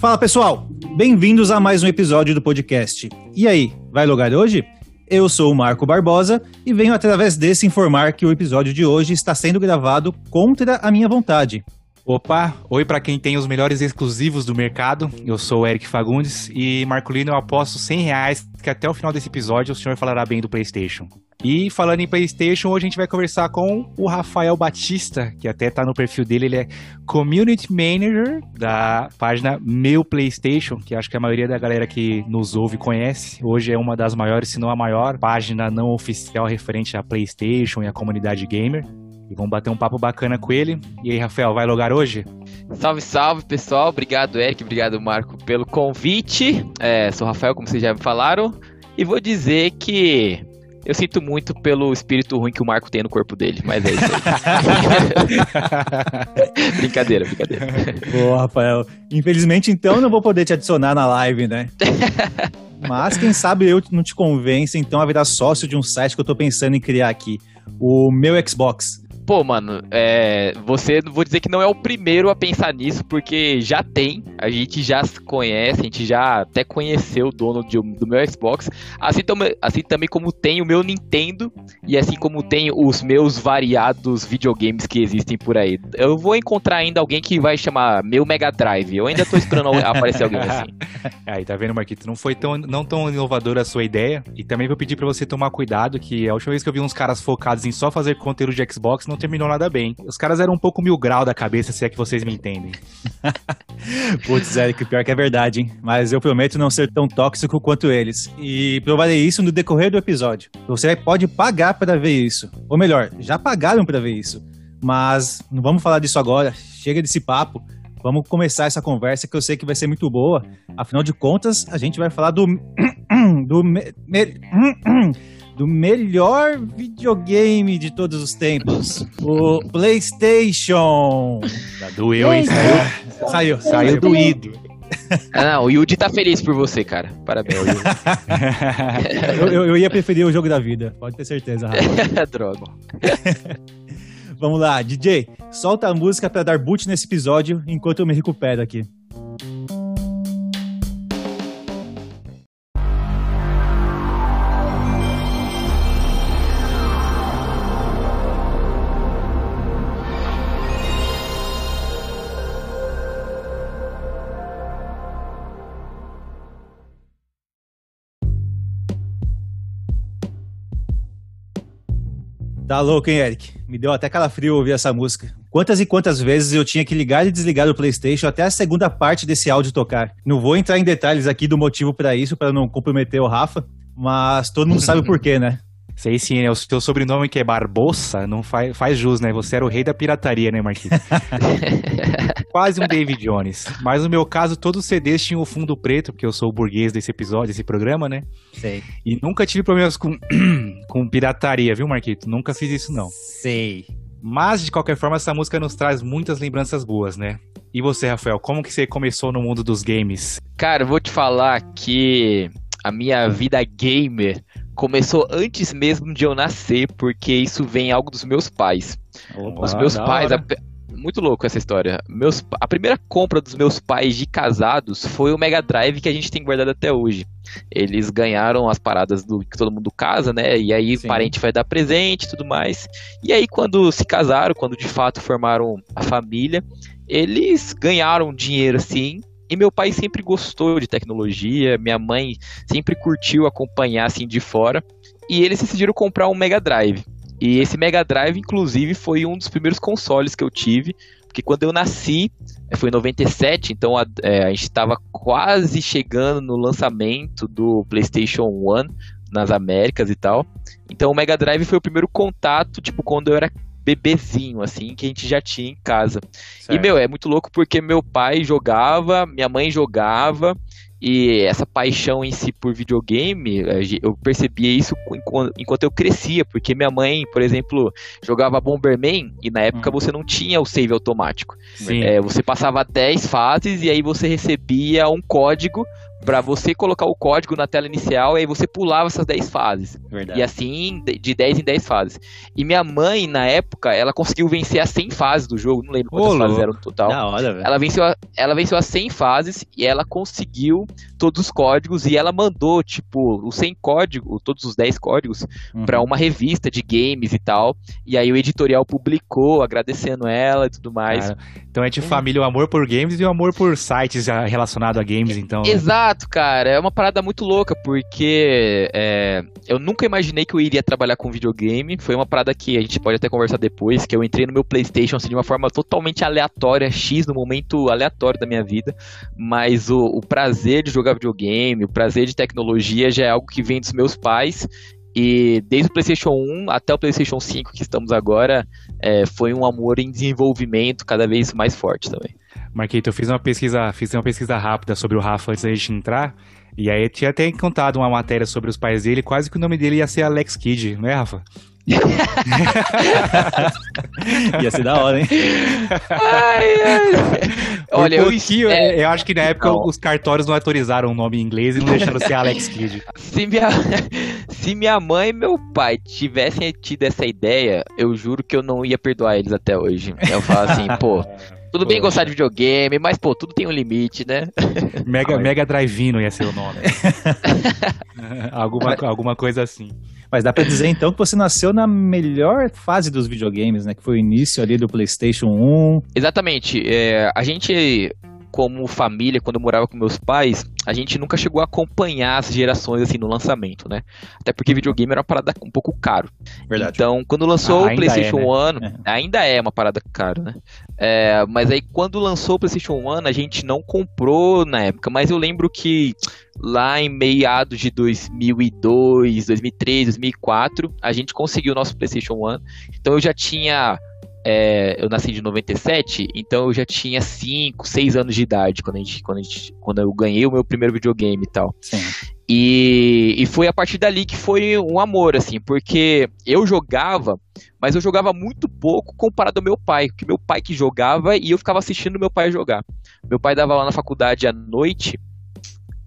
Fala pessoal, bem-vindos a mais um episódio do podcast. E aí, vai logar hoje? Eu sou o Marco Barbosa e venho através desse informar que o episódio de hoje está sendo gravado contra a minha vontade. Opa, oi para quem tem os melhores exclusivos do mercado. Eu sou o Eric Fagundes e Marcolino, eu aposto 100 reais que até o final desse episódio o senhor falará bem do PlayStation. E falando em PlayStation, hoje a gente vai conversar com o Rafael Batista, que até tá no perfil dele, ele é Community Manager da página Meu PlayStation, que acho que a maioria da galera que nos ouve conhece. Hoje é uma das maiores, se não a maior, página não oficial referente à PlayStation e à comunidade gamer. E vamos bater um papo bacana com ele. E aí, Rafael, vai logar hoje? Salve, salve, pessoal. Obrigado, Eric. Obrigado, Marco, pelo convite. É, sou o Rafael, como vocês já me falaram. E vou dizer que eu sinto muito pelo espírito ruim que o Marco tem no corpo dele, mas é isso aí. brincadeira, brincadeira. Boa, Rafael. Infelizmente, então, não vou poder te adicionar na live, né? Mas quem sabe eu não te convence, então, a virar sócio de um site que eu tô pensando em criar aqui. O meu Xbox pô, mano, é, você, vou dizer que não é o primeiro a pensar nisso, porque já tem, a gente já se conhece, a gente já até conheceu o dono de, do meu Xbox, assim, tam, assim também como tem o meu Nintendo, e assim como tem os meus variados videogames que existem por aí. Eu vou encontrar ainda alguém que vai chamar meu Mega Drive, eu ainda tô esperando aparecer alguém assim. Aí, tá vendo, Marquito? Não foi tão, não tão inovadora a sua ideia, e também vou pedir para você tomar cuidado, que a última vez que eu vi uns caras focados em só fazer conteúdo de Xbox, não terminou nada bem. Os caras eram um pouco mil grau da cabeça, se é que vocês me entendem. Putz, Eric, pior que é verdade, hein? Mas eu prometo não ser tão tóxico quanto eles. E provarei isso no decorrer do episódio. Você pode pagar para ver isso. Ou melhor, já pagaram para ver isso. Mas não vamos falar disso agora. Chega desse papo. Vamos começar essa conversa que eu sei que vai ser muito boa. Afinal de contas, a gente vai falar do. do. Me, do melhor videogame de todos os tempos, o PlayStation. Doeu, hein? Saiu, saiu, saiu doído. Ah, não, o Yuji tá feliz por você, cara. Parabéns, Yuji. eu, eu, eu, ia preferir o jogo da vida, pode ter certeza, Rafa. Droga. Vamos lá, DJ, solta a música para dar boot nesse episódio enquanto eu me recupero aqui. Tá louco, hein, Eric? Me deu até calafrio ouvir essa música. Quantas e quantas vezes eu tinha que ligar e desligar o PlayStation até a segunda parte desse áudio tocar. Não vou entrar em detalhes aqui do motivo para isso, para não comprometer o Rafa, mas todo mundo sabe o porquê, né? Sei sim, né? O teu sobrenome que é Barbosa não faz, faz jus, né? Você era o rei da pirataria, né, Marquinhos? Quase um David Jones. Mas no meu caso, todos os CDs tinham o fundo preto, porque eu sou o burguês desse episódio, desse programa, né? Sei. E nunca tive problemas com, com pirataria, viu, Marquito? Nunca fiz isso, não. Sei. Mas, de qualquer forma, essa música nos traz muitas lembranças boas, né? E você, Rafael, como que você começou no mundo dos games? Cara, eu vou te falar que a minha vida gamer começou antes mesmo de eu nascer, porque isso vem algo dos meus pais. Opa, Os meus pais, a, muito louco essa história. Meus, a primeira compra dos meus pais de casados foi o Mega Drive que a gente tem guardado até hoje. Eles ganharam as paradas do que todo mundo casa, né? E aí Sim. o parente vai dar presente e tudo mais. E aí quando se casaram, quando de fato formaram a família, eles ganharam dinheiro assim e meu pai sempre gostou de tecnologia, minha mãe sempre curtiu acompanhar assim de fora. E eles decidiram comprar um Mega Drive. E esse Mega Drive, inclusive, foi um dos primeiros consoles que eu tive. Porque quando eu nasci, eh, foi em 97, então a, é, a gente estava quase chegando no lançamento do PlayStation 1 nas Américas e tal. Então o Mega Drive foi o primeiro contato, tipo, quando eu era bebezinho, assim, que a gente já tinha em casa. Certo. E, meu, é muito louco porque meu pai jogava, minha mãe jogava, e essa paixão em si por videogame, eu percebia isso enquanto eu crescia, porque minha mãe, por exemplo, jogava Bomberman e na época hum. você não tinha o save automático. É, você passava 10 fases e aí você recebia um código para você colocar o código na tela inicial e aí você pulava essas 10 fases. Verdade. E assim, de 10 em 10 fases. E minha mãe, na época, ela conseguiu vencer as 100 fases do jogo, não lembro quantas Ô, fases eram no total. Da hora, velho. Ela venceu, a- ela venceu as 100 fases e ela conseguiu todos os códigos e ela mandou, tipo, os 100 códigos, todos os 10 códigos, Uhum. pra uma revista de games e tal. E aí o editorial publicou, agradecendo ela e tudo mais. Cara, então é de família o amor por games e o amor por sites já relacionado a games, então. né? Exato, cara. É uma parada muito louca, porque é, eu nunca imaginei que eu iria trabalhar com videogame. Foi uma parada que a gente pode até conversar depois, que eu entrei no meu Playstation assim, de uma forma totalmente aleatória, X, no momento aleatório da minha vida. Mas o, o prazer de jogar videogame, o prazer de tecnologia já é algo que vem dos meus pais. E desde o PlayStation 1 até o PlayStation 5 que estamos agora, é, foi um amor em desenvolvimento cada vez mais forte também. Marquito, eu fiz uma pesquisa, fiz uma pesquisa rápida sobre o Rafa antes da gente entrar. E aí eu tinha até contado uma matéria sobre os pais dele, quase que o nome dele ia ser Alex Kidd, não é, Rafa? Ia ser da hora, hein? Ai, ai. Olha, eu, pouquinho, é, eu acho que na época Não. os cartórios não autorizaram o nome em inglês e não deixaram ser Alex Kidd. se, minha, se minha mãe e meu pai tivessem tido essa ideia, eu juro que eu não ia perdoar eles até hoje. Eu falo assim, pô, tudo bem Pô. gostar de videogame, mas pô, tudo tem um limite, né? Mega. Mega Drive-Ino ia ser o nome. alguma, alguma coisa assim. Mas dá pra dizer então que você nasceu na melhor fase dos videogames, né? Que foi o início ali do PlayStation 1. Exatamente. é, a gente, como família, quando eu morava com meus pais, a gente nunca chegou a acompanhar as gerações assim no lançamento, né? Até porque videogame era uma parada um pouco caro. Verdade. Então, quando lançou Ah, o ainda PlayStation é, né? One, ainda é uma parada cara, né? É, mas aí, quando lançou o PlayStation One, a gente não comprou na época. Mas eu lembro que lá em meados de 2002, 2003, 2004, a gente conseguiu o nosso PlayStation One. Então, eu já tinha. É, eu nasci de 97, então eu já tinha 5, 6 anos de idade quando, a gente, quando, a gente, quando eu ganhei o meu primeiro videogame e tal. Sim. E, e foi a partir dali que foi um amor, assim, porque eu jogava, mas eu jogava muito pouco comparado ao meu pai, porque meu pai que jogava e eu ficava assistindo meu pai jogar. Meu pai dava lá na faculdade à noite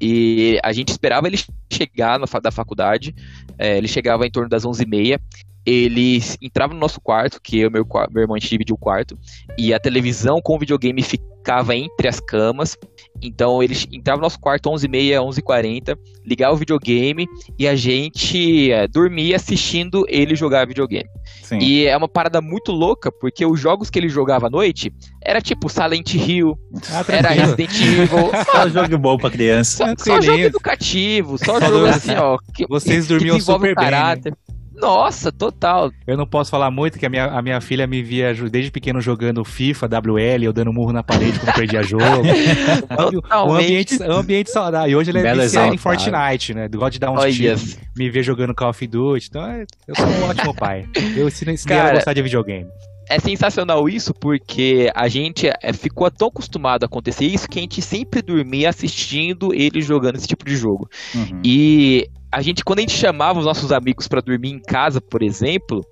e a gente esperava ele chegar na da faculdade, é, ele chegava em torno das 11h30, ele entrava no nosso quarto, que eu e meu, meu irmão a gente dividia o quarto, e a televisão com o videogame ficava entre as camas, então ele entrava no nosso quarto 11h30, 11h40, ligava o videogame e a gente é, dormia assistindo ele jogar videogame. Sim. E é uma parada muito louca, porque os jogos que ele jogava à noite era tipo Silent Hill, Ah, era tranquilo. Resident Evil, Só jogo bom pra criança. só, só jogo educativo, só, Só jogo assim, ó. Que, Vocês dormiam super bem, né? Nossa, total. Eu não posso falar muito, que a minha, a minha filha me via desde pequeno jogando FIFA, WL, eu dando murro na parede quando perdia jogo. Totalmente. ambiente, ambiente saudável. E hoje ele é viciado em Fortnite, né? Gosta de dar uns Olha tiros, me ver jogando Call of Duty. Então, é- eu sou um ótimo pai. Eu ensinei ensinei ela a Cara, gostar de videogame. É sensacional isso porque a gente é, ficou tão acostumado a acontecer isso que a gente sempre dormia assistindo ele jogando esse tipo de jogo. Uhum. E a gente, quando a gente chamava os nossos amigos pra dormir em casa, por exemplo,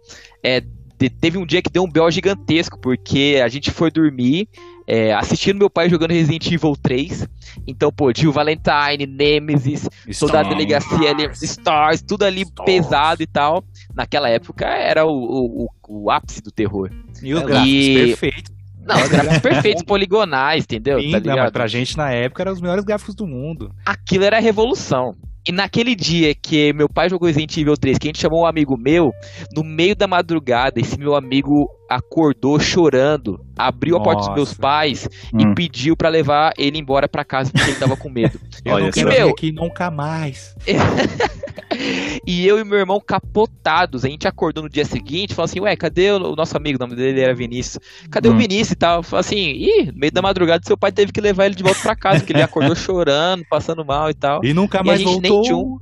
é, te- teve um dia que deu um B.O. gigantesco, porque a gente foi dormir é, assistindo meu pai jogando Resident Evil 3. Então, pô, Jill Valentine, Nemesis, Soldado da Delegacia ali, Stars, tudo ali pesado e tal. Naquela época era o, o, o- o ápice do terror. E os E- gráficos perfeitos. Não, os gráficos perfeitos, poligonais, entendeu? Sim, tá não, mas pra gente na época eram os melhores gráficos do mundo. aquilo era a revolução. E naquele dia que meu pai jogou Resident Evil 3, que a gente chamou um amigo meu, no meio da madrugada, esse meu amigo acordou chorando, abriu a porta dos Nossa. meus pais Hum. e pediu pra levar ele embora pra casa porque ele tava com medo. Eu Olha não quero Meu- aqui nunca mais. e eu e meu irmão capotados, a gente acordou no dia seguinte, falou assim, ué, cadê o nosso amigo? O nome dele era Vinícius. Cadê Hum. o Vinícius e tal? Falou assim, ih, no meio da madrugada seu pai teve que levar ele de volta pra casa, porque ele acordou chorando, passando mal e tal. E nunca E a mais nem voltou. tinha um-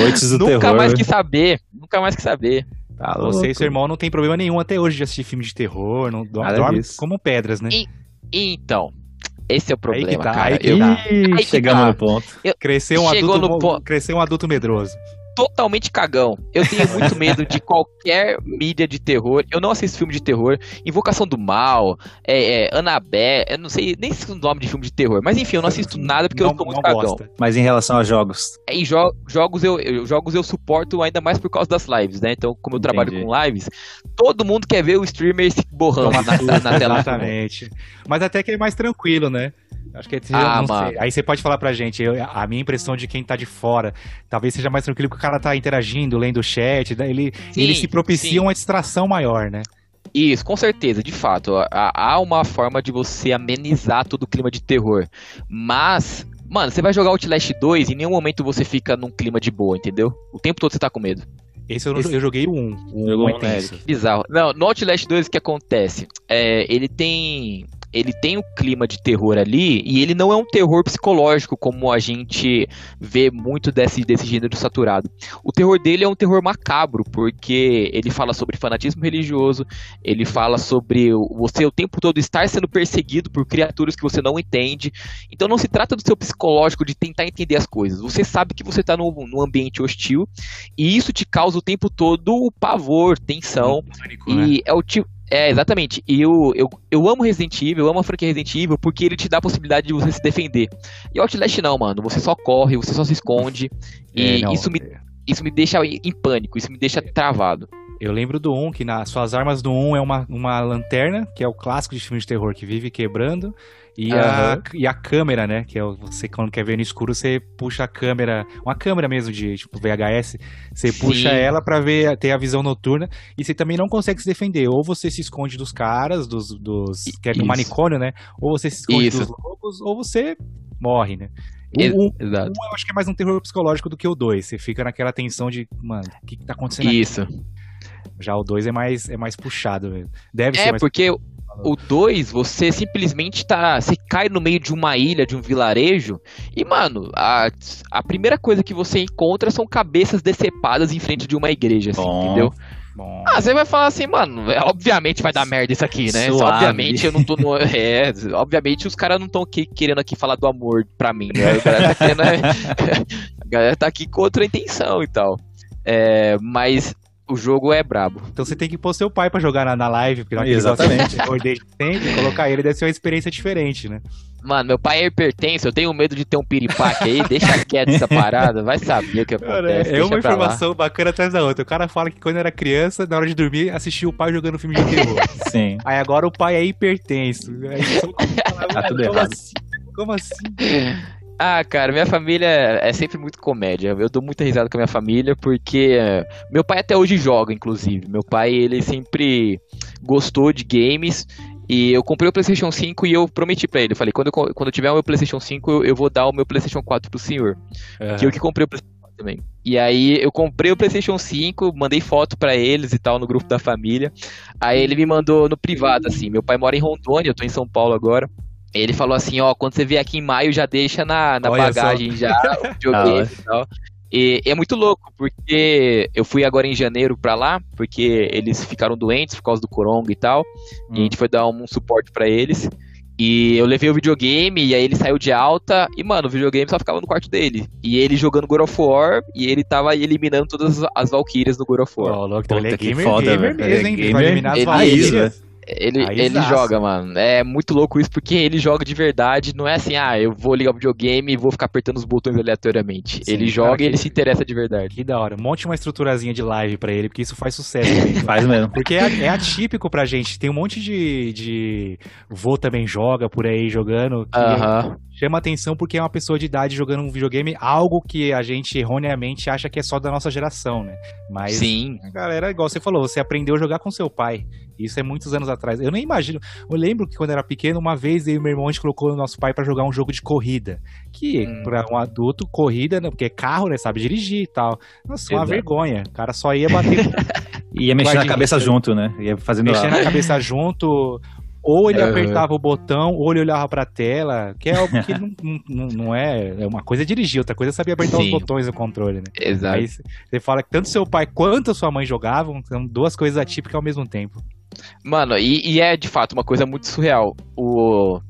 Noites do Nunca terror. mais quis saber, nunca mais quis saber. Tá Você e seu irmão não tem problema nenhum até hoje de assistir filme de terror, não dorme como pedras, né? E- Então, esse é o Aí que problema, tá, cara. aí que Eu- tá. Aí que chegamos tá. no ponto. Cresceu um adulto, no cresceu um adulto medroso. Totalmente cagão. Eu tenho muito medo de qualquer mídia de terror. Eu não assisto filme de terror. Invocação do Mal, é, é, Annabelle, eu não sei nem se é o nome de filme de terror. Mas enfim, eu não assisto nada porque não, eu tô muito cagão. Gosta. Mas em relação a jogos? É, em jo jogos, eu, eu, jogos eu suporto ainda mais por causa das lives, né? Então, como eu Entendi. trabalho com lives, todo mundo quer ver o streamer se borrando na, na, tela. Exatamente. Mas até que é mais tranquilo, né? Acho que ah, Aí você pode falar pra gente, eu, a minha impressão de quem tá de fora, talvez seja mais tranquilo que o cara tá interagindo, lendo o chat, né? ele, sim, ele se propicia sim. uma distração maior, né? Isso, com certeza, de fato. Há uma forma de você amenizar todo o clima de terror. Mas, mano, você vai jogar Outlast 2 e em nenhum momento você fica num clima de boa, entendeu? O tempo todo você tá com medo. Esse eu, não, Esse... eu joguei o 1. O 1 é tenso. Bizarro. Não, no Outlast 2 o que acontece? É, ele tem ele tem um clima de terror ali e ele não é um terror psicológico como a gente vê muito desse, desse gênero saturado. O terror dele é um terror macabro, porque ele fala sobre fanatismo religioso, ele fala sobre você o tempo todo estar sendo perseguido por criaturas que você não entende. Então não se trata do seu psicológico de tentar entender as coisas. Você sabe que você está num, num ambiente hostil e isso te causa o tempo todo pavor, tensão. Pânico, e né? é o tipo é, exatamente. E eu, eu, eu amo Resident Evil, eu amo a franquia Resident Evil porque ele te dá a possibilidade de você se defender. E Outlast não, mano. Você só corre, você só se esconde. É, e não, isso, me, é. isso me deixa em pânico, isso me deixa travado. Eu lembro do 1, que nas suas armas do 1 é uma, uma lanterna, que é o clássico de filme de terror que vive quebrando. E, uhum. a, e a câmera, né? Que é você, quando quer ver no escuro, você puxa a câmera, uma câmera mesmo de tipo VHS, você Sim. puxa ela para ver, ter a visão noturna, e você também não consegue se defender. Ou você se esconde dos caras, dos. dos que é no manicômio, né? Ou você se esconde Isso. dos loucos, ou você morre, né? O 1 eu acho que é mais um terror psicológico do que o 2. Você fica naquela tensão de, mano, o que, que tá acontecendo Isso. aqui? Já o 2 é mais, é mais puxado mesmo. Deve é, ser mais porque o 2, você simplesmente tá. Você cai no meio de uma ilha, de um vilarejo, e, mano, a, a primeira coisa que você encontra são cabeças decepadas em frente de uma igreja, assim, Bom. entendeu? Bom. Ah, você vai falar assim, mano, é, obviamente vai dar merda isso aqui, né? Obviamente eu não tô no. É, obviamente os caras não estão querendo aqui falar do amor pra mim, né? A galera tá, querendo, a galera tá aqui com outra intenção e tal. É, mas o jogo é brabo. Então você tem que pôr seu pai para jogar na, na, live, porque não é Exatamente. sempre, colocar ele deve ser uma experiência diferente, né? Mano, meu pai é hipertenso, eu tenho medo de ter um piripaque aí, deixa quieto essa parada, vai saber o que acontece. Cara, é uma informação bacana atrás da outra. O cara fala que quando era criança, na hora de dormir, assistiu o pai jogando filme de terror. Sim. Aí agora o pai é hipertenso. Aí, tá tudo como errado. Assim? Como assim? Ah, cara, minha família é sempre muito comédia. Eu dou muita risada com a minha família porque meu pai até hoje joga, inclusive. Meu pai, ele sempre gostou de games e eu comprei o PlayStation 5 e eu prometi para ele. Eu falei, quando eu, quando eu tiver o meu PlayStation 5, eu, eu vou dar o meu PlayStation 4 pro senhor. Uhum. Que eu que comprei o PlayStation 4 também. E aí eu comprei o PlayStation 5, mandei foto para eles e tal no grupo da família. Aí ele me mandou no privado, assim. Meu pai mora em Rondônia, eu tô em São Paulo agora. Ele falou assim, ó, quando você vier aqui em maio, já deixa na, na bagagem só. já o videogame e tal. E, é muito louco, porque eu fui agora em janeiro pra lá, porque eles ficaram doentes por causa do coronga e tal. Hum. E a hum. gente foi dar um, um suporte para eles. E eu levei o videogame, e aí ele saiu de alta, e, mano, o videogame só ficava no quarto dele. E ele jogando God of War, e ele tava eliminando todas as Valkyrias no God of War. Oh, louco, então ele é gamer, foda, gamer mesmo, hein? Gamer, eliminar as Valkyrias. Ele, ele joga, mano. É muito louco isso, porque ele joga de verdade. Não é assim, ah, eu vou ligar o videogame e vou ficar apertando os botões aleatoriamente. Sim, ele joga e ele se interessa de verdade. Que da hora. Monte uma estruturazinha de live pra ele, porque isso faz sucesso. faz mesmo. Porque é, é, atípico pra gente. Tem um monte de, de. Vô também joga por aí jogando. Aham. Uh -huh chama atenção porque é uma pessoa de idade jogando um videogame, algo que a gente erroneamente acha que é só da nossa geração, né? Mas Sim. a galera, igual você falou, você aprendeu a jogar com seu pai. Isso é muitos anos atrás. Eu nem imagino. Eu lembro que quando era pequeno, uma vez eu e meu irmão a gente colocou o nosso pai para jogar um jogo de corrida. Que hum. para um adulto, corrida, né? porque é carro, né? Sabe dirigir e tal. Nossa, uma vergonha. O cara só ia bater. ia mexer na cabeça junto, né? Ia fazendo Mexendo a... na cabeça junto. Ou ele apertava o botão, ou ele olhava pra tela, que é algo que não, não, não, é. É uma coisa é dirigir, outra coisa é saber apertar Sim. os botões do controle, né? Exato. Aí você fala que tanto seu pai quanto sua mãe jogavam, são duas coisas atípicas ao mesmo tempo. Mano, e, e é de fato uma coisa muito surreal. O,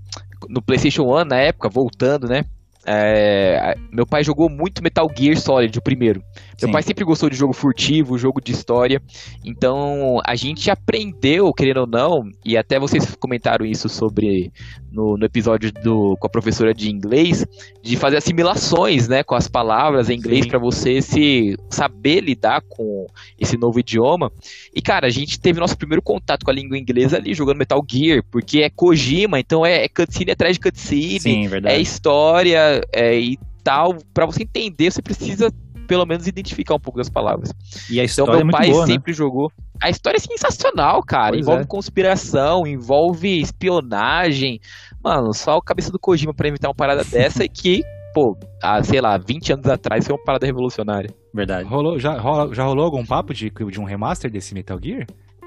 no PlayStation 1, na época, voltando, né? É, meu pai jogou muito Metal Gear Solid, o primeiro. Meu Sim. pai sempre gostou de jogo furtivo, jogo de história. Então a gente aprendeu, querendo ou não, e até vocês comentaram isso sobre no, no episódio do, com a professora de inglês, de fazer assimilações né, com as palavras em inglês para você se saber lidar com esse novo idioma. E cara, a gente teve nosso primeiro contato com a língua inglesa ali jogando Metal Gear, porque é Kojima, então é, é cutscene atrás de cutscene, Sim, é história é, e tal. Para você entender, você precisa pelo menos identificar um pouco das palavras. E a então, história então, meu pai boa, né? sempre né? jogou. A história é sensacional, cara. Pois envolve é. conspiração, envolve espionagem. Mano, só a cabeça do Kojima para inventar uma parada dessa e que, pô, há, sei lá, 20 anos atrás foi uma parada revolucionária. Verdade. Rolou, já, rola, já rolou algum papo de, de um remaster desse Metal Gear?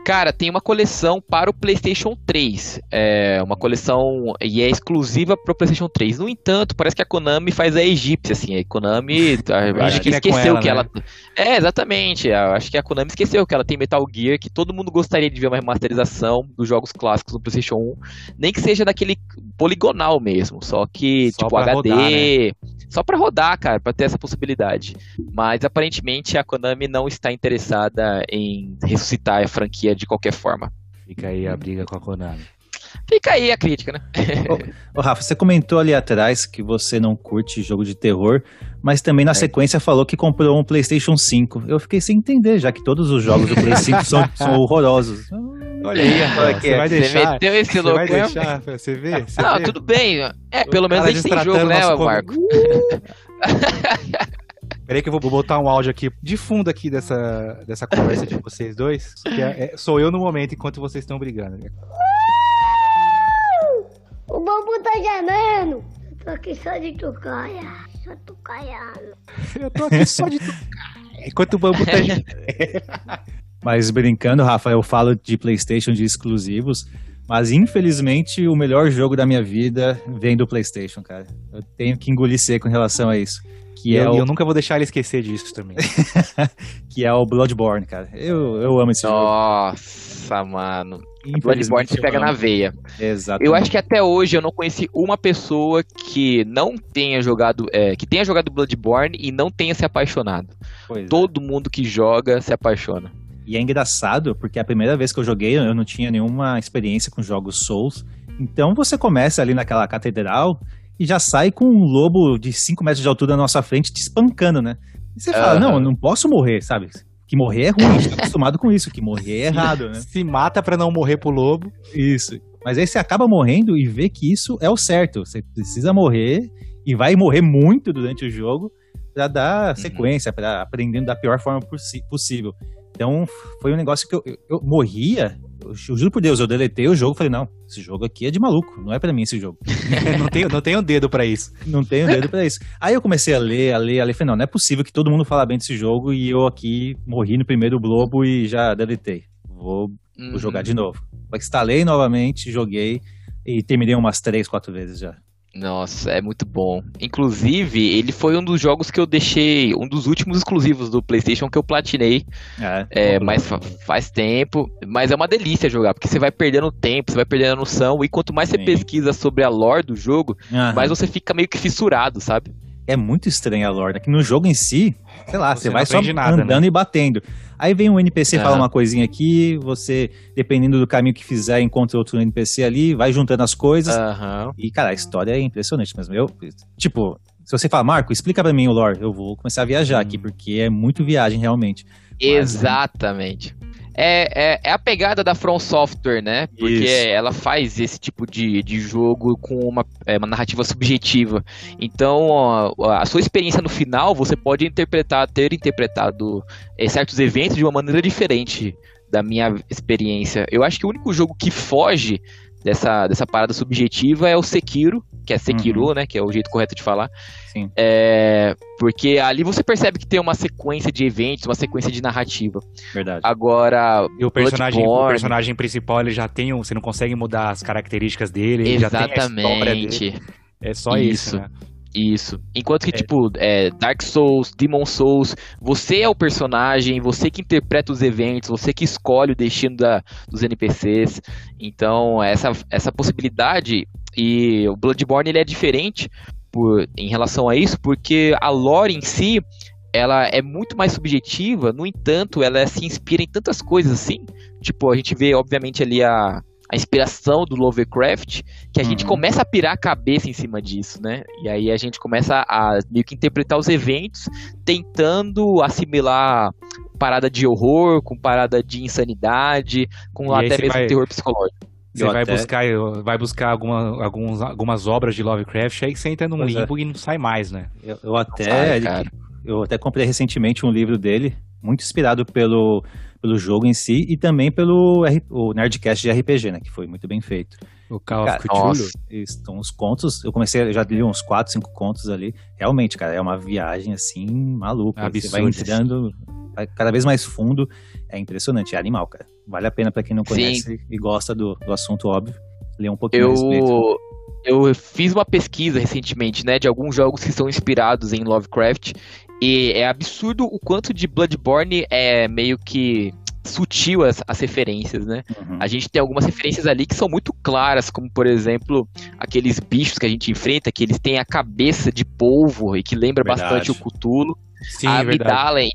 Cara, tem uma coleção para o PlayStation 3. É uma coleção e é exclusiva para o PlayStation 3. No entanto, parece que a Konami faz a egípcia, assim. A Konami acho que esqueceu ela, que ela. Né? É, exatamente. Acho que a Konami esqueceu que ela tem Metal Gear, que todo mundo gostaria de ver uma remasterização dos jogos clássicos do PlayStation 1. Nem que seja daquele poligonal mesmo. Só que, só tipo, HD. Rodar, né? Só para rodar, cara, para ter essa possibilidade. Mas aparentemente a Konami não está interessada em ressuscitar a franquia de qualquer forma. Fica aí a briga com a Konami. Fica aí a crítica, né? ô, ô, Rafa, você comentou ali atrás que você não curte jogo de terror, mas também na é. sequência falou que comprou um PlayStation 5. Eu fiquei sem entender, já que todos os jogos do Play 5 são, são horrorosos. Olha aí, Rafa, você vai deixar. Você meteu esse louco, vai deixar, você vê? Você não, vê? tudo bem. É, pelo menos a gente tem jogo, né, Marco? Peraí que eu vou botar um áudio aqui de fundo aqui dessa, dessa conversa de vocês dois. Que é, é, sou eu no momento enquanto vocês estão brigando. O bambu tá gemendo. Eu tô aqui só de tocaia. Só tocaiando. Eu tô aqui só de tocaia. Enquanto o bambu tá gemendo. Mas brincando, Rafa, eu falo de PlayStation de exclusivos. Mas infelizmente o melhor jogo da minha vida vem do PlayStation, cara. Eu tenho que engolir seco em relação a isso. Que é eu, é o... eu nunca vou deixar ele esquecer disso também. que é o Bloodborne, cara. Eu, eu amo esse Nossa, jogo. Nossa, mano. Bloodborne se pega na veia. Exato. Eu acho que até hoje eu não conheci uma pessoa que não tenha jogado, é, que tenha jogado Bloodborne e não tenha se apaixonado. Pois é. Todo é. mundo que joga se apaixona. E é engraçado, porque a primeira vez que eu joguei, eu não tinha nenhuma experiência com jogos Souls. Então você começa ali naquela catedral e já sai com um lobo de 5 metros de altura na nossa frente te espancando, né? E você fala, não, eu não posso morrer, sabe? Que morrer é ruim, a gente tá acostumado com isso, que morrer é errado, né? Se mata para não morrer pro lobo. Isso. Mas aí você acaba morrendo e vê que isso é o certo. Você precisa morrer e vai morrer muito durante o jogo para dar uhum. sequência, para aprendendo da pior forma possível. Então, foi um negócio que eu, eu morria. Eu, juro por Deus, eu deletei o jogo. Falei, não, esse jogo aqui é de maluco. Não é para mim esse jogo. não, tenho, não tenho dedo para isso. Não tenho dedo para isso. Aí eu comecei a ler, a ler, a ler. Falei, não, não é possível que todo mundo fala bem desse jogo e eu aqui morri no primeiro globo e já deletei. Vou, uhum. vou jogar de novo. Instalei novamente, joguei e terminei umas três, quatro vezes já. Nossa, é muito bom. Inclusive, ele foi um dos jogos que eu deixei, um dos últimos exclusivos do PlayStation que eu platinei. É, é mas faz tempo. Mas é uma delícia jogar, porque você vai perdendo tempo, você vai perdendo a noção. E quanto mais você Sim. pesquisa sobre a lore do jogo, uhum. mais você fica meio que fissurado, sabe? É muito estranha a lore, né? Que no jogo em si, sei lá, você, você vai só nada, andando né? e batendo. Aí vem um NPC uhum. fala uma coisinha aqui, você, dependendo do caminho que fizer, encontra outro NPC ali, vai juntando as coisas. Uhum. E, cara, a história é impressionante mesmo. Eu, tipo, se você fala, Marco, explica para mim o lore, eu vou começar a viajar uhum. aqui, porque é muito viagem realmente. Exatamente. Mas, é, é, é, a pegada da From Software, né? Porque Isso. ela faz esse tipo de, de jogo com uma, é, uma narrativa subjetiva. Então, a, a, sua experiência no final, você pode interpretar, ter interpretado é, certos eventos de uma maneira diferente da minha experiência. Eu acho que o único jogo que foge dessa, dessa parada subjetiva é o Sekiro, que é Sekiro, uhum. né? Que é o jeito correto de falar. Sim. É, porque ali você percebe que tem uma sequência de eventos, uma sequência de narrativa. Verdade. Agora. E o personagem, o personagem principal, ele já tem um. Você não consegue mudar as características dele. Exatamente. Dele. É só isso. isso né? Isso. Enquanto que, é. tipo, é, Dark Souls, Demon Souls, você é o personagem, você que interpreta os eventos, você que escolhe o destino da, dos NPCs. Então, essa, essa possibilidade. E o Bloodborne ele é diferente por, em relação a isso, porque a lore em si ela é muito mais subjetiva, no entanto, ela se inspira em tantas coisas assim. Tipo, a gente vê, obviamente, ali a, a inspiração do Lovecraft, que a uhum. gente começa a pirar a cabeça em cima disso, né? E aí a gente começa a meio que interpretar os eventos, tentando assimilar parada de horror com parada de insanidade, com e até mesmo vai... terror psicológico. Você vai até... buscar, vai buscar alguma, alguns, algumas obras de Lovecraft aí você entra num pois é. limbo é. e não sai mais, né? Eu, eu até. Sai, eu até comprei recentemente um livro dele, muito inspirado pelo, pelo jogo em si e também pelo o Nerdcast de RPG, né? Que foi muito bem feito. O Call of Cthulhu. Estão os contos. Eu comecei, eu já li uns 4, 5 contos ali. Realmente, cara, é uma viagem assim maluca. Absurdo. Você vai entrando cada vez mais fundo. É impressionante, é animal, cara. Vale a pena para quem não conhece Sim. e gosta do, do assunto óbvio, ler um pouquinho eu... a respeito. Eu fiz uma pesquisa recentemente, né, de alguns jogos que são inspirados em Lovecraft e é absurdo o quanto de Bloodborne é meio que sutil as, as referências, né? Uhum. A gente tem algumas referências ali que são muito claras, como por exemplo, aqueles bichos que a gente enfrenta, que eles têm a cabeça de polvo e que lembra verdade. bastante o Cthulhu. Sim, a Amidalen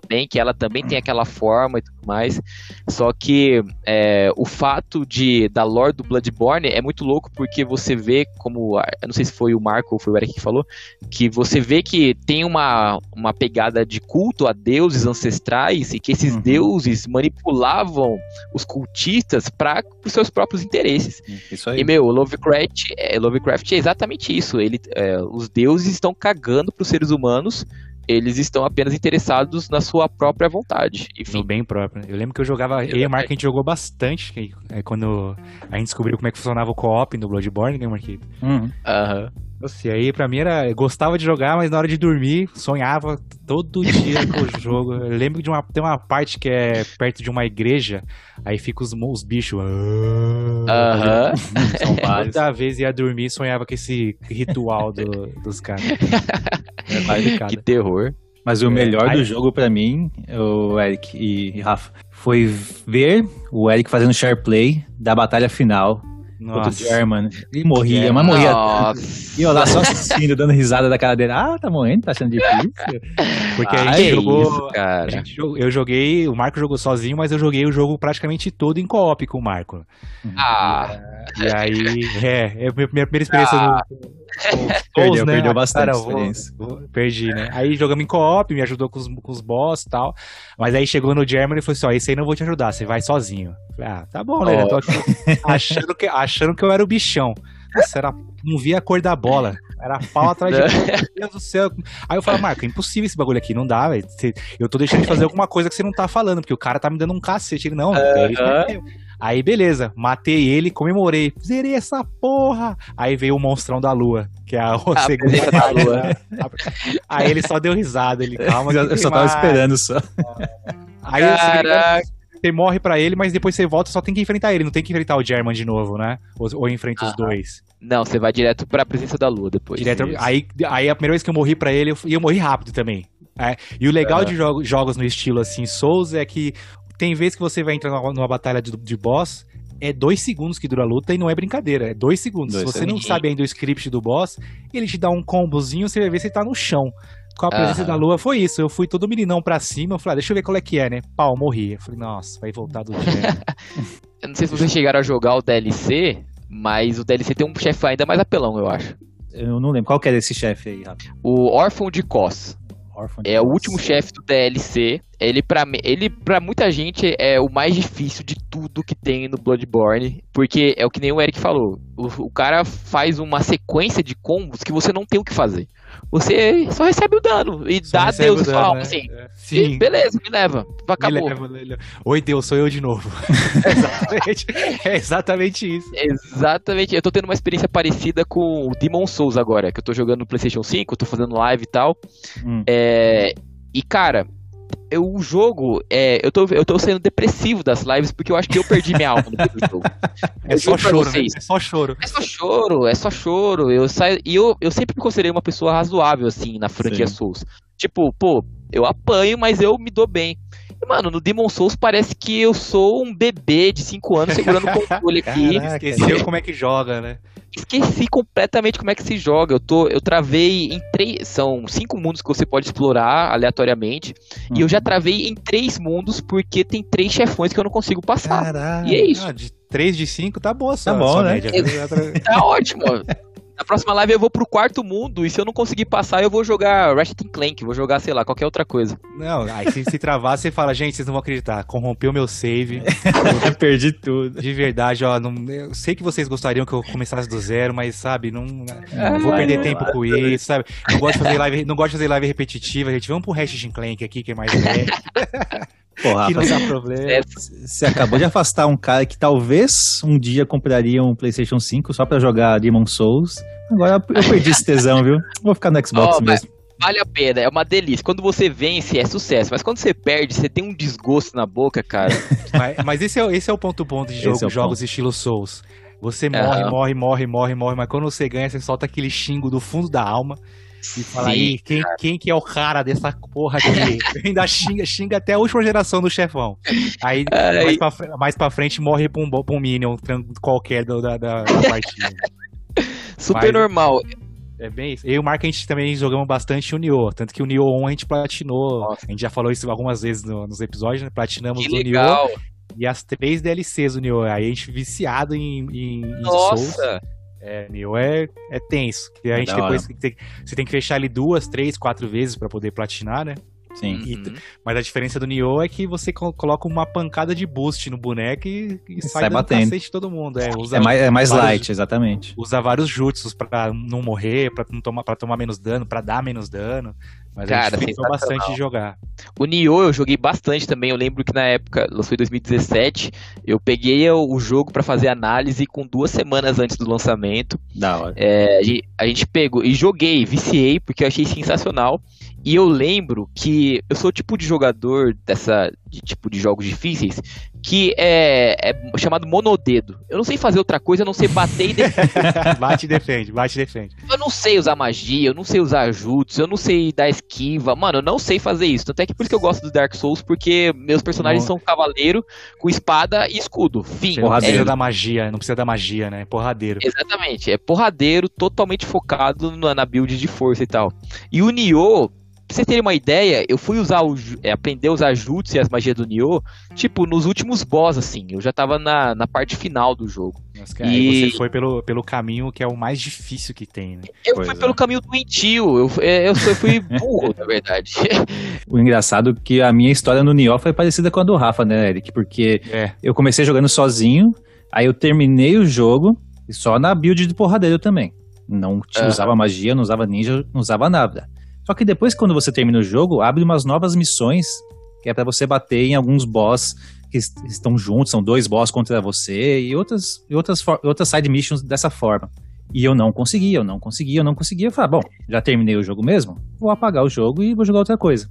também, que ela também tem aquela forma e tudo mais. Só que é, o fato de da lore do Bloodborne é muito louco porque você vê como, eu não sei se foi o Marco ou foi o Eric que falou, que você vê que tem uma, uma pegada de culto a deuses ancestrais e que esses uhum. deuses manipulavam os cultistas para os seus próprios interesses. Isso aí. E meu, Lovecraft, é, Lovecraft é exatamente isso. Ele, é, os deuses estão cagando para os seres humanos eles estão apenas interessados na sua própria vontade. Enfim. No bem próprio. Eu lembro que eu jogava, eu e a Mark a gente jogou bastante, é quando a gente descobriu como é que funcionava o co-op no Bloodborne, né, Marquito? Uhum. Aham. Uhum. Nossa, e aí pra mim era. Eu gostava de jogar, mas na hora de dormir, sonhava todo dia com o jogo. Eu lembro de uma. Tem uma parte que é perto de uma igreja, aí fica os, os bichos. Aham. Uh -huh. São vários. Toda vez ia dormir sonhava com esse ritual do, dos caras. É que terror. Mas o é, melhor do jogo para mim, o Eric e Rafa, foi ver o Eric fazendo share play da batalha final Contra o German. E morria, mas morria. Nossa. E eu lá só assistindo, dando risada da cara dele. Ah, tá morrendo, tá achando difícil. Porque a gente jogou. Isso, cara. Gente, eu joguei, o Marco jogou sozinho, mas eu joguei o jogo praticamente todo em co-op com o Marco. Ah. E aí, é, é a minha primeira experiência ah. no, perdeu, né? perdeu bastante Cara, experiência. Vou, vou, perdi, né? Aí jogamos em co-op, me ajudou com os, com os boss e tal. Mas aí chegou no German e falou assim: ó, esse aí não vou te ajudar, você vai sozinho. Falei, ah, tá bom, né? Oh. Achando que, achando que eu era o bichão. Nossa, era, não via a cor da bola. Era pau atrás de. Meu Deus do céu. Aí eu falo, Marco, é impossível esse bagulho aqui, não dá, velho. Eu tô deixando de fazer alguma coisa que você não tá falando, porque o cara tá me dando um cacete. Ele, não, uh -huh. Aí, beleza, matei ele, comemorei. Zerei essa porra! Aí veio o monstrão da lua, que é a, a segunda da lua. Aí ele só deu risada, ele, calma. Eu só tava esperando só. Aí Caraca. você morre pra ele, mas depois você volta só tem que enfrentar ele, não tem que enfrentar o German de novo, né? Ou, ou enfrenta ah, os dois. Não, você vai direto pra presença da lua depois. Direto, aí, aí a primeira vez que eu morri pra ele, eu, eu morri rápido também. É, e o legal de jogo, jogos no estilo assim, Souls, é que tem vezes que você vai entrar numa, numa batalha de, de, boss, é dois segundos que dura a luta e não é brincadeira, é dois segundos. Dois Se você segundos. não sabe ainda o script do boss, ele te dá um combozinho, você vai ver se ele tá no chão. Com a presença uhum. da lua foi isso. Eu fui todo meninão pra cima, eu falei, ah, deixa eu ver qual é que é, né? Pau, morri. Eu falei, nossa, vai voltar do Eu não sei se vocês chegaram a jogar o DLC, mas o DLC tem um chefe ainda mais apelão, eu acho. Eu não lembro. Qual que é desse chefe aí, Rafa? O Órfão de Cos. É o último chefe do DLC. Ele pra, ele, pra muita gente, é o mais difícil de tudo que tem no Bloodborne. Porque é o que nem o Eric falou. O, o cara faz uma sequência de combos que você não tem o que fazer. Você só recebe o dano e só dá a Deus dano, sua alma, né? assim. É. Sim. E beleza, me leva. Acabou. Me leva, me leva. Oi, Deus, sou eu de novo. exatamente, é exatamente isso. Exatamente. Eu tô tendo uma experiência parecida com o Demon Souls agora, que eu tô jogando no PlayStation 5, tô fazendo live e tal. Hum. É, e, cara, eu, o jogo, é, eu, tô, eu tô sendo depressivo das lives porque eu acho que eu perdi minha alma no jogo. É só choro, né? é só choro. É só choro, é só choro. Eu saio, e eu, eu sempre me considerei uma pessoa razoável, assim, na franquia Sim. Souls. Tipo, pô, eu apanho, mas eu me dou bem. E, mano, no Demon Souls parece que eu sou um bebê de 5 anos segurando o controle aqui. Caraca, esqueceu como é que joga, né? Esqueci completamente como é que se joga. Eu tô, eu travei em três, são cinco mundos que você pode explorar aleatoriamente, e eu já Uhum. travei em três mundos porque tem três chefões que eu não consigo passar. Caralho. E é isso. Ah, de 3 de 5 tá boa só, Tá bom, sua né? média. Tá ótimo. Na próxima live eu vou pro quarto mundo e se eu não conseguir passar, eu vou jogar Ratchet Clank, vou jogar, sei lá, qualquer outra coisa. Não, aí se, se travar, você fala, gente, vocês não vão acreditar, corrompeu meu save. Eu perdi tudo. De verdade, ó, não, eu sei que vocês gostariam que eu começasse do zero, mas sabe, não, não Ah, vou perder não, tempo com isso, sabe? Não gosto de fazer live, não gosto de fazer live repetitiva, gente. Vamos pro Ratchet Clank aqui, que é mais leve, Porra, que não rapaz, dá problema. É, você acabou de afastar um cara que talvez um dia compraria um PlayStation 5 só pra jogar Demon Souls. Agora eu perdi esse tesão, viu? Vou ficar no Xbox mas- mesmo. Vale a pena, é uma delícia. Quando você vence, é sucesso. Mas quando você perde, você tem um desgosto na boca, cara. Mas, mas esse, é, o- esse é o ponto bom de jogo, é jogos estilo Souls. Você morre, Aham. morre, morre, morre, morre, mas quando você ganha, você solta aquele xingo do fundo da alma e fala aí, quem, quem que é o cara dessa porra aqui? Ainda xinga, xinga até a última geração do chefão. Aí, Ai. mais, pra, mais pra frente, morre pra um, pra um minion qualquer da, da, da partida. Super Mas- normal. É bem isso. Eu e o Marco, a gente também jogamos bastante o Nioh. Tanto que o Nioh 1 a gente platinou. Nossa. A gente já falou isso algumas vezes no- nos episódios, né? Platinamos Que o Nioh e as três DLCs do Nioh. Aí a gente viciado em, em, em Souls. É, Nioh é, é tenso. E a É gente depois tem, você tem que fechar ele duas, três, quatro vezes pra poder platinar, né? Sim. E- Uhum. Mas a diferença do Nioh é que você co- coloca uma pancada de boost no boneco e, e sai, sai batendo. cacete todo mundo. É, usa, É mais, é mais vários- light, exatamente. usa vários jutsus pra não morrer, pra, não tomar, pra tomar menos dano, pra dar menos dano. Mas a Cara, sensacional. bastante de jogar. O Nioh eu joguei bastante também. Eu lembro que na época, lançou em 2017, eu peguei o jogo pra fazer análise com duas semanas antes do lançamento. Da hora. É, a a gente pegou e joguei, viciei, porque eu achei sensacional. E eu lembro que eu sou o tipo de jogador dessa de tipo de jogos difíceis que é, é chamado monodedo. Eu não sei fazer outra coisa, eu não sei bater e defender. bate e defende, bate e defende. Eu não sei usar magia, eu não sei usar jutsu, eu não sei dar esquiva. Mano, eu não sei fazer isso. Tanto é que por isso que eu gosto do Dark Souls, porque meus personagens são cavaleiro com espada e escudo. Fim. Não É da magia, não precisa da magia, né? Porradeiro. Exatamente, é porradeiro, totalmente focado na, na build de força e tal. E o Nioh, pra vocês terem uma ideia, eu fui usar o, é, aprender a usar jutsu e as magias do Nioh, tipo, nos últimos boss, assim, eu já tava na, na parte final do jogo. Cara, E- aí você foi pelo, pelo caminho que é o mais difícil que tem, né? Eu Pois fui é. pelo caminho doentio, eu, é, eu, eu fui burro, na verdade. O engraçado é que a minha história no Nioh foi parecida com a do Rafa, né, Eric? Porque É. eu comecei jogando sozinho, aí eu terminei o jogo e só na build de porradeiro também. Não Aham. usava magia, não usava ninja, não usava nada. Só que depois, quando você termina o jogo, abre umas novas missões que é pra você bater em alguns boss que est- estão juntos, são dois boss contra você e outras, e outras, outras side missions dessa forma. E eu não conseguia, eu não conseguia, eu não conseguia. Eu falei, ah, bom, já terminei o jogo mesmo, vou apagar o jogo e vou jogar outra coisa.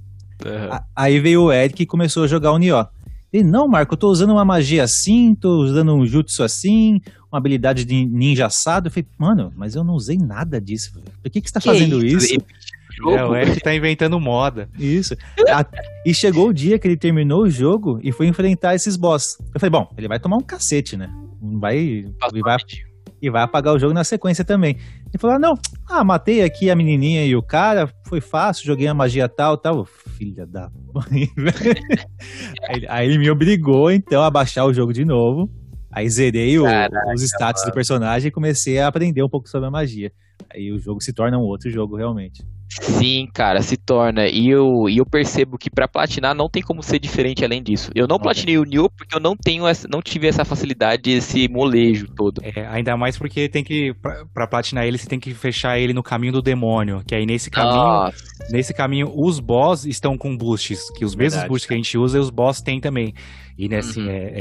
A- Aí veio o Eric e começou a jogar o Nioh. Ele, não, Marco, eu tô usando uma magia assim, tô usando um jutsu assim, uma habilidade de ninja assado. Eu falei, mano, mas eu não usei nada disso. velho. Por que, que você tá fazendo isso? Jogo, É, o Eric tá inventando moda. Isso. A- e chegou o dia que ele terminou o jogo e foi enfrentar esses boss. Eu falei, bom, ele vai tomar um cacete, né? Não Vai, vai, e vai apagar o jogo na sequência também. Ele falou: ah, não, ah, matei aqui a menininha e o cara, foi fácil, joguei a magia tal, tal. Filha da mãe, aí, ele- aí ele me obrigou, então, a baixar o jogo de novo. Aí zerei o- Caraca, os status do personagem e comecei a aprender um pouco sobre a magia. Aí o jogo se torna um outro jogo, realmente. Sim, cara, se torna. E eu, e eu percebo que pra platinar não tem como ser diferente além disso. Eu não Ok. platinei o Nioh porque eu não tenho essa, não tive essa facilidade, esse molejo todo. É, ainda mais porque tem que, pra, pra platinar ele, você tem que fechar ele no caminho do demônio. Que aí nesse caminho, Nossa, nesse caminho, os boss estão com boosts. Que os mesmos Verdade. boosts que a gente usa, os boss têm também. E né, assim, Uhum. é,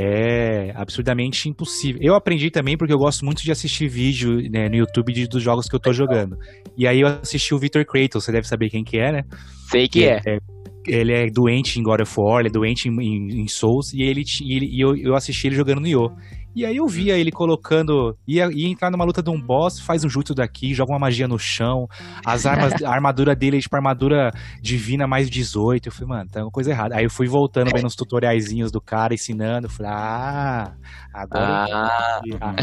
é absurdamente impossível. Eu aprendi também porque eu gosto muito de assistir vídeo né, no YouTube de- dos jogos que eu tô jogando. E aí eu assisti o Victor Kratos, você deve saber quem que é, né? sei que é. ele é doente em God of War, ele é doente em, em- em Souls, e, ele, e ele- e eu, eu assisti ele jogando no Io. E aí eu via ele colocando. Ia, ia entrar numa luta de um boss, faz um jutsu daqui, joga uma magia no chão. As armas, a armadura dele é tipo armadura divina mais 18. Eu falei, mano, tá uma coisa errada. Aí eu fui voltando vendo os tutoriaizinhos do cara ensinando. Eu falei, ah, agora. eu Ah. Ah.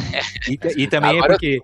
E, e também Agora é porque.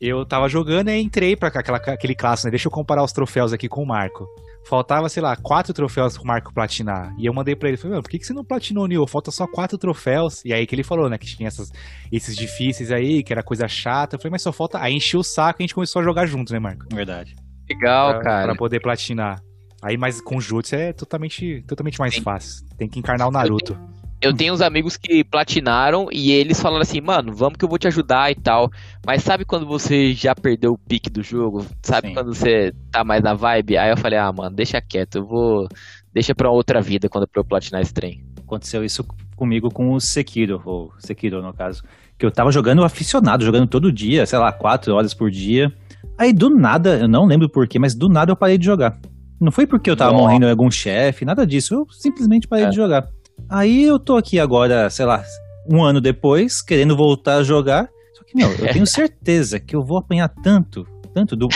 eu tava jogando e entrei pra aquela, aquele clássico, né? Deixa eu comparar os troféus aqui com o Marco. Faltava, sei lá, quatro troféus pro Marco platinar. E eu mandei pra ele, falei, mano, por que, que você não platinou, Nil? Falta só quatro troféus. E aí que ele falou, né, que tinha essas, esses difíceis aí, que era coisa chata. Eu falei, mas só falta. Aí encheu o saco e a gente começou a jogar junto, né, Marco? Verdade. Legal, pra, cara. Pra poder platinar. Aí, mas com Jutsu é totalmente, totalmente mais fácil. Tem que encarnar o Naruto. Eu tenho uns amigos que platinaram e eles falaram assim, mano, vamos que eu vou te ajudar e tal. Mas sabe quando você já perdeu o pique do jogo? Sabe Sim. quando você tá mais na vibe? Aí eu falei, ah, mano, deixa quieto, eu vou. Deixa pra outra vida quando eu platinar esse trem. Aconteceu isso comigo com o Sekiro, ou Sekiro no caso. Que eu tava jogando aficionado, jogando todo dia, sei lá, quatro horas por dia. Aí do nada, eu não lembro porquê, mas do nada eu parei de jogar. Não foi porque eu tava Nossa. morrendo em algum chefe, nada disso. Eu simplesmente parei É. de jogar. Aí eu tô aqui agora, sei lá, um ano depois, querendo voltar a jogar. Só que, meu, eu tenho certeza que eu vou apanhar tanto, tanto do.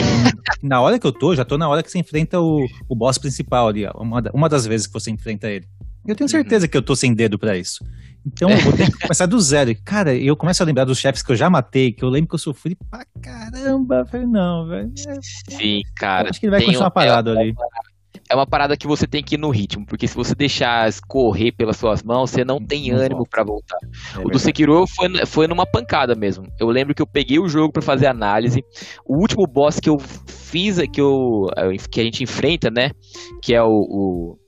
na hora que eu tô, já tô na hora que você enfrenta o, o boss principal ali, uma, uma das vezes que você enfrenta ele. Eu tenho certeza que eu tô sem dedo pra isso. Então eu vou ter que começar do zero. Cara, eu começo a lembrar dos chefes que eu já matei, que eu lembro que eu sofri pra caramba. Eu Falei, não, velho. é- Sim, cara. Acho que ele vai continuar um- parado é, ali. É uma parada que você tem que ir no ritmo, porque se você deixar escorrer pelas suas mãos, você não tem ânimo pra voltar. É o do. Sekiro foi, foi numa pancada mesmo. Eu lembro que eu peguei o jogo pra fazer análise. O último boss que eu fiz, que, eu, que a gente enfrenta, né? Que é o-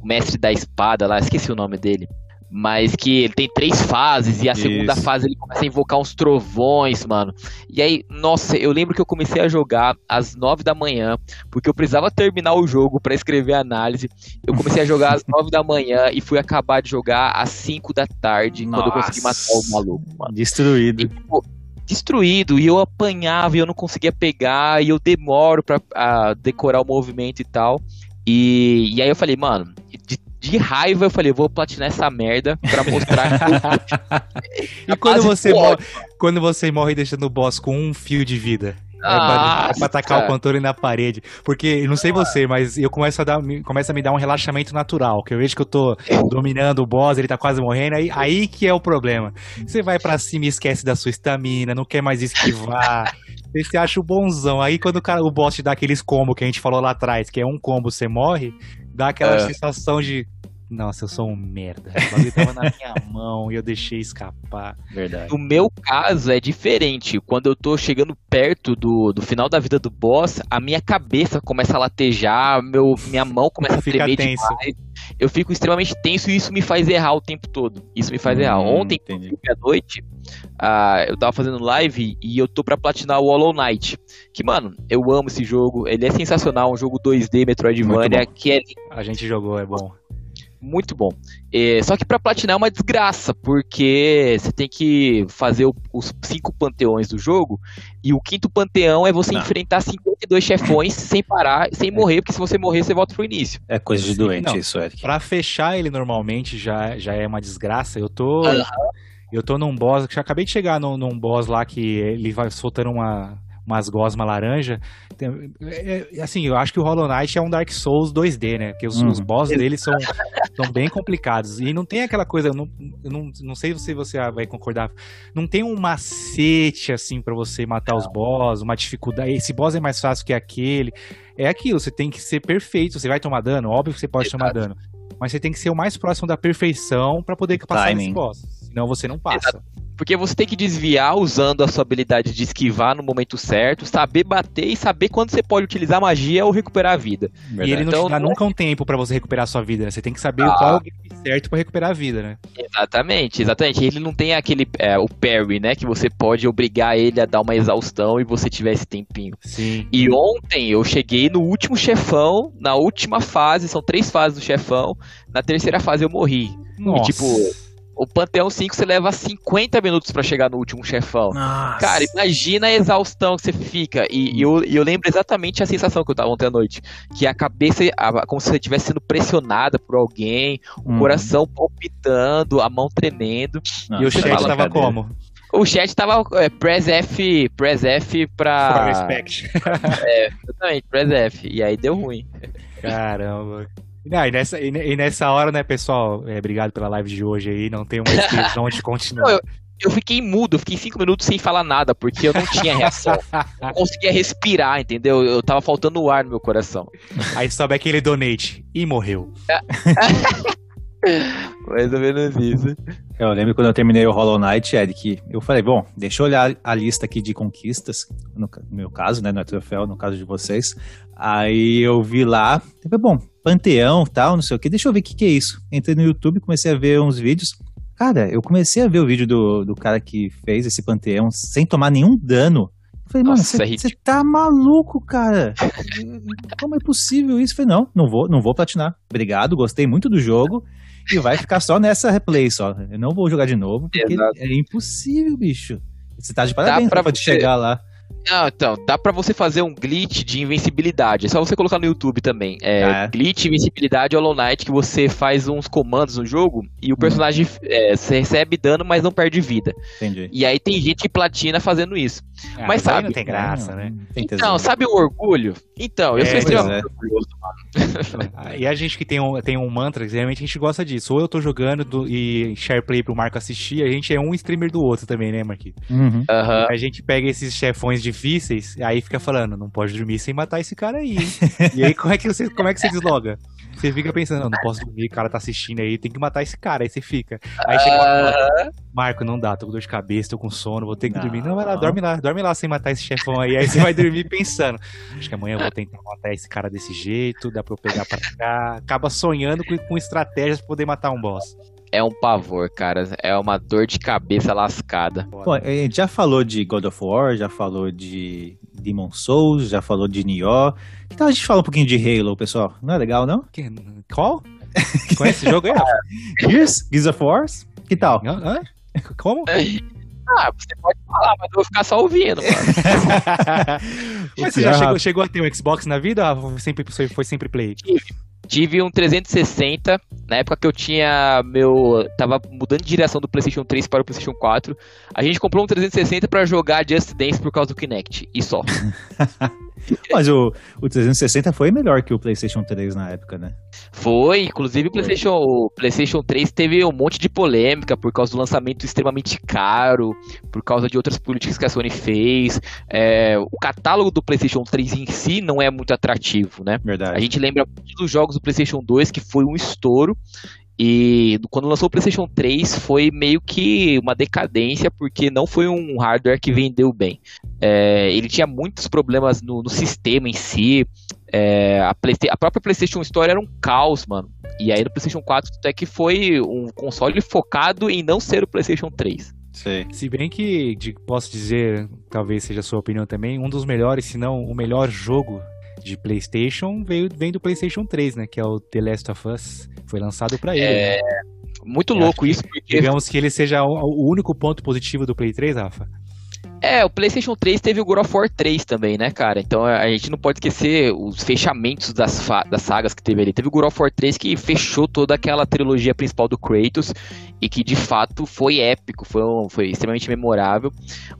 o mestre da espada lá, esqueci o nome dele. Mas que ele tem três fases e a segunda Isso. fase ele começa a invocar uns trovões, mano. E aí, nossa, eu lembro que eu comecei a jogar às nove da manhã, porque eu precisava terminar o jogo pra escrever a análise. Eu comecei a jogar às nove da manhã e fui acabar de jogar às cinco da tarde, quando eu consegui matar o Nossa. maluco, mano. Destruído. E, tipo, destruído, e eu apanhava e eu não conseguia pegar, e eu demoro pra ah, decorar o movimento e tal. E, e aí eu falei, mano, de, de raiva eu falei, vou platinar essa merda pra mostrar que eu E quando quase você, morre, quando você morre deixando o boss com um fio de vida? É pra, é pra tacar o controle na parede. Porque, não sei você, mas eu começo a dar, me- começa a me dar um relaxamento natural. Que eu vejo que eu tô dominando o boss, ele tá quase morrendo, aí, aí que é o problema. Você vai pra cima e esquece da sua estamina, não quer mais esquivar. Você se acha o bonzão. Aí quando o, cara, o boss te dá aqueles combos que a gente falou lá atrás, que é um combo, você morre, dá aquela É. sensação de. Nossa, eu sou um merda. O bagulho tava na minha mão e eu deixei escapar. Verdade. No meu caso é diferente. Quando eu tô chegando perto do, do final da vida do boss, a minha cabeça começa a latejar, meu, minha mão começa a Fica tremer tenso. demais. Eu fico extremamente tenso e isso me faz errar o tempo todo. Isso me faz errar. Hum, Ontem, entendi. inclusive, à noite, ah, eu tava fazendo live e eu tô pra platinar o Hollow Knight. Que, mano, eu amo esse jogo. Ele é sensacional, um jogo 2D Metroidvania que é A gente jogou, é bom. Muito bom. É, só que pra platinar é uma desgraça, porque você tem que fazer o- os cinco panteões do jogo, e o quinto panteão é você Não. enfrentar 52 chefões sem parar, sem morrer, porque se você morrer, você volta pro início. É coisa de doente não. isso, Eric. Pra fechar ele normalmente já, já é uma desgraça. Eu tô. Aham. Eu tô num boss. que Já acabei de chegar num, num boss lá que ele vai soltando uma, umas gosma laranja. Tem- é- é- assim, eu acho que o Hollow Knight é um Dark Souls 2D, né? Porque os, Uhum. os boss dele são, são bem complicados. E não tem aquela coisa. Eu não, eu não, não sei se você vai concordar. Não tem um macete, assim, pra você matar os boss, uma dificuldade. Esse boss é mais fácil que aquele. É aquilo, você tem que ser perfeito. Você vai tomar dano, óbvio que você pode tomar dano. Mas você tem que ser o mais próximo da perfeição pra poder passar Timing. nesse boss. Senão você não passa. Porque você tem que desviar usando a sua habilidade de esquivar no momento certo, saber bater e saber quando você pode utilizar magia ou recuperar a vida. E ele não Então, te dá não é- nunca um tempo pra você recuperar a sua vida, né? Você tem que saber Ah. qual é o certo pra recuperar a vida, né? Exatamente, exatamente. Ele não tem aquele é, o parry, né? Que você pode obrigar ele a dar uma exaustão e você tiver esse tempinho. Sim. E ontem eu cheguei no último chefão, na última fase, são três fases do chefão. Na terceira fase eu morri. Nossa. tipo, O Panteão 5 você leva 50 minutos pra chegar no último chefão. Nossa. Cara, imagina a exaustão que você fica. E, e eu, e eu lembro exatamente a sensação que eu tava ontem à noite. Que a cabeça, a- como se você estivesse sendo pressionada por alguém, o Uhum. coração palpitando, a mão tremendo. Nossa, e o chat fala, tava como? O chat tava é, press F, press F pra. Respect. Exatamente, press F. E aí deu ruim. Caramba. Não, e, nessa, e, ne- e nessa hora, né, pessoal? é, obrigado pela live de hoje aí. Não tem mais que onde continuar. Não, eu- eu fiquei mudo, eu fiquei cinco minutos sem falar nada, porque eu não tinha reação. não conseguia respirar, entendeu? Eu tava faltando ar no meu coração. Aí sobe aquele donate e morreu. Mais ou menos isso. Eu lembro quando eu terminei o Hollow Knight, Ed, que eu falei, bom, deixa eu olhar a lista aqui de conquistas, no, meu caso, né, no troféu, no caso de vocês. Aí eu vi lá, falei, bom, Panteão tal, não sei o que, deixa eu ver o que, que é isso. Entrei no YouTube, comecei a ver uns vídeos. Cara, eu comecei a ver o vídeo do, do cara que fez esse Panteão sem tomar nenhum dano. Eu falei, mano, você é tá maluco, cara? Como é possível isso? Eu falei, não, não vou, não vou platinar. Obrigado, gostei muito do jogo e vai ficar só nessa replay só. Eu não vou jogar de novo, porque Exato. é impossível, bicho. Você tá de parabéns pra, pra você... chegar lá. Não, então, dá pra você fazer um glitch de invencibilidade. É só você colocar no YouTube também. É, ah, é. glitch invencibilidade Hollow Knight, que você faz uns comandos no jogo e o hum. personagem é, recebe dano, mas não perde vida. Entendi. E aí tem gente que platina fazendo isso. Ah, mas sabe. Não tem graça, né? Então, sabe o orgulho? Então, eu é, sou extremamente é. orgulhoso, mano. e a gente que tem um, tem um mantra, geralmente a gente gosta disso. Ou eu tô jogando do, e share play pro Marco assistir, a gente é um streamer do outro também, né, Marquinhos? Uhum. Uhum. A gente pega esses chefões difíceis, aí fica falando, não pode dormir sem matar esse cara aí. e aí, como é que você, como é que você desloga? Você fica pensando, não, não posso dormir, o cara tá assistindo aí, tem que matar esse cara. Aí você fica. Aí chega uma Marco, não dá, tô com dor de cabeça, tô com sono, vou ter que não. dormir. Não, vai lá, dorme lá, dorme lá sem matar esse chefão aí. Aí você vai dormir pensando, acho que amanhã eu vou tentar matar esse cara desse jeito, dá pra eu pegar pra cá. Acaba sonhando com, com estratégias pra poder matar um boss é um pavor, cara. É uma dor de cabeça lascada. Bom, a gente já falou de God of War, já falou de Demon Souls, já falou de Nioh. Que tal a gente falar um pouquinho de Halo, pessoal? Não é legal, não? Que, qual? Conhece esse jogo aí? Gears? Gears of Wars? Que tal? Hã? Como? Ah, você pode falar, mas eu vou ficar só ouvindo, mano. mas você já chegou, chegou a ter um Xbox na vida ou foi sempre, foi sempre Play? Tive um 360, na época que eu tinha meu. Tava mudando de direção do PlayStation 3 para o PlayStation 4. A gente comprou um 360 para jogar Just Dance por causa do Kinect, e só. Mas o, o 360 foi melhor que o PlayStation 3 na época, né? Foi, inclusive o PlayStation, o PlayStation 3 teve um monte de polêmica por causa do lançamento extremamente caro, por causa de outras políticas que a Sony fez. É, o catálogo do PlayStation 3 em si não é muito atrativo, né? Verdade. A gente lembra dos jogos do PlayStation 2 que foi um estouro. E quando lançou o PlayStation 3 foi meio que uma decadência, porque não foi um hardware que vendeu bem. É, ele tinha muitos problemas no, no sistema em si. É, a, a, própria PlayStation Store era um caos, mano. E aí no PlayStation 4 até que foi um console focado em não ser o PlayStation 3. Sim. Se bem que, de, posso dizer, talvez seja a sua opinião também, um dos melhores, se não o melhor jogo de PlayStation veio, vem do PlayStation 3, né? Que é o The Last of Us. Foi lançado para ele. É. Né? Muito louco isso, porque. Digamos que ele seja o, o único ponto positivo do Play 3, Rafa. É, o PlayStation 3 teve o God of War 3 também, né, cara? Então a gente não pode esquecer os fechamentos das, das sagas que teve ali. Teve o God of War 3 que fechou toda aquela trilogia principal do Kratos e que de fato foi épico, foi, um, foi extremamente memorável.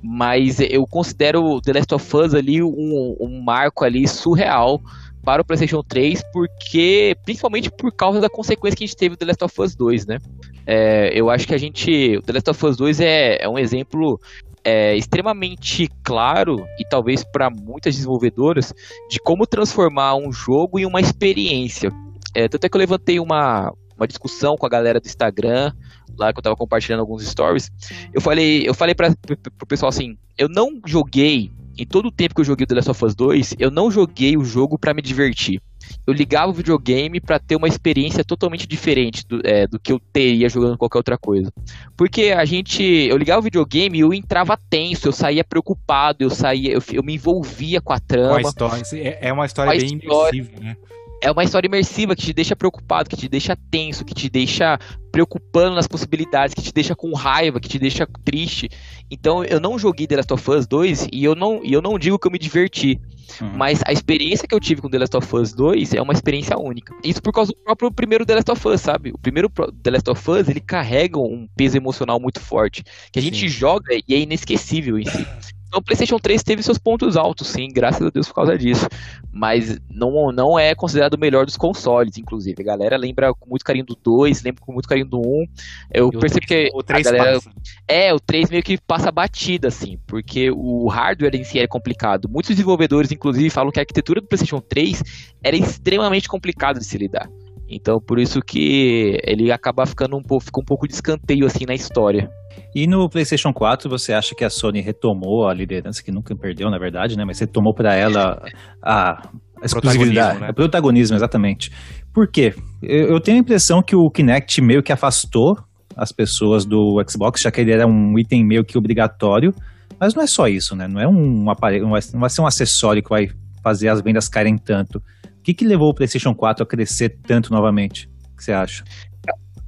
Mas eu considero The Last of Us ali um, um marco ali surreal para o PlayStation 3, porque principalmente por causa da consequência que a gente teve do The Last of Us 2, né? É, eu acho que a gente. O The Last of Us 2 é, é um exemplo é, extremamente claro e talvez para muitas desenvolvedoras de como transformar um jogo em uma experiência. É, tanto é que eu levantei uma, uma discussão com a galera do Instagram, lá que eu tava compartilhando alguns stories. Eu falei, eu falei para o pessoal assim, eu não joguei em todo o tempo que eu joguei The Last of Us 2, eu não joguei o jogo para me divertir eu ligava o videogame para ter uma experiência totalmente diferente do, é, do que eu teria jogando qualquer outra coisa. Porque a gente, eu ligava o videogame e eu entrava tenso, eu saía preocupado, eu saía, eu, eu me envolvia com a trama. Uma história, é, é uma história bem história, imersiva, né? É uma história imersiva que te deixa preocupado, que te deixa tenso, que te deixa preocupando nas possibilidades, que te deixa com raiva, que te deixa triste. Então eu não joguei The Last of Us 2 e eu não, e eu não digo que eu me diverti. Uhum. Mas a experiência que eu tive com The Last of Us 2 é uma experiência única. Isso por causa do próprio primeiro The Last of Us, sabe? O primeiro The Last of Us, ele carrega um peso emocional muito forte. Que a gente Sim. joga e é inesquecível em si. Então, o PlayStation 3 teve seus pontos altos, sim, graças a Deus por causa disso. Mas não, não é considerado o melhor dos consoles, inclusive. A galera lembra com muito carinho do 2, lembra com muito carinho do 1. Eu o percebo 3 que o 3 a galera. passa. É, o 3 meio que passa batida, assim, porque o hardware em si é complicado. Muitos desenvolvedores, inclusive, falam que a arquitetura do PlayStation 3 era extremamente complicada de se lidar. Então, por isso que ele acaba ficando um pouco, fica um pouco de escanteio, assim, na história. E no PlayStation 4, você acha que a Sony retomou a liderança, que nunca perdeu, na verdade, né? Mas retomou para ela a, a exclusividade, Protagonismo, né? o protagonismo, exatamente. Por quê? Eu, eu tenho a impressão que o Kinect meio que afastou as pessoas do Xbox, já que ele era um item meio que obrigatório. Mas não é só isso, né? Não é um aparelho, não vai, não vai ser um acessório que vai fazer as vendas caírem tanto. O que, que levou o PlayStation 4 a crescer tanto novamente? O que você acha?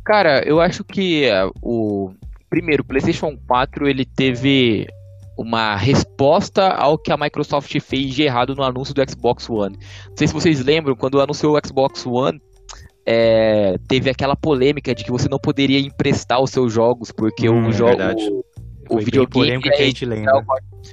Cara, eu acho que é, o primeiro, o PlayStation 4 ele teve uma resposta ao que a Microsoft fez de errado no anúncio do Xbox One. Não sei se vocês lembram, quando anunciou o Xbox One, é, teve aquela polêmica de que você não poderia emprestar os seus jogos, porque Hum, o é jogo. verdade. O Foi videogame polêmica que a é gente lembra.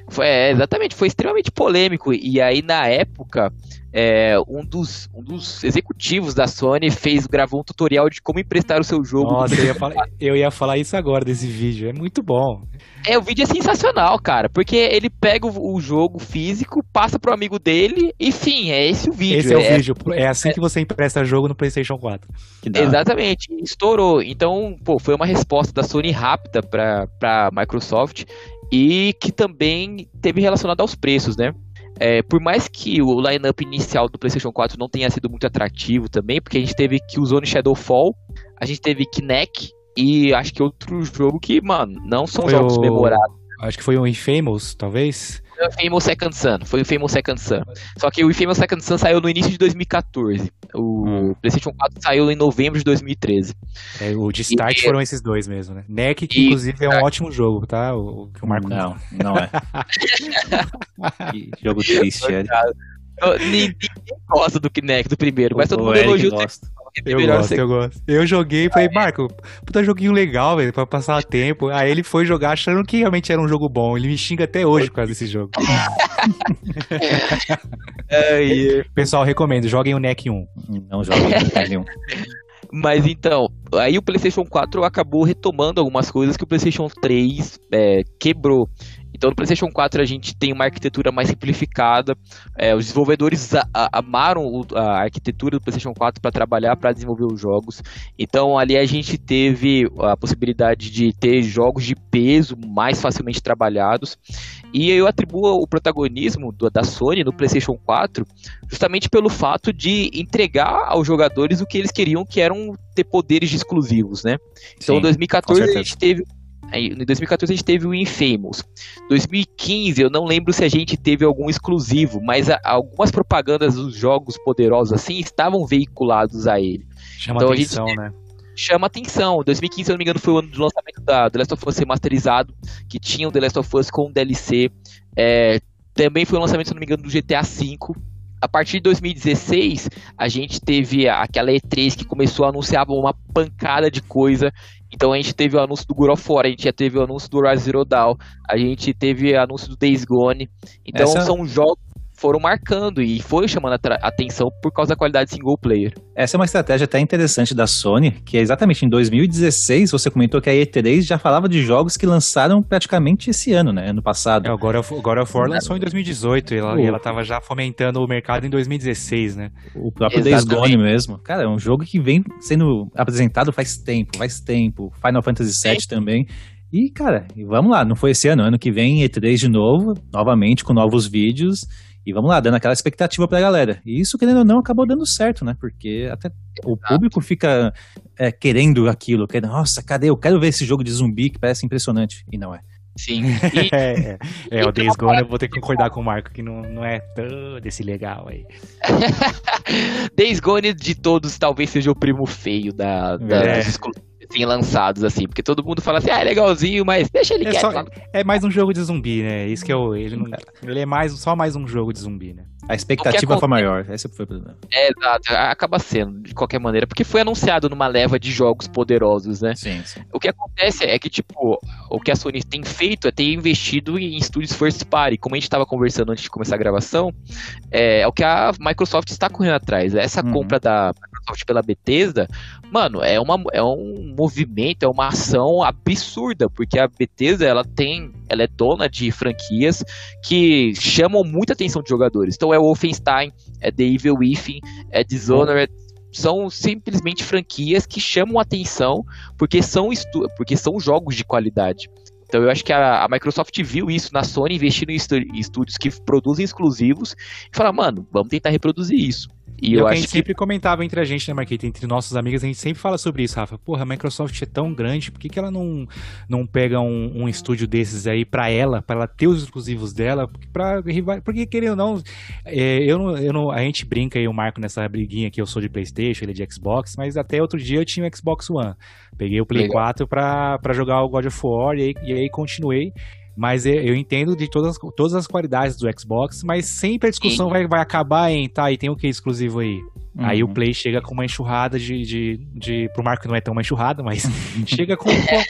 Foi, é, exatamente, foi extremamente polêmico. E aí, na época, é, um, dos, um dos executivos da Sony fez, gravou um tutorial de como emprestar o seu jogo. Nossa, eu ia, falar, eu ia falar isso agora desse vídeo. É muito bom. É, o vídeo é sensacional, cara, porque ele pega o, o jogo físico, passa pro amigo dele, e fim, é esse o vídeo. Esse é o vídeo. É assim que você empresta jogo no PlayStation 4. Que da hora. Exatamente, estourou. Então, pô, foi uma resposta da Sony rápida pra, pra Microsoft e que também teve relacionado aos preços, né? É, por mais que o lineup inicial do PlayStation 4 não tenha sido muito atrativo também, porque a gente teve Killzone Shadowfall, a gente teve Kinect e acho que outro jogo que, mano, não são Foi jogos o- memoráveis. Acho que foi o Infamous, talvez. Foi o Infamous Second Son, foi o Infamous Second Son. Só que o Infamous Second Son saiu no início de 2014. O Hum. PlayStation 4 saiu em novembro de 2013. É, o de Start E- foram esses dois mesmo, né? NEC, que E- inclusive é um ótimo jogo, tá? O, o que o Marco Não, não é. que jogo triste, é. Ninguém gosta do Kinect do primeiro, mas todo mundo elogia o Eu melhor gosto, segundo. eu gosto. Eu joguei e falei, Marco, puta joguinho legal, velho, pra passar tempo. Aí ele foi jogar achando que realmente era um jogo bom. Ele me xinga até hoje por causa desse jogo. Aí, Pessoal, recomendo, joguem o NEC 1. Não joga em nenhum. Mas então, aí o PlayStation 4 acabou retomando algumas coisas que o PlayStation 3 é, quebrou. Então no PlayStation 4 a gente tem uma arquitetura mais simplificada. é, os desenvolvedores a- a- amaram o- a arquitetura do PlayStation 4 para trabalhar, para desenvolver os jogos. Então ali a gente teve a possibilidade de ter jogos de peso mais facilmente trabalhados. E eu atribuo o protagonismo do- da Sony no PlayStation 4 justamente pelo fato de entregar aos jogadores o que eles queriam, que eram ter poderes exclusivos, né? Então, Sim, em 2014 com a gente teve em 2014 a gente teve o Infamous. 2015 eu não lembro se a gente teve algum exclusivo, mas a- algumas propagandas dos jogos poderosos assim estavam veiculados a ele. Chama Então a gente atenção, né? Chama atenção. 2015, se eu não me engano, foi o ano do lançamento da The Last of Us remasterizado, que tinha o The Last of Us com DLC. É, também foi o lançamento, se eu não me engano, do GTA V. A partir de 2016, a gente teve aquela E3 que começou a anunciar uma pancada de coisa. Então a gente teve o anúncio do God of War, a gente já teve o anúncio do Horizon Zero Dawn, a gente teve o anúncio do Days Gone. Então Essa- são jogos foram marcando e foi chamando a atenção por causa da qualidade single player. Essa é uma estratégia até interessante da Sony, que é exatamente em 2016, você comentou que a E3 já falava de jogos que lançaram praticamente esse ano, né? Ano passado. É, o God of, o God of War lançou em 2018 e ela, O- e ela tava já fomentando o mercado em 2016, né? O próprio Days. Gone mesmo. Cara, é um jogo que vem sendo apresentado faz tempo, faz tempo. Final Fantasy VII também. E, cara, vamos lá, não foi esse ano, ano que vem E3 de novo, novamente com novos vídeos. E vamos lá, dando aquela expectativa pra galera. E isso, querendo ou não, acabou dando certo, né? Porque até o público fica é, querendo aquilo. Querendo, Nossa, cadê? Eu quero ver esse jogo de zumbi que parece impressionante. E não é. Sim. E É, é, é, o Days Gone eu vou ter que concordar com o Marco que não, não é todo esse legal aí. Days Gone de todos talvez seja o primo feio da, da É. dos exclusivos. Assim, lançados, assim, porque todo mundo fala assim, ah, é legalzinho, mas deixa ele É, quieto. só- é mais um jogo de zumbi, né? Isso que é o. Ele, não- ele é mais, só mais um jogo de zumbi, né? A expectativa foi maior. Esse foi o problema. É, exato, acaba sendo, de qualquer maneira, porque foi anunciado numa leva de jogos poderosos, né? Sim, sim. O que acontece é que, tipo, o que a Sony tem feito é ter investido em estúdios first party. Como a gente estava conversando antes de começar a gravação, é, é o que a Microsoft está correndo atrás. Essa Uhum. compra da Microsoft pela Bethesda, mano, é, uma, é um movimento, é uma ação absurda, porque a Bethesda, ela tem, ela é dona de franquias que chamam muita atenção de jogadores. Então é Wolfenstein, é The Evil Within, é Dishonored, são simplesmente franquias que chamam atenção porque são, porque são jogos de qualidade. Então eu acho que a, a Microsoft viu isso na Sony, investindo em estúdios que produzem exclusivos, e fala, mano, vamos tentar reproduzir isso. E é eu o que a gente que sempre comentava entre a gente, né, Marquita? Entre nossos amigos, a gente sempre fala sobre isso, Rafa. Porra, a Microsoft é tão grande, por que, que ela não, não pega um, um estúdio desses aí pra ela, pra ela ter os exclusivos dela? Porque, pra, porque querendo ou não, é, eu não, eu não. A gente brinca aí, o Marco, nessa briguinha que eu sou de PlayStation, ele é de Xbox, mas até outro dia eu tinha o Xbox One. Peguei o Play Legal. 4 pra, pra jogar o God of War e e aí continuei. Mas eu eu entendo de todas, todas as qualidades do Xbox, mas sempre a discussão vai, vai acabar em, tá, e tem o que exclusivo aí? Aí o Uhum. Play chega com uma enxurrada de, de, de. Pro Marco não é tão uma enxurrada, mas chega com, com-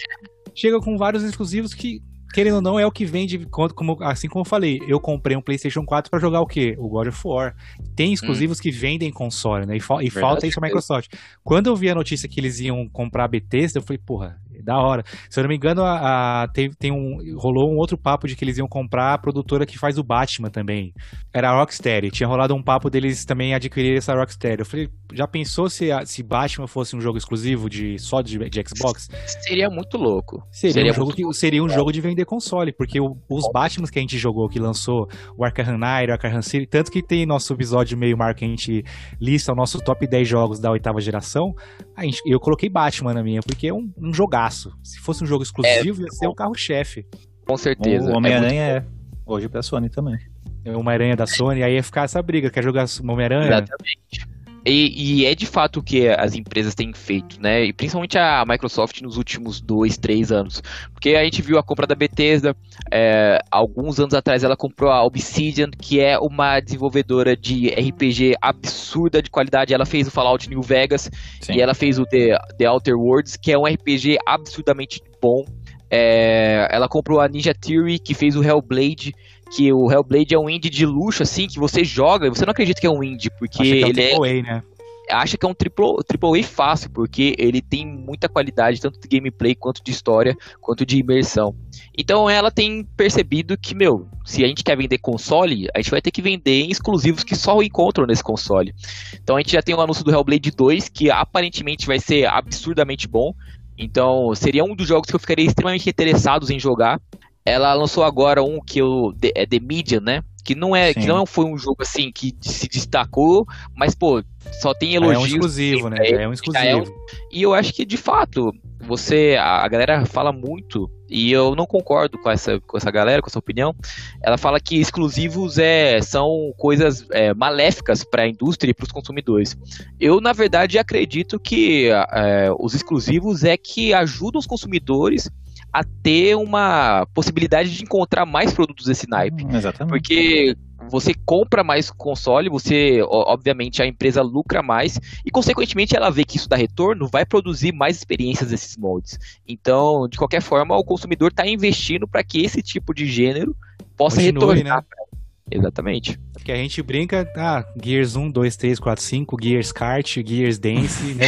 chega com vários exclusivos que, querendo ou não, é o que vende. Como, assim como eu falei, eu comprei um PlayStation 4 pra jogar o quê? O God of War. Tem exclusivos que vendem console, né? E, fa- e falta isso a Microsoft. Quando eu vi a notícia que eles iam comprar a Bethesda, eu falei, porra, da hora. Se eu não me engano, a, a- teve- tem um, rolou um outro papo de que eles iam comprar a produtora que faz o Batman também. Era a Rocksteady. Tinha rolado um papo deles também adquirir essa Rocksteady. Eu falei, já pensou se, a- se Batman fosse um jogo exclusivo de só de, de Xbox? seria muito louco. Seria, Seria um, jogo que, seria um jogo de vender console, porque o- os Batmans que a gente jogou, que lançou o Arkham Knight, o Arkham City, tanto que tem nosso episódio meio marco que a gente lista o nosso top 10 jogos da oitava geração, a gente- eu coloquei Batman na minha, porque é um, um jogaço. Se fosse um jogo exclusivo, ia ser o carro-chefe. Com certeza. O É Homem-Aranha é, hoje pra Sony também. Uma aranha da Sony, aí ia ficar essa briga, quer jogar Homem-Aranha? Exatamente. E, e é de fato o que as empresas têm feito, né? E principalmente a Microsoft nos últimos dois, três anos. Porque a gente viu a compra da Bethesda, é, alguns anos atrás ela comprou a Obsidian, que é uma desenvolvedora de RPG absurda de qualidade. Ela fez o Fallout New Vegas Sim. e ela fez o The, The Outer Worlds, que é um RPG absurdamente bom. É, ela comprou a Ninja Theory, que fez o Hellblade, que o Hellblade é um indie de luxo, assim, que você joga e você não acredita que é um indie, porque Acho que é um ele é, AAA, né? acha que é um triple, triple A fácil, porque ele tem muita qualidade, tanto de gameplay, quanto de história, quanto de imersão. Então ela tem percebido que, meu, se a gente quer vender console, a gente vai ter que vender em exclusivos que só encontram nesse console. Então a gente já tem o anúncio do Hellblade 2, que aparentemente vai ser absurdamente bom. Então seria um dos jogos que eu ficaria extremamente interessados em jogar. Ela lançou agora um que eu, é The Medium, né? Que não é, Sim. que não foi um jogo assim que se destacou, mas pô, só tem É elogios. um exclusivo, né? É, É um já é um- exclusivo. E eu acho que de fato, você, a, a galera fala muito, e eu não concordo com essa, com essa galera, com essa opinião. Ela fala que exclusivos é, são coisas é, maléficas para a indústria e para os consumidores. Eu, na verdade, acredito que é, os exclusivos é que ajudam os consumidores a ter uma possibilidade de encontrar mais produtos desse naipe. Exatamente. Porque você compra mais console, você, obviamente, a empresa lucra mais e, consequentemente, ela vê que isso dá retorno, vai produzir mais experiências desses moldes. Então, de qualquer forma, o consumidor está investindo para que esse tipo de gênero possa Continue, retornar. né? ele. Exatamente. Porque a gente brinca, ah, Gears 1, 2, 3, 4, 5, Gears Kart, Gears Dance, né?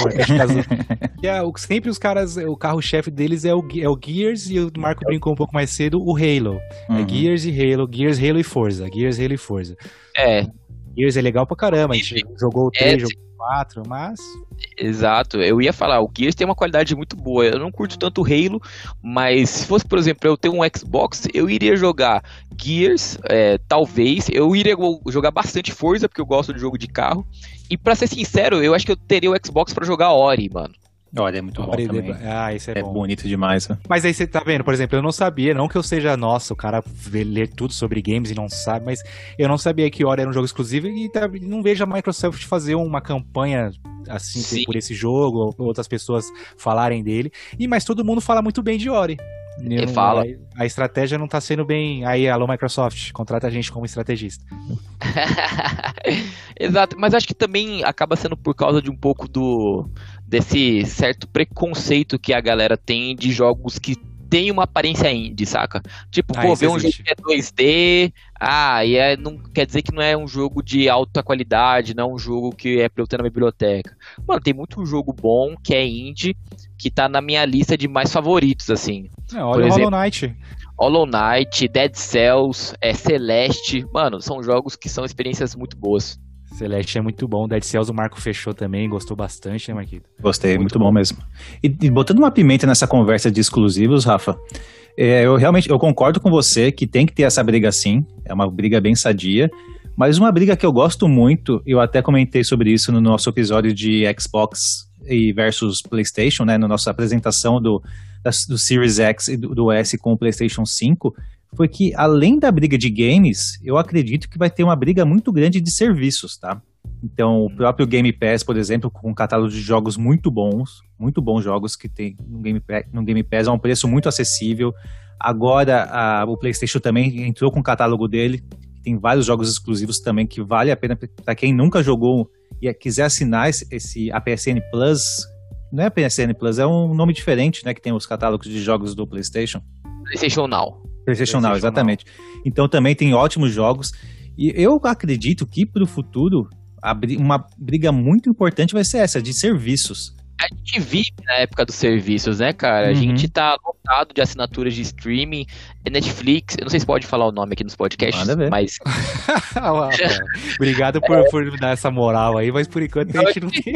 E é, o- sempre os caras, o carro-chefe deles é o, é o Gears e o Marco brincou um pouco mais cedo, o Halo. É Uhum. Gears e Halo, Gears, Halo e Forza, Gears, Halo e Forza. É, Gears é legal pra caramba, a gente jogou o 3, É, jogou o 4, mas Exato, eu ia falar, o Gears tem uma qualidade muito boa. Eu não curto tanto o Halo, mas se fosse, por exemplo, eu ter um Xbox, eu iria jogar Gears, é, talvez. Eu iria jogar bastante Forza, porque eu gosto de jogo de carro. E pra ser sincero, eu acho que eu teria o Xbox pra jogar Ori, mano. Olha, é muito bom também. Ah, isso é, é bom. bonito demais. Né? Mas aí você tá vendo, por exemplo, eu não sabia, não que eu seja, nossa, o cara lê tudo sobre games e não sabe, mas eu não sabia que Ori era um jogo exclusivo e tá, não vejo a Microsoft fazer uma campanha assim Sim. por esse jogo, ou outras pessoas falarem dele. E mas todo mundo fala muito bem de Ori. Ele fala. A, a, estratégia não tá sendo bem. Aí, alô, Microsoft, contrata a gente como estrategista. Exato, mas acho que também acaba sendo por causa de um pouco do desse certo preconceito que a galera tem de jogos que tem uma aparência indie, saca? Tipo, ah, pô, ver um jogo que é 2D, ah, e é, não quer dizer que não é um jogo de alta qualidade, não é um jogo que é pra eu ter na biblioteca. Mano, tem muito jogo bom que é indie, que tá na minha lista de mais favoritos, assim. É, olha Por exemplo, Hollow Knight. Hollow Knight, Dead Cells, é, Celeste, mano, são jogos que são experiências muito boas. Celeste é muito bom. Dead Cells o Marco fechou também, gostou bastante, né, Marquito? Gostei, muito, muito bom. bom. mesmo. E, e, botando uma pimenta nessa conversa de exclusivos, Rafa, é, eu realmente eu concordo com você que tem que ter essa briga sim. É uma briga bem sadia. Mas uma briga que eu gosto muito, eu até comentei sobre isso no nosso episódio de Xbox e versus PlayStation, né, na nossa apresentação do, do Series X e do, do S com o PlayStation 5, foi que, além da briga de games, eu acredito que vai ter uma briga muito grande de serviços, tá? Então, o próprio Game Pass, por exemplo, com um catálogo de jogos muito bons, muito bons jogos que tem no Game Pass, no Game Pass a um preço muito acessível. Agora, a, o PlayStation também entrou com o catálogo dele, tem vários jogos exclusivos também que vale a pena para quem nunca jogou e quiser assinar esse, esse a PSN Plus. Não é a PSN Plus, é um nome diferente, né, que tem os catálogos de jogos do PlayStation. PlayStation Now. PlayStation Now, exatamente. Então também tem ótimos jogos. E eu acredito que para o futuro, uma briga muito importante vai ser essa, de serviços a gente vive na época dos serviços, né, cara? A uhum. gente tá lotado de assinaturas de streaming, Netflix, eu não sei se pode falar o nome aqui nos podcasts, mas. Obrigado por, é. por dar essa moral aí, mas por enquanto a gente não tem.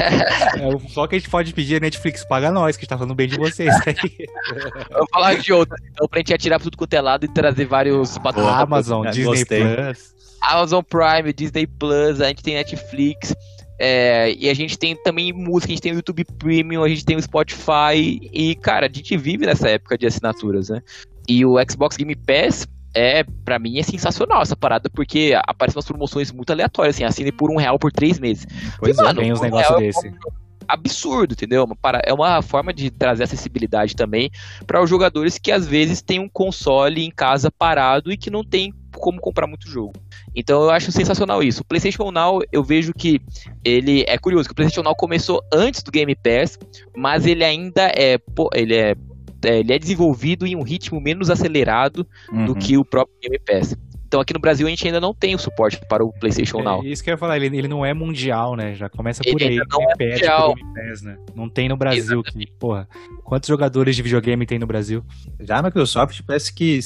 É, só que a gente pode pedir a Netflix, paga nós, que está falando bem de vocês. Vamos falar de outras, então, pra gente atirar tudo quanto é lado e trazer vários patrocínios. Amazon, Disney Gostei. Plus. Amazon Prime, Disney Plus, a gente tem Netflix. É, e a gente tem também música, a gente tem o YouTube Premium, a gente tem o Spotify. E, cara, a gente vive nessa época de assinaturas, né? E o Xbox Game Pass é, para mim, é sensacional essa parada, porque aparecem umas promoções muito aleatórias, assim, assine por um real por três meses. Pois e, é, mano, tem uns um negócios desse. É absurdo, entendeu? É uma forma de trazer acessibilidade também para os jogadores que às vezes têm um console em casa parado e que não tem como comprar muito jogo. Então eu acho sensacional isso. O PlayStation Now, eu vejo que ele é curioso, que o PlayStation Now começou antes do Game Pass, mas ele ainda é, ele é, é ele é desenvolvido em um ritmo menos acelerado uhum. do que o próprio Game Pass. Então aqui no Brasil a gente ainda não tem o suporte para o PlayStation é, Now. Isso que eu ia falar, ele, ele não é mundial, né? Já começa por ele aí. Não é mundial. Pass, né? Não tem no Brasil. Que, porra, quantos jogadores de videogame tem no Brasil? Já a Microsoft parece que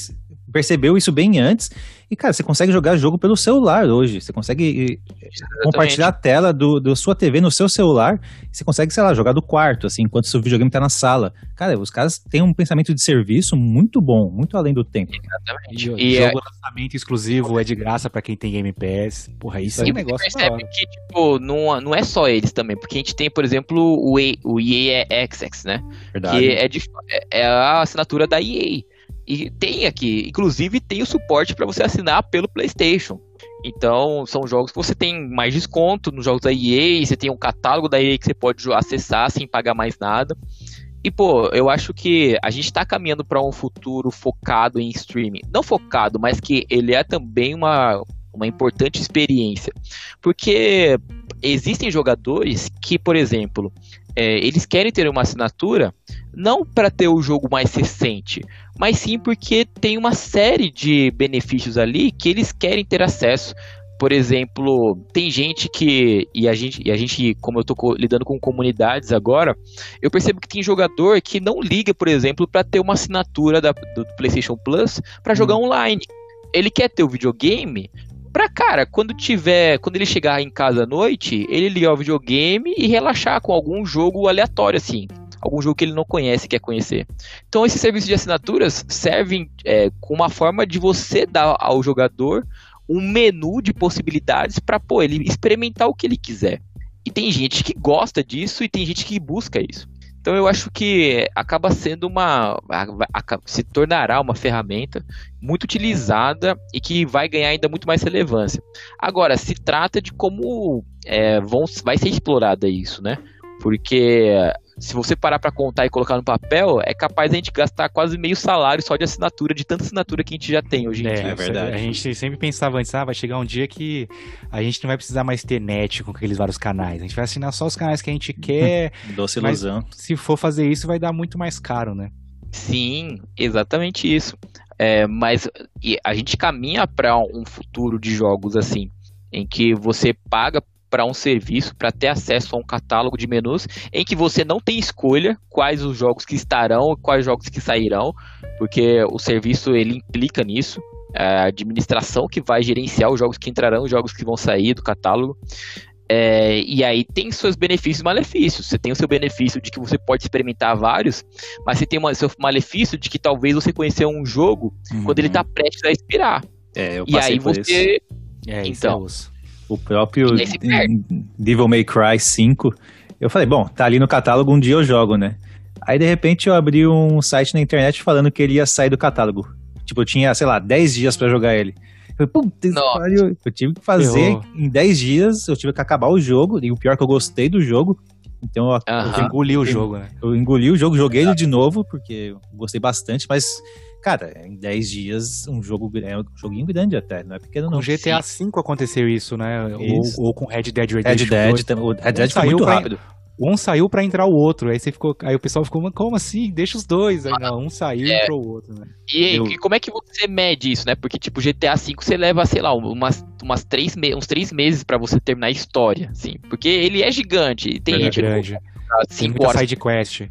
percebeu isso bem antes. E, cara, você consegue jogar jogo pelo celular hoje. Você consegue Exatamente. compartilhar a tela do, do sua TV no seu celular. Você consegue, sei lá, jogar do quarto, assim, enquanto o seu videogame tá na sala. Cara, os caras têm um pensamento de serviço muito bom, muito além do tempo. Exatamente. E, e jogo é... lançamento exclusivo é de graça para quem tem Game Pass. Porra, isso é um negócio percebe que, tipo, não, não é só eles também. Porque a gente tem, por exemplo, o, EA, o EA Access, né? Verdade. Que é, de, é a assinatura da EA. E tem aqui, inclusive tem o suporte para você assinar pelo PlayStation. Então, são jogos que você tem mais desconto nos jogos da EA, você tem um catálogo da EA que você pode acessar sem pagar mais nada. E, pô, eu acho que a gente está caminhando para um futuro focado em streaming. Não focado, mas que ele é também uma, uma importante experiência. Porque existem jogadores que, por exemplo, é, eles querem ter uma assinatura não para ter o jogo mais recente, mas sim porque tem uma série de benefícios ali que eles querem ter acesso. Por exemplo, tem gente que. E a gente, e a gente como eu estou lidando com comunidades agora, eu percebo que tem jogador que não liga, por exemplo, para ter uma assinatura da, do PlayStation Plus para jogar hum. online. Ele quer ter o videogame pra, cara, quando tiver. Quando ele chegar em casa à noite, ele ligar o videogame e relaxar com algum jogo aleatório, assim algum jogo que ele não conhece e quer conhecer. Então, esses serviços de assinaturas servem é, com uma forma de você dar ao jogador um menu de possibilidades para ele experimentar o que ele quiser. E tem gente que gosta disso e tem gente que busca isso. Então eu acho que acaba sendo uma. se tornará uma ferramenta muito utilizada e que vai ganhar ainda muito mais relevância. Agora, se trata de como é, vão, vai ser explorada isso, né? Porque se você parar para contar e colocar no papel, é capaz a gente gastar quase meio salário só de assinatura, de tanta assinatura que a gente já tem hoje em é, dia. É verdade. A gente sempre pensava antes, ah, vai chegar um dia que a gente não vai precisar mais ter net com aqueles vários canais. A gente vai assinar só os canais que a gente quer. Doce ilusão. se for fazer isso, vai dar muito mais caro, né? Sim, exatamente isso. É, mas a gente caminha para um futuro de jogos assim, em que você paga para um serviço para ter acesso a um catálogo de menus em que você não tem escolha quais os jogos que estarão e quais jogos que sairão, porque o serviço ele implica nisso. É a administração que vai gerenciar os jogos que entrarão, os jogos que vão sair do catálogo. É, e aí tem seus benefícios e malefícios. Você tem o seu benefício de que você pode experimentar vários, mas você tem o seu malefício de que talvez você conheceu um jogo uhum. quando ele está prestes a expirar. É, eu e aí você. Isso. É, então, o próprio Devil May Cry 5. Eu falei, bom, tá ali no catálogo, um dia eu jogo, né? Aí de repente eu abri um site na internet falando que ele ia sair do catálogo. Tipo, eu tinha, sei lá, 10 dias para jogar ele. Eu, falei, eu tive que fazer Errou. em 10 dias, eu tive que acabar o jogo, e o pior é que eu gostei do jogo. Então eu, uh -huh. eu engoli o jogo, né? Eu engoli o jogo, joguei ele de novo, porque eu gostei bastante, mas cara, em 10 dias, um jogo é um joguinho grande até, não é pequeno não. Com GTA V aconteceu isso, né? Isso. Ou, ou, com Red Dead Redemption. Red Dead, o Red Dead foi muito pra, rápido. Um saiu para entrar o outro, aí você ficou, aí o pessoal ficou, como assim? Deixa os dois. Aí não, um saiu é. e entrou o outro, né? E, e, como é que você mede isso, né? Porque tipo, GTA V você leva, sei lá, umas, umas três uns três meses para você terminar a história, assim, porque ele é gigante, tem é gente grande. Tem muita horas. side quest.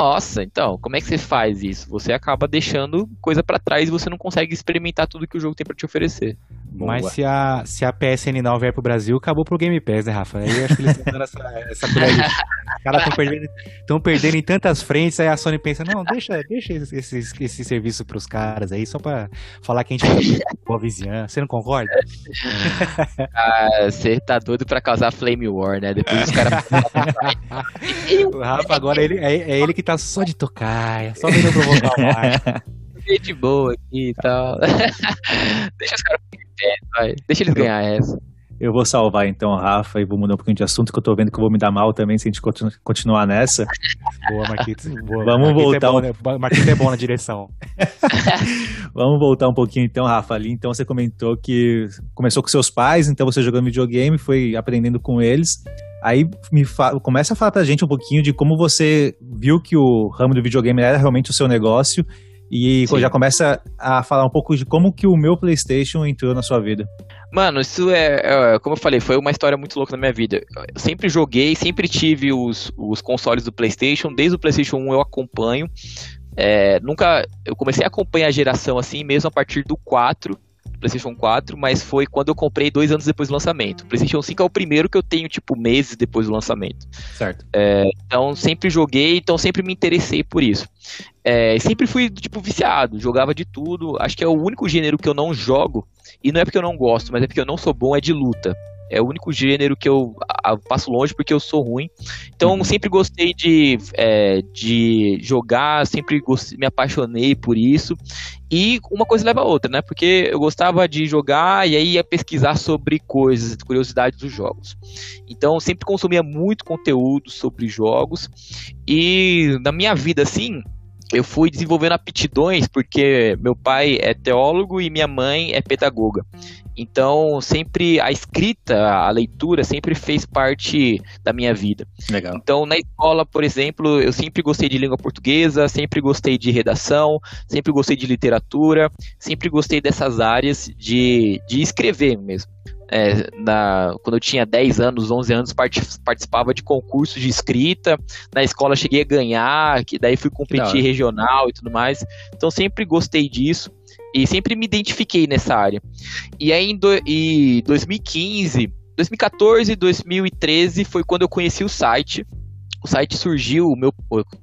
Nossa, então, como é que você faz isso? Você acaba deixando coisa para trás e você não consegue experimentar tudo que o jogo tem para te oferecer. Boa. Mas se a, se a PSN não vier pro Brasil, acabou pro Game Pass, né, Rafa? Aí acho que eles estão dando essa, essa Os caras estão perdendo, perdendo em tantas frentes, aí a Sony pensa, não, deixa, deixa esse, esse, esse serviço pros caras aí, só pra falar que a gente tá boa vizinhança. Você não concorda? ah, você tá doido pra causar Flame War, né? Depois os caras. o Rafa agora ele, é, é, ele que tá só de tocar, só vendo provocar o mar. Gente boa aqui e tal. Deixa os caras vai. Deixa eles ganhar essa. Eu vou salvar então a Rafa e vou mudar um pouquinho de assunto, que eu tô vendo que eu vou me dar mal também se a gente continuar nessa. Boa, Marquitos. Boa. Vamos Marquitos voltar. É bom, né? Marquitos é bom na direção. Vamos voltar um pouquinho então, Rafa. Ali, então você comentou que começou com seus pais, então você jogando videogame, foi aprendendo com eles. Aí me começa a falar pra gente um pouquinho de como você viu que o ramo do videogame era realmente o seu negócio e Sim. já começa a falar um pouco de como que o meu PlayStation entrou na sua vida. Mano, isso é, é, como eu falei, foi uma história muito louca na minha vida. Eu sempre joguei, sempre tive os, os consoles do PlayStation, desde o PlayStation 1 eu acompanho. É, nunca, eu comecei a acompanhar a geração assim, mesmo a partir do 4, PlayStation 4, mas foi quando eu comprei dois anos depois do lançamento. O PlayStation 5 é o primeiro que eu tenho, tipo, meses depois do lançamento. Certo. É, então, sempre joguei, então sempre me interessei por isso. É, sempre fui, tipo, viciado, jogava de tudo. Acho que é o único gênero que eu não jogo, e não é porque eu não gosto, mas é porque eu não sou bom, é de luta. É o único gênero que eu a, passo longe porque eu sou ruim. Então, uhum. sempre gostei de, é, de jogar, sempre gostei, me apaixonei por isso. E uma coisa leva a outra, né? Porque eu gostava de jogar e aí ia pesquisar sobre coisas, curiosidades dos jogos. Então, sempre consumia muito conteúdo sobre jogos. E na minha vida, assim, eu fui desenvolvendo aptidões porque meu pai é teólogo e minha mãe é pedagoga. Então, sempre a escrita, a leitura sempre fez parte da minha vida. Legal. Então, na escola, por exemplo, eu sempre gostei de língua portuguesa, sempre gostei de redação, sempre gostei de literatura, sempre gostei dessas áreas de, de escrever mesmo. É, na, quando eu tinha 10 anos, 11 anos, participava de concursos de escrita. Na escola cheguei a ganhar, que daí fui competir regional e tudo mais. Então sempre gostei disso. E sempre me identifiquei nessa área. E aí em, do, em 2015, 2014 e 2013 foi quando eu conheci o site. O site surgiu meu,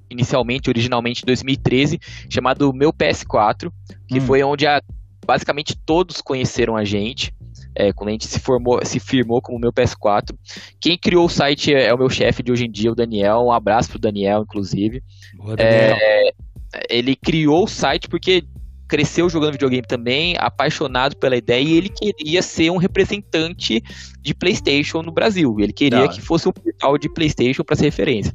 inicialmente, originalmente em 2013, chamado Meu PS4, que hum. foi onde a, basicamente todos conheceram a gente. É, quando a gente se formou, se firmou como meu PS4. Quem criou o site é, é o meu chefe de hoje em dia, o Daniel. Um abraço pro Daniel, inclusive. Boa, Daniel. É, ele criou o site porque cresceu jogando videogame também, apaixonado pela ideia, e ele queria ser um representante de PlayStation no Brasil. Ele queria que fosse um portal de PlayStation para ser referência.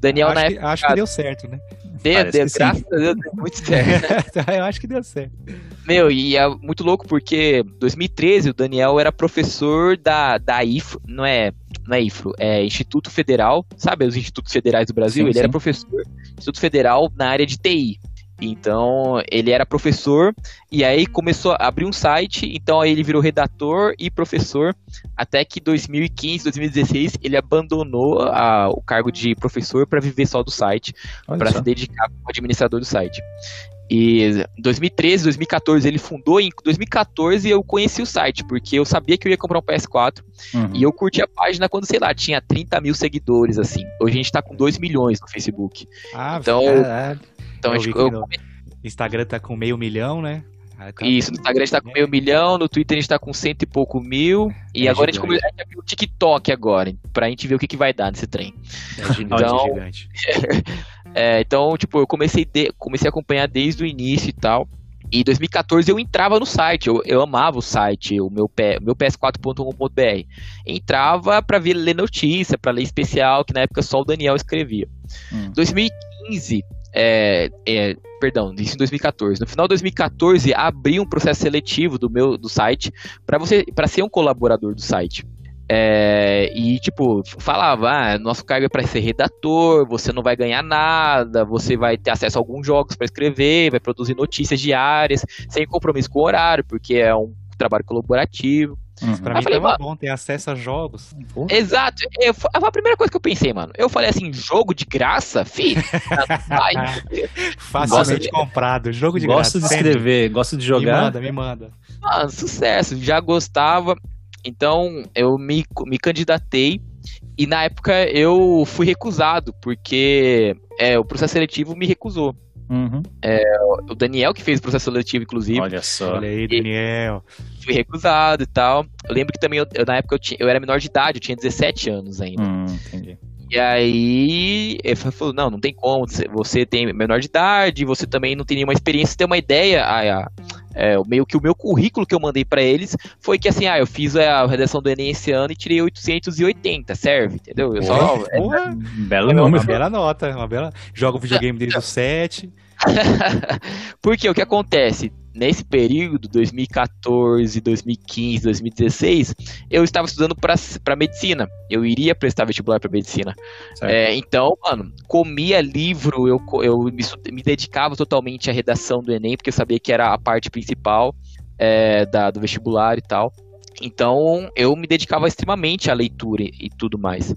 Daniel, acho, na que, época, acho que deu certo, né? Deu, Parece deu, que sim. graças a Deus, deu muito certo. Eu acho que deu certo. Meu, e é muito louco porque 2013 o Daniel era professor da, da IFRO, não é, não é IFRO, é Instituto Federal, sabe os institutos federais do Brasil? Sim, ele era sim. professor do Instituto Federal na área de TI. Então, ele era professor e aí começou a abrir um site, então aí ele virou redator e professor, até que 2015, 2016 ele abandonou a- o cargo de professor para viver só do site para se dedicar como administrador do site. E 2013, 2014 ele fundou, e em 2014 eu conheci o site, porque eu sabia que eu ia comprar um PS4 Uhum. e eu curti a página quando, sei lá, tinha 30 mil seguidores, assim. Hoje a gente tá com 2 milhões no Facebook. Ah, Então, Caralho. Então, Eu acho eu, no- Instagram tá com meio milhão, né? Tá- isso, no Instagram a gente tá com meio milhão, no Twitter a gente tá com cento e pouco mil, e É agora a gente, a gente o TikTok agora, pra gente ver o que, que vai dar nesse trem. É gigante, Então- gigante. É, então, tipo, eu comecei, de- comecei a acompanhar desde o início e tal. E em 2014 eu entrava no site, eu, eu amava o site, o meu, meu ps4.com.br. Entrava pra ver, ler notícia, pra ler especial, que na época só o Daniel escrevia. Hum. 2015, é, é, perdão, isso em 2014. No final de 2014, abri um processo seletivo do meu do site para você para ser um colaborador do site. É, e tipo, falava, ah, nosso cargo é para ser redator, você não vai ganhar nada, você vai ter acesso a alguns jogos para escrever, vai produzir notícias diárias, sem compromisso com o horário, porque é um trabalho colaborativo. Uhum. Pra Eu mim falei, tava mano- bom ter acesso a jogos. Pô, Exato, eu, foi a primeira coisa que eu pensei, mano. Eu falei assim, jogo de graça, fi. Facilmente comprado. Jogo de Gosto de graça. sempre. escrever, gosto de Me jogar. manda, me manda. Ah, sucesso, já gostava. Então eu me, me candidatei e na época eu fui recusado, porque é, o processo seletivo me recusou. Uhum. O Daniel que fez o processo seletivo, inclusive, Olha só. Olha aí, Daniel. fui recusado e tal. Eu lembro que também, eu, eu, na época, eu, tinha, eu era menor de idade, eu tinha 17 anos ainda. Hum, entendi. E aí, ele falou, não, não tem como, você- tem menor de idade, você também não tem nenhuma experiência, você tem uma ideia, a, a- é, o meio que o meu currículo que eu mandei pra eles foi que assim, ah, eu fiz a redação do Enem esse ano e tirei 880, serve, entendeu? Eu só, é, Porra, Belo uma número. bela nota. Uma bela... Jogo videogame desde os 7. Porque o que acontece? Nesse período, 2014, 2015, 2016, eu estava estudando para medicina. Eu iria prestar vestibular para medicina. É, então, mano, comia livro, eu, eu me, me dedicava totalmente à redação do Enem, porque eu sabia que era a parte principal é, da, do vestibular e tal. Então, eu me dedicava extremamente à leitura e, e tudo mais.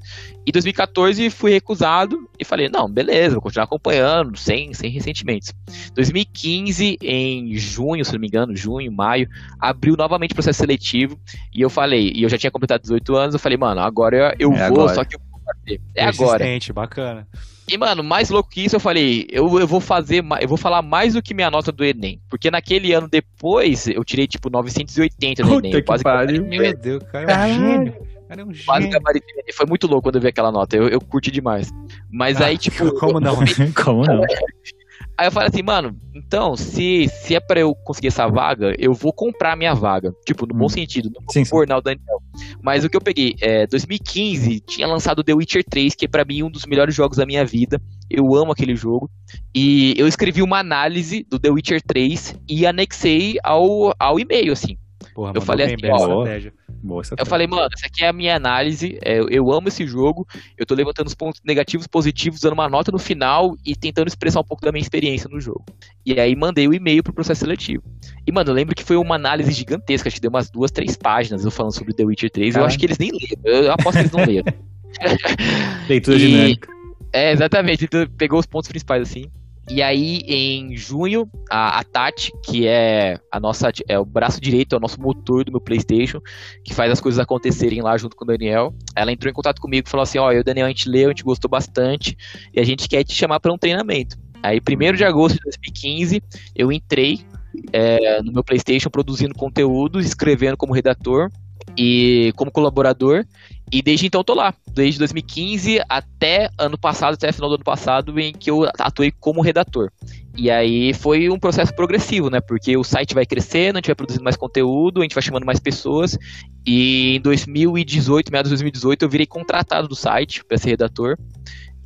Em 2014, fui recusado e falei: não, beleza, vou continuar acompanhando, sem, sem ressentimentos. 2015, em junho, se não me engano, junho, maio, abriu novamente o processo seletivo e eu falei, e eu já tinha completado 18 anos, eu falei, mano, agora eu, eu É vou, agora. só que eu fazer. É agora. Bacana. E, mano, mais louco que isso, eu falei, eu, eu vou fazer, eu vou falar mais do que minha nota do Enem. Porque naquele ano depois, eu tirei, tipo, 980 no Puta Enem. que pariu. Meu Deus, o cara é um Caralho. gênio. O cara é um Quase gênio. gabaritei. Foi muito louco quando eu vi aquela nota. Eu, eu curti demais. Mas Ah, aí, tipo. Como não? Como não? Aí eu falei assim, mano, então, se, se é pra eu conseguir essa vaga, eu vou comprar a minha vaga. Tipo, no bom Hum. sentido, não Sim, o Daniel. Mas o que eu peguei, é, 2015, tinha lançado The Witcher 3, que é pra mim um dos melhores jogos da minha vida. Eu amo aquele jogo. E eu escrevi uma análise do The Witcher 3 e anexei ao, ao e-mail, assim. Porra, Eu falei assim, ó, estratégia. Boa Eu falei, mano, essa aqui é a minha análise. é, eu amo esse jogo. Eu tô levantando os pontos negativos, positivos, dando uma nota no final e tentando expressar um pouco da minha experiência no jogo. E aí mandei o e-mail pro processo seletivo. E, mano, eu lembro que foi uma análise gigantesca, acho que deu umas duas, três páginas eu falando sobre The Witcher 3. Eu acho que eles nem leram. Eu aposto que eles não leram. Leitura E- dinâmica. É, exatamente. Então, pegou os pontos principais, assim. E aí, em junho, a, a Tati, que é a nossa é o braço direito, é o nosso motor do meu PlayStation, que faz as coisas acontecerem lá junto com o Daniel, ela entrou em contato comigo e falou assim: Ó, eu e o Daniel, a gente leu, a gente gostou bastante e a gente quer te chamar para um treinamento. Aí, 1 de agosto de 2015, eu entrei é, no meu PlayStation produzindo conteúdo, escrevendo como redator e como colaborador. E desde então eu tô lá, desde 2015 até ano passado, até final do ano passado, em que eu atuei como redator. E aí foi um processo progressivo, né? Porque o site vai crescendo, a gente vai produzindo mais conteúdo, a gente vai chamando mais pessoas. E em 2018, meados de 2018, eu virei contratado do site para ser redator.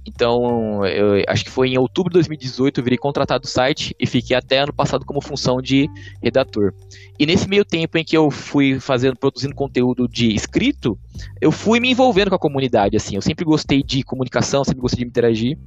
Então, eu acho que foi em outubro de 2018 eu virei contratado do site e fiquei até ano passado como função de redator. E nesse meio tempo em que eu fui fazendo, produzindo conteúdo de escrito, eu fui me envolvendo com a comunidade, assim. Eu sempre gostei de comunicação, sempre gostei de interagir.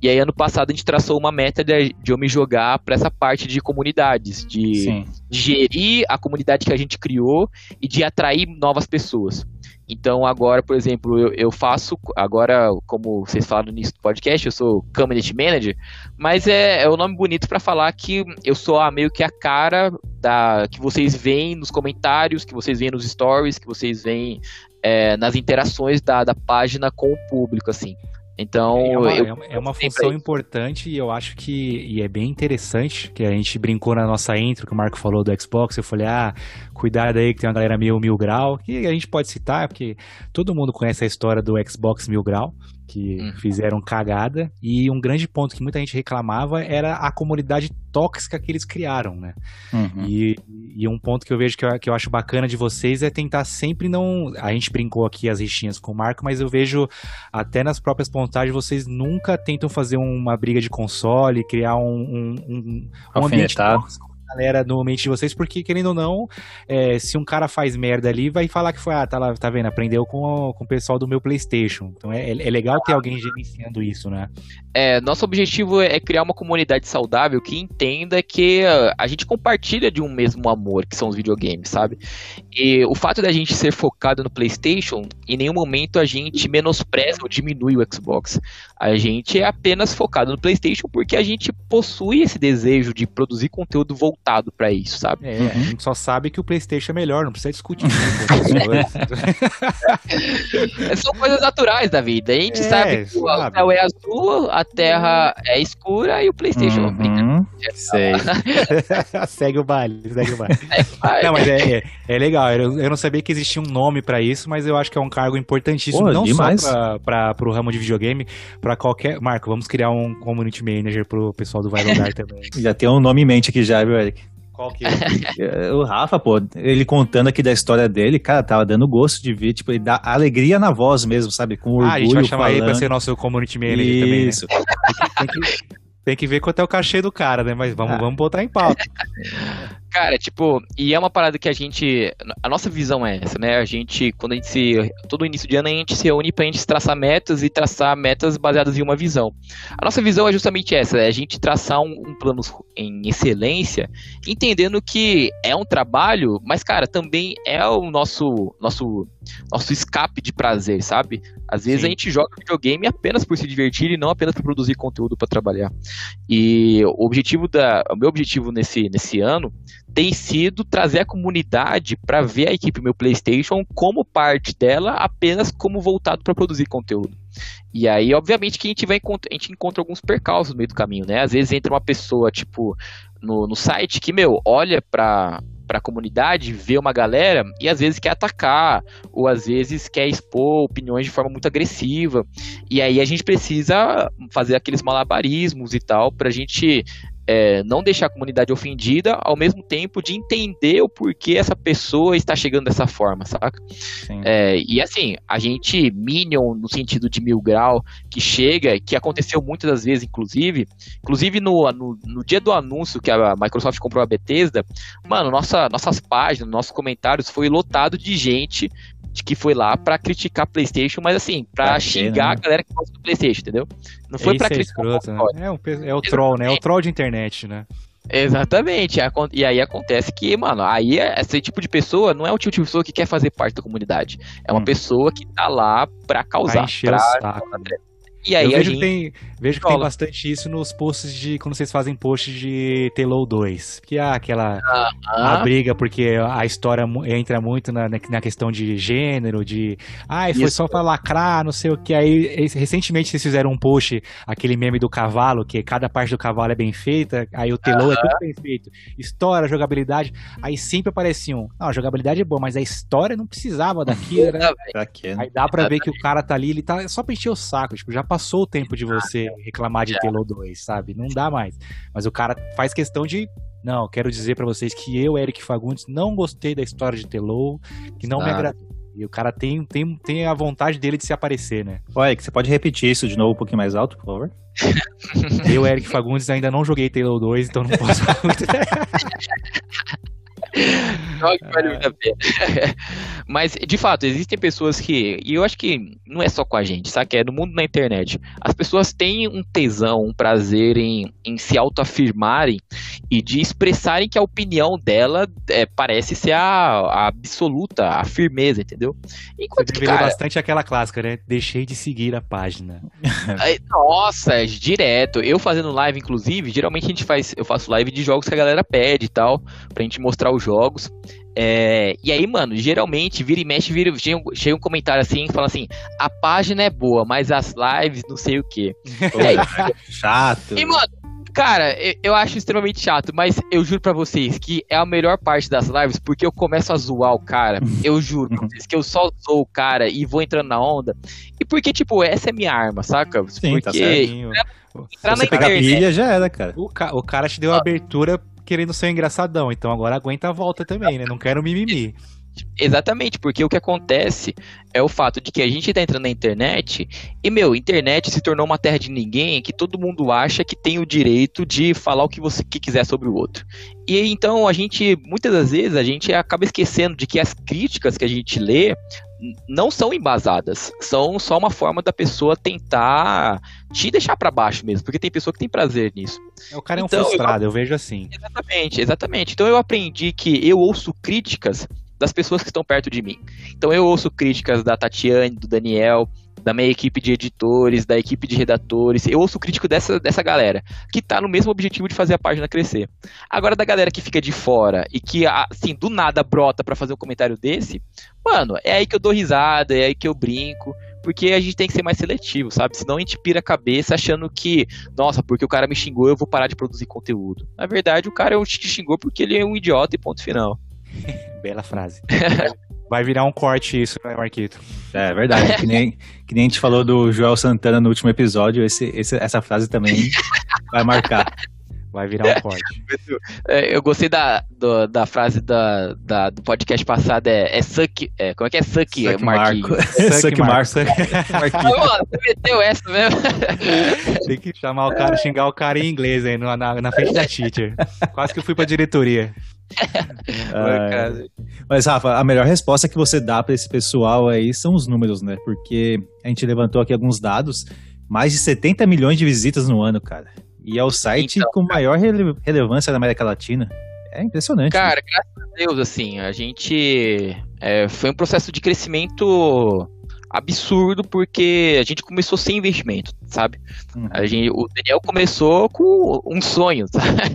E aí, ano passado, a gente traçou uma meta de, de eu me jogar para essa parte de comunidades, de, de gerir a comunidade que a gente criou e de atrair novas pessoas. Então agora, por exemplo, eu, eu, faço, agora, como vocês falaram no início do podcast, eu sou Community Manager, mas é, é um nome bonito para falar que eu sou a, meio que a cara da que vocês veem nos comentários, que vocês veem nos stories, que vocês veem é, nas interações da, da página com o público, assim. Então, é uma, eu, é uma função importante e eu acho que e é bem interessante, que a gente brincou na nossa intro, que o Marco falou do Xbox, eu falei, ah, cuidado aí que tem uma galera meio mil grau, que a gente pode citar, porque todo mundo conhece a história do Xbox mil grau, que uhum. fizeram cagada. E um grande ponto que muita gente reclamava era a comunidade tóxica que eles criaram, né? Uhum. E, e, um ponto que eu vejo que eu, que eu acho bacana de vocês é tentar sempre não. A gente brincou aqui as rixinhas com o Marco, mas eu vejo até nas próprias pontagens vocês nunca tentam fazer uma briga de console, criar um, um, um, um ambiente tóxico galera no mente de vocês, porque querendo ou não, é, se um cara faz merda ali, vai falar que foi, ah, tá lá, tá vendo, aprendeu com, com o pessoal do meu PlayStation. Então é, é legal ter alguém gerenciando isso, né? É, nosso objetivo é criar uma comunidade saudável que entenda que a gente compartilha de um mesmo amor, que são os videogames, sabe? E o fato da gente ser focado no PlayStation, em nenhum momento a gente menospreza ou diminui o Xbox. A gente é apenas focado no PlayStation porque a gente possui esse desejo de produzir conteúdo voltado para isso, sabe? É, uhum. a gente só sabe que o PlayStation é melhor, não precisa discutir. São coisas naturais da vida. A gente é, sabe que sabe. o céu é azul, a terra é escura e o PlayStation uhum. brinca. Sei. segue o baile, segue o baile. Não, mas é, é, é legal. Eu, eu, não sabia que existia um nome para isso, mas eu acho que é um cargo importantíssimo, Pô, não demais. só para o ramo de videogame, para qualquer. Marco, vamos criar um community manager pro pessoal do Vai Logar também. Já tem um nome em mente aqui já, viu, Eric? Qual que é? o Rafa, pô, ele contando aqui da história dele, cara, tava dando gosto de ver, tipo, ele dá alegria na voz mesmo, sabe? Com orgulho. Ah, a gente vai chamar falando. ele pra ser nosso community manager Isso. também. Né? Isso. Tem que, tem que ver quanto é o cachê do cara, né? Mas vamos, ah. vamos botar em pauta. Cara, tipo, e é uma parada que a gente. A nossa visão é essa, né? A gente, quando a gente se. Todo início de ano, a gente se reúne pra gente traçar metas e traçar metas baseadas em uma visão. A nossa visão é justamente essa: é a gente traçar um, um plano em excelência, entendendo que é um trabalho, mas, cara, também é o nosso, nosso, nosso escape de prazer, sabe? Às vezes Sim. a gente joga videogame apenas por se divertir e não apenas por produzir conteúdo para trabalhar. E o objetivo da, o meu objetivo nesse, nesse ano tem sido trazer a comunidade para ver a equipe meu PlayStation como parte dela, apenas como voltado para produzir conteúdo. E aí, obviamente, que a gente vai a gente encontra alguns percalços no meio do caminho, né? Às vezes entra uma pessoa, tipo, no, no site que, meu, olha para para a comunidade, vê uma galera e às vezes quer atacar, ou às vezes quer expor opiniões de forma muito agressiva. E aí a gente precisa fazer aqueles malabarismos e tal para a gente é, não deixar a comunidade ofendida, ao mesmo tempo de entender o porquê essa pessoa está chegando dessa forma, saca? É, e assim, a gente, Minion, no sentido de mil grau, que chega, que aconteceu muitas das vezes, inclusive, inclusive no, no, no dia do anúncio que a Microsoft comprou a Bethesda, mano, nossa, nossas páginas, nossos comentários foi lotado de gente que foi lá para criticar PlayStation, mas assim, para xingar né? a galera que gosta do PlayStation, entendeu? Não foi para é criticar. Escroto, né? é, o, é o troll, né? É o troll de internet, né? Exatamente. E aí acontece que, mano, aí é, esse tipo de pessoa não é o tipo de pessoa que quer fazer parte da comunidade. É uma hum. pessoa que tá lá pra causar. Pra encher pra... o saco. E aí eu vejo, a gente... que tem, vejo que tem bastante isso nos posts de. Quando vocês fazem posts de Telo 2. Que há aquela Ah, a briga, porque a história entra muito na, na- questão de gênero, de. Ai, foi Isso. só pra lacrar, não sei o que. Aí, recentemente vocês fizeram um post, aquele meme do cavalo, que cada parte do cavalo é bem feita. Aí o Telo é tudo bem feito. História, jogabilidade. Aí sempre apareciam. Não, a jogabilidade é boa, mas a história não precisava daquilo, né? né? Aí dá pra ver que o cara tá ali, ele tá só pra encher o saco. Tipo, já passou o tempo de você reclamar de Telo 2, sabe? Não dá mais. Mas o cara faz questão de. Não, quero dizer pra vocês que eu, Eric Fagundes, não gostei da história de Telo, que não me agradou. E o cara tem, tem, tem a vontade dele de se aparecer, né? Olha, que você pode repetir isso de novo um pouquinho mais alto, por favor? Eu, Eric Fagundes, ainda não joguei Telo 2, então não posso Joga que vale muito a pena. Mas, de fato, existem pessoas que. E eu acho que não é só com a gente, sabe? É no mundo da internet. As pessoas têm um tesão, um prazer em, em se autoafirmarem e de expressarem que a opinião dela é, parece ser a, a absoluta, a firmeza, entendeu? Você Enquanto que, deveria cara, bastante aquela clássica, né? Deixei de seguir a página. Nossa, direto. Eu fazendo live, inclusive, geralmente a gente faz, eu faço live de jogos que a galera pede e tal, pra gente mostrar os jogos. É, e aí, mano, geralmente vira e mexe, vira, chega, um- chega um comentário assim e fala assim: a página é boa, mas as lives não sei o quê. É, Chato. e, mano, cara, eu, eu acho extremamente chato, mas eu juro pra vocês que é a melhor parte das lives porque eu começo a zoar o cara. Eu juro pra vocês que eu só zoo o cara e vou entrando na onda. E porque, tipo, essa é minha arma, saca? Sim, tá porque certo. entrar Se na você pegar internet. pilha, já era, cara. O, ca- o cara te deu a abertura querendo ser um engraçadão, então agora aguenta a volta também, né? Não quero mimimi. Exatamente, porque o que acontece é o fato de que a gente tá entrando na internet e, meu, internet se tornou uma terra de ninguém que todo mundo acha que tem o direito de falar o que você que quiser sobre o outro. E então a gente, muitas das vezes, a gente acaba esquecendo de que as críticas que a gente lê não são embasadas, são só uma forma da pessoa tentar te deixar pra baixo mesmo, porque tem pessoa que tem prazer nisso. O cara é um Então, eu- frustrado, eu vejo assim. Exatamente, exatamente. Então eu aprendi que eu ouço críticas das pessoas que estão perto de mim. Então eu ouço críticas da Tatiane, do Daniel, da minha equipe de editores, da equipe de redatores. Eu ouço crítico dessa, dessa galera, que tá no mesmo objetivo de fazer a página crescer. Agora, da galera que fica de fora e que, assim, do nada brota pra fazer um comentário desse, mano, é aí que eu dou risada, é aí que eu brinco. Porque a gente tem que ser mais seletivo, sabe? Senão a gente pira a cabeça achando que, nossa, porque o cara me xingou, eu vou parar de produzir conteúdo. Na verdade, o cara te xingou porque ele é um idiota e ponto final. Bela frase. Vai virar um corte isso, né, Marquito? É verdade. Que nem, que nem a gente falou do Joel Santana no último episódio, esse, esse- essa frase também vai marcar. Vai virar um corte. É, eu gostei da, do- da frase da, da- do podcast passado, é, é suck, é, como é que é suck, Suck Marquinhos? Marco. Suck Marco. Ah, Marquinhos. mano, você meteu essa mesmo? Tem que chamar o cara, xingar o cara em inglês aí, na, na, na frente da teacher. Quase que eu fui pra diretoria. Ah, Mas, Rafa, a melhor resposta que você dá pra esse pessoal aí são os números, né? Porque a gente levantou aqui alguns dados, mais de 70 milhões de visitas no ano, cara. E é o site Então, com maior rele- relevância na América Latina. É impressionante. Cara, graças a Deus, assim, a gente. é, foi um processo de crescimento absurdo porque a gente começou sem investimento, sabe? Uhum. A gente, o Daniel começou com um sonho, sabe?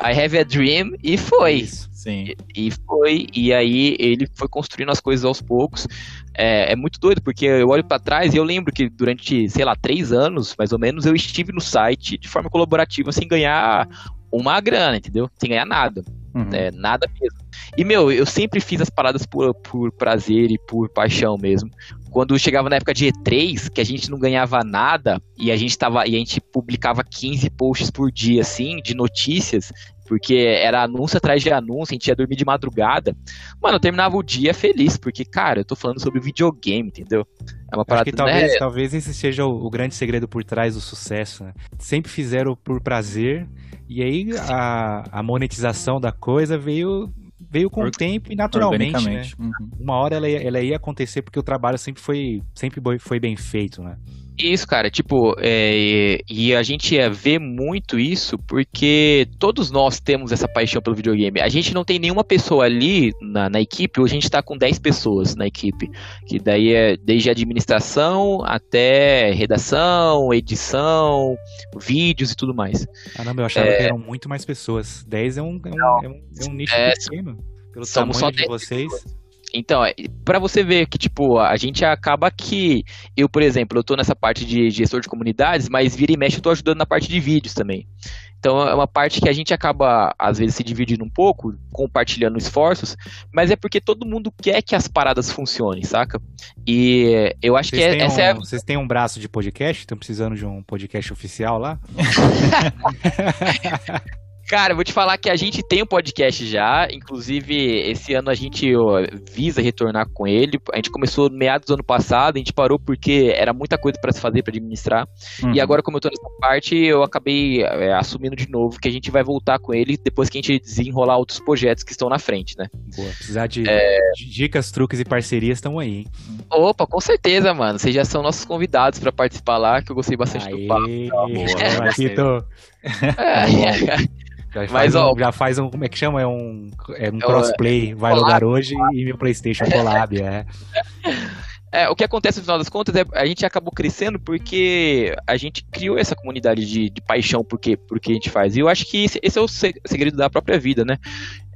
I have a dream e foi. Isso. Sim. E foi, e aí ele foi construindo as coisas aos poucos. É, é muito doido, porque eu olho pra trás e eu lembro que durante, sei lá, três anos, mais ou menos, eu estive no site de forma colaborativa sem ganhar uma grana, entendeu? Sem ganhar nada. Uhum. É, nada mesmo. E, meu, eu sempre fiz as paradas por, por prazer e por paixão mesmo. Quando chegava na época de E3, que a gente não ganhava nada, e a gente tava. E a gente publicava 15 posts por dia, assim, de notícias, porque era anúncio atrás de anúncio, a gente ia dormir de madrugada. Mano, eu terminava o dia feliz, porque, cara, eu tô falando sobre videogame, entendeu? É uma Acho parada que né? talvez, talvez esse seja o, o grande segredo por trás do sucesso. Né? Sempre fizeram por prazer, e aí a, a monetização da coisa veio, veio com Or- o tempo e naturalmente. Né? Uhum. Uma hora ela ia, ela ia acontecer porque o trabalho sempre foi, sempre foi foi bem feito, né? Isso, cara, tipo, é, e a gente vê muito isso porque todos nós temos essa paixão pelo videogame. A gente não tem nenhuma pessoa ali na, na equipe, hoje a gente tá com 10 pessoas na equipe, que daí é desde administração até redação, edição, vídeos e tudo mais. Caramba, eu achava é... que eram muito mais pessoas. 10 é um, é um, é um, é um nicho é, pequeno. Pelo somos tamanho só de vocês. Pessoas. Então, é, para você ver que, tipo, a gente acaba que. Eu, por exemplo, eu tô nessa parte de gestor de comunidades, mas vira e mexe eu tô ajudando na parte de vídeos também. Então é uma parte que a gente acaba, às vezes, se dividindo um pouco, compartilhando esforços, mas é porque todo mundo quer que as paradas funcionem, saca? E eu acho vocês que é, essa um, é. Vocês têm um braço de podcast? Estão precisando de um podcast oficial lá? Cara, vou te falar que a gente tem um podcast já, inclusive esse ano a gente ó, visa retornar com ele. A gente começou meados do ano passado, a gente parou porque era muita coisa para se fazer, para administrar. Uhum. E agora, como eu tô nessa parte, eu acabei é, assumindo de novo que a gente vai voltar com ele depois que a gente desenrolar outros projetos que estão na frente, né? Boa, precisar de, é... de dicas, truques e parcerias estão aí, hein? Opa, com certeza, mano. Vocês já são nossos convidados para participar lá, que eu gostei bastante Aê, do papo. Boa, Marquito. É, Já faz, Mas, um, ó, já faz um, como é que chama? É um, é um crossplay, vai collab, logar hoje collab. e meu Playstation collab, é. É, o que acontece no final das contas é a gente acabou crescendo porque a gente criou essa comunidade de, de paixão porque, porque a gente faz. E eu acho que esse, esse é o segredo da própria vida, né?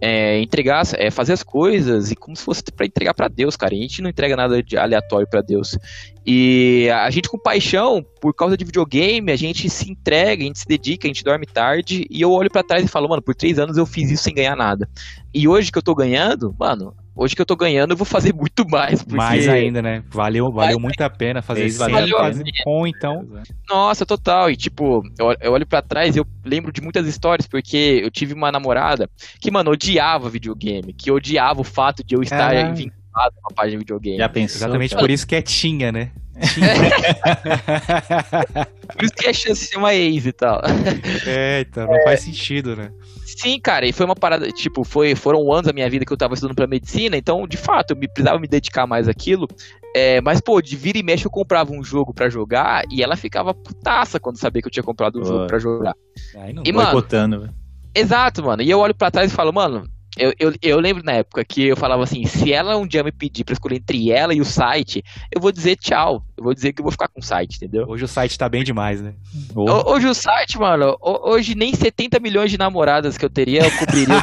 É, entregar, é fazer as coisas e como se fosse para entregar para Deus, cara. A gente não entrega nada de aleatório para Deus. E a gente com paixão, por causa de videogame, a gente se entrega, a gente se dedica, a gente dorme tarde. E eu olho para trás e falo, mano, por três anos eu fiz isso sem ganhar nada. E hoje que eu tô ganhando, mano, Hoje que eu tô ganhando, eu vou fazer muito mais. Porque... Mais ainda, né? Valeu, valeu muito a pena fazer isso. Valeu, fazer com, então. Nossa, total. E tipo, eu, eu olho para trás e eu lembro de muitas histórias, porque eu tive uma namorada que, mano, odiava videogame, que odiava o fato de eu estar é. vinculado numa página de videogame. Já pensou, Exatamente cara. por isso que é tinha, né? por isso que a chance de ser uma ex e tal. É, então, não é. faz sentido, né? Sim, cara, e foi uma parada, tipo, foi, foram anos da minha vida que eu tava estudando pra medicina, então, de fato, eu me, precisava me dedicar mais àquilo. É, mas, pô, de vira e mexe eu comprava um jogo para jogar e ela ficava putaça quando sabia que eu tinha comprado um pô. jogo para jogar. Aí não e, mano, botando, Exato, mano. E eu olho para trás e falo, mano, eu, eu, eu, lembro na época que eu falava assim: se ela um dia me pedir pra escolher entre ela e o site, eu vou dizer tchau. Eu vou dizer que eu vou ficar com o site, entendeu? Hoje o site tá bem demais, né? Oh. Hoje o site, mano, hoje nem 70 milhões de namoradas que eu teria eu cobriria.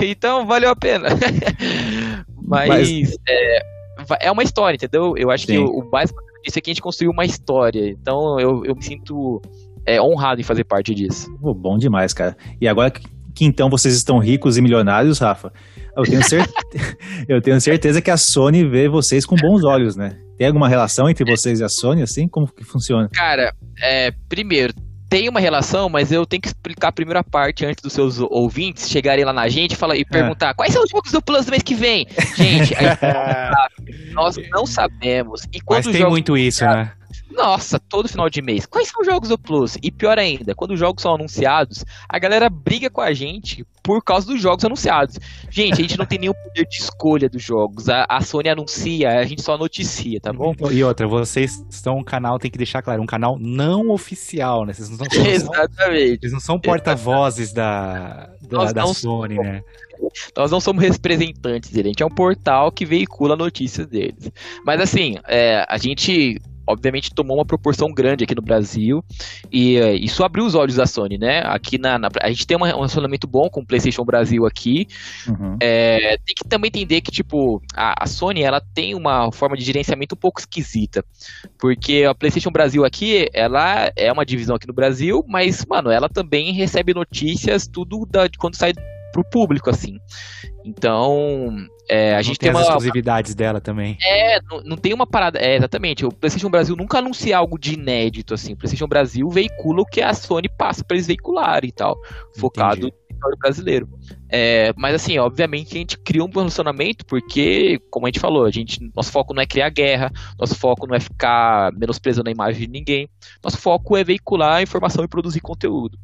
então valeu a pena. Mas, Mas... É, é, uma história, entendeu? Eu acho Sim. que o, o básico disso é que a gente construiu uma história. Então eu, eu me sinto é, honrado em fazer parte disso. Oh, bom demais, cara. E agora que então vocês estão ricos e milionários, Rafa, eu tenho, cert... eu tenho certeza que a Sony vê vocês com bons olhos, né? Tem alguma relação entre vocês e a Sony, assim? Como que funciona? Cara, é, primeiro, tem uma relação, mas eu tenho que explicar a primeira parte antes dos seus ouvintes chegarem lá na gente e, falar, e é. perguntar quais são os jogos do Plus do mês que vem. Gente, nós não sabemos. E quando mas tem muito isso, né? Nossa, todo final de mês. Quais são os jogos do Plus? E pior ainda, quando os jogos são anunciados, a galera briga com a gente por causa dos jogos anunciados. Gente, a gente não tem nenhum poder de escolha dos jogos. A, a Sony anuncia, a gente só noticia, tá bom? E outra, vocês são um canal, tem que deixar claro, um canal não oficial, né? Vocês não são, Exatamente. Vocês não são porta-vozes da, da, da Sony, somos, né? Nós não somos representantes dele, a gente é um portal que veicula notícias deles. Mas assim, é, a gente obviamente tomou uma proporção grande aqui no Brasil e uh, isso abriu os olhos da Sony, né? Aqui na, na a gente tem um relacionamento bom com o PlayStation Brasil aqui. Uhum. É, tem que também entender que tipo a, a, Sony ela tem uma forma de gerenciamento um pouco esquisita, porque a PlayStation Brasil aqui ela é uma divisão aqui no Brasil, mas mano ela também recebe notícias tudo da, de quando sai pro público assim. Então, é, a não gente tem, tem uma, as exclusividades dela também. É, não, não, tem uma parada. É, exatamente. O PlayStation Brasil nunca anuncia algo de inédito, assim. O PlayStation Brasil veicula o que a Sony passa para eles veicularem e tal. Focado Entendi. território brasileiro. É, mas assim, obviamente a gente cria um relacionamento porque, como a gente falou, a gente, nosso foco não é criar guerra, nosso foco não é ficar menosprezando a imagem de ninguém, nosso foco é veicular informação e produzir conteúdo.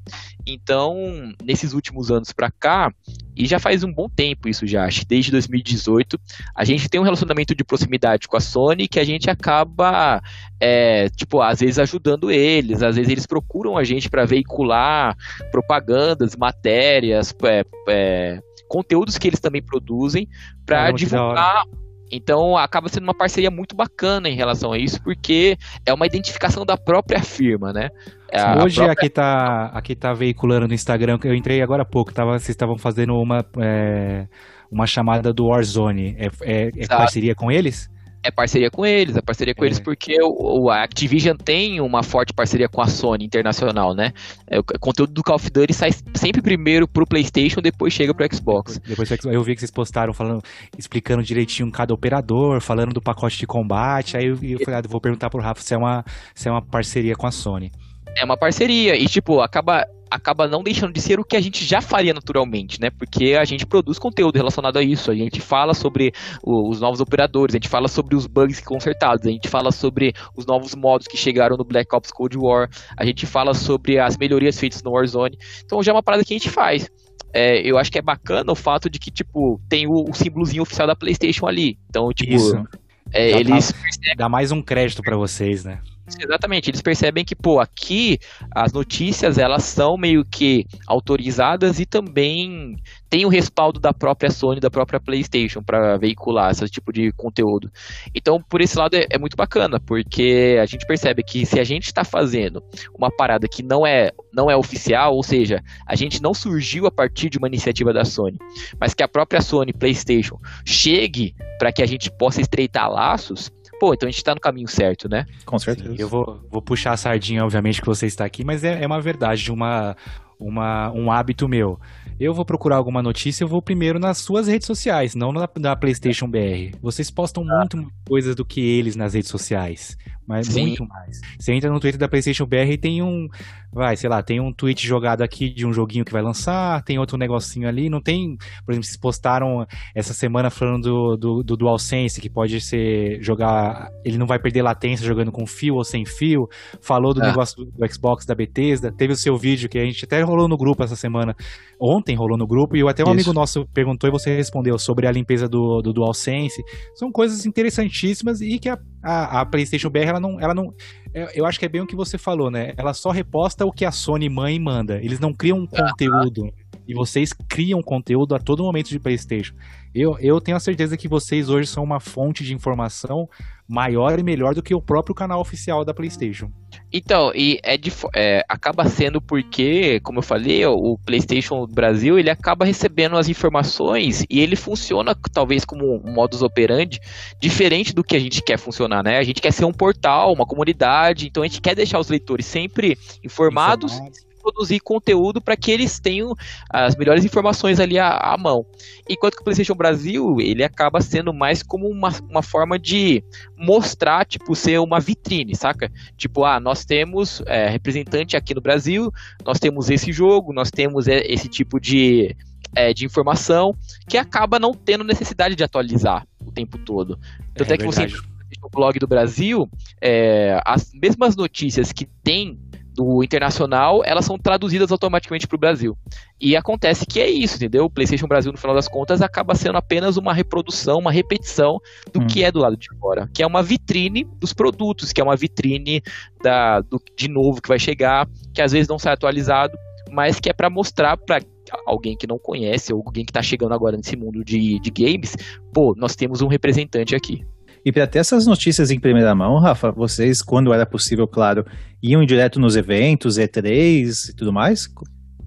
Então, nesses últimos anos para cá, e já faz um bom tempo isso já, acho desde 2018, a gente tem um relacionamento de proximidade com a Sony que a gente acaba, é, tipo, às vezes ajudando eles, às vezes eles procuram a gente para veicular propagandas, matérias, é, é, conteúdos que eles também produzem para divulgar. Então acaba sendo uma parceria muito bacana em relação a isso, porque é uma identificação da própria firma, né? É Hoje própria... aqui tá aqui tá veiculando no Instagram, eu entrei agora há pouco, tava, vocês estavam fazendo uma é, uma chamada do Warzone. É, é, é parceria com eles? É parceria com eles, é parceria com é. eles porque o, o, a Activision tem uma forte parceria com a Sony internacional, né? É, o conteúdo do Call of Duty sai sempre primeiro pro PlayStation, depois chega pro Xbox. Depois eu vi que vocês postaram falando, explicando direitinho cada operador, falando do pacote de combate. Aí eu, eu falei, ah, vou perguntar pro Rafa se é uma se é uma parceria com a Sony. É uma parceria e tipo acaba acaba não deixando de ser o que a gente já faria naturalmente, né? Porque a gente produz conteúdo relacionado a isso, a gente fala sobre os novos operadores, a gente fala sobre os bugs consertados, a gente fala sobre os novos modos que chegaram no Black Ops Cold War, a gente fala sobre as melhorias feitas no Warzone. Então já é uma parada que a gente faz. É, eu acho que é bacana o fato de que, tipo, tem o, o símbolozinho oficial da PlayStation ali. Então, tipo, Isso. É, eles. Dá mais um crédito para vocês, né? Exatamente, eles percebem que, pô, aqui as notícias elas são meio que autorizadas e também tem o respaldo da própria Sony, da própria PlayStation para veicular esse tipo de conteúdo. Então, por esse lado é, é, muito bacana, porque a gente percebe que se a gente está fazendo uma parada que não é não é oficial, ou seja, a gente não surgiu a partir de uma iniciativa da Sony, mas que a própria Sony, PlayStation chegue para que a gente possa estreitar laços, pô, então a gente tá no caminho certo, né? Com certeza. Eu vou, vou puxar a sardinha, obviamente, que você está aqui, mas é, é uma verdade, uma, uma, um hábito meu. Eu vou procurar alguma notícia, eu vou primeiro nas suas redes sociais, não na, na PlayStation BR. Vocês postam ah. muito mais coisas do que eles nas redes sociais, mas Sim. muito mais. Você entra no Twitter da PlayStation BR e tem um, vai, sei lá, tem um tweet jogado aqui de um joguinho que vai lançar, tem outro negocinho ali, não tem, por exemplo, vocês postaram essa semana falando do, do, do DualSense, que pode ser jogar, ele não vai perder latência jogando com fio ou sem fio, falou do é. negócio do, Xbox da Bethesda, teve o seu vídeo que a gente até rolou no grupo essa semana, ontem rolou no grupo, e até um Isso. amigo nosso perguntou e você respondeu sobre a limpeza do, do DualSense, são coisas interessantíssimas e que a, a, a PlayStation BR, ela não, ela não é, eu acho que é bem o que você falou, né? Ela só reposta o que a Sony mãe manda. Eles não criam um conteúdo. E vocês criam conteúdo a todo momento de PlayStation. Eu, eu tenho a certeza que vocês hoje são uma fonte de informação maior e melhor do que o próprio canal oficial da PlayStation. Então, e é, de, é, acaba sendo porque, como eu falei, o PlayStation Brasil ele acaba recebendo as informações e ele funciona talvez como um modus operandi diferente do que a gente quer funcionar, né? A gente quer ser um portal, uma comunidade, então a gente quer deixar os leitores sempre informados. informados produzir conteúdo para que eles tenham as melhores informações ali à, à, mão. Enquanto que o PlayStation Brasil, ele acaba sendo mais como uma, uma forma de mostrar, tipo, ser uma vitrine, saca? Tipo, ah, nós temos é, representante aqui no Brasil, nós temos esse jogo, nós temos é, esse tipo de, é, de informação que acaba não tendo necessidade de atualizar o tempo todo. Tanto é, é que você no blog do Brasil, é, as mesmas notícias que tem do internacional, elas são traduzidas automaticamente para o Brasil. E acontece que é isso, entendeu? O PlayStation Brasil, no final das contas, acaba sendo apenas uma reprodução, uma repetição do hum. que é do lado de fora, que é uma vitrine dos produtos, que é uma vitrine da, do, de novo que vai chegar, que às vezes não sai atualizado, mas que é para mostrar para alguém que não conhece ou alguém que está chegando agora nesse mundo de, de games, pô, nós temos um representante aqui. E para ter essas notícias em primeira mão, Rafa, vocês, quando era possível, claro, iam direto nos eventos, E3 e tudo mais?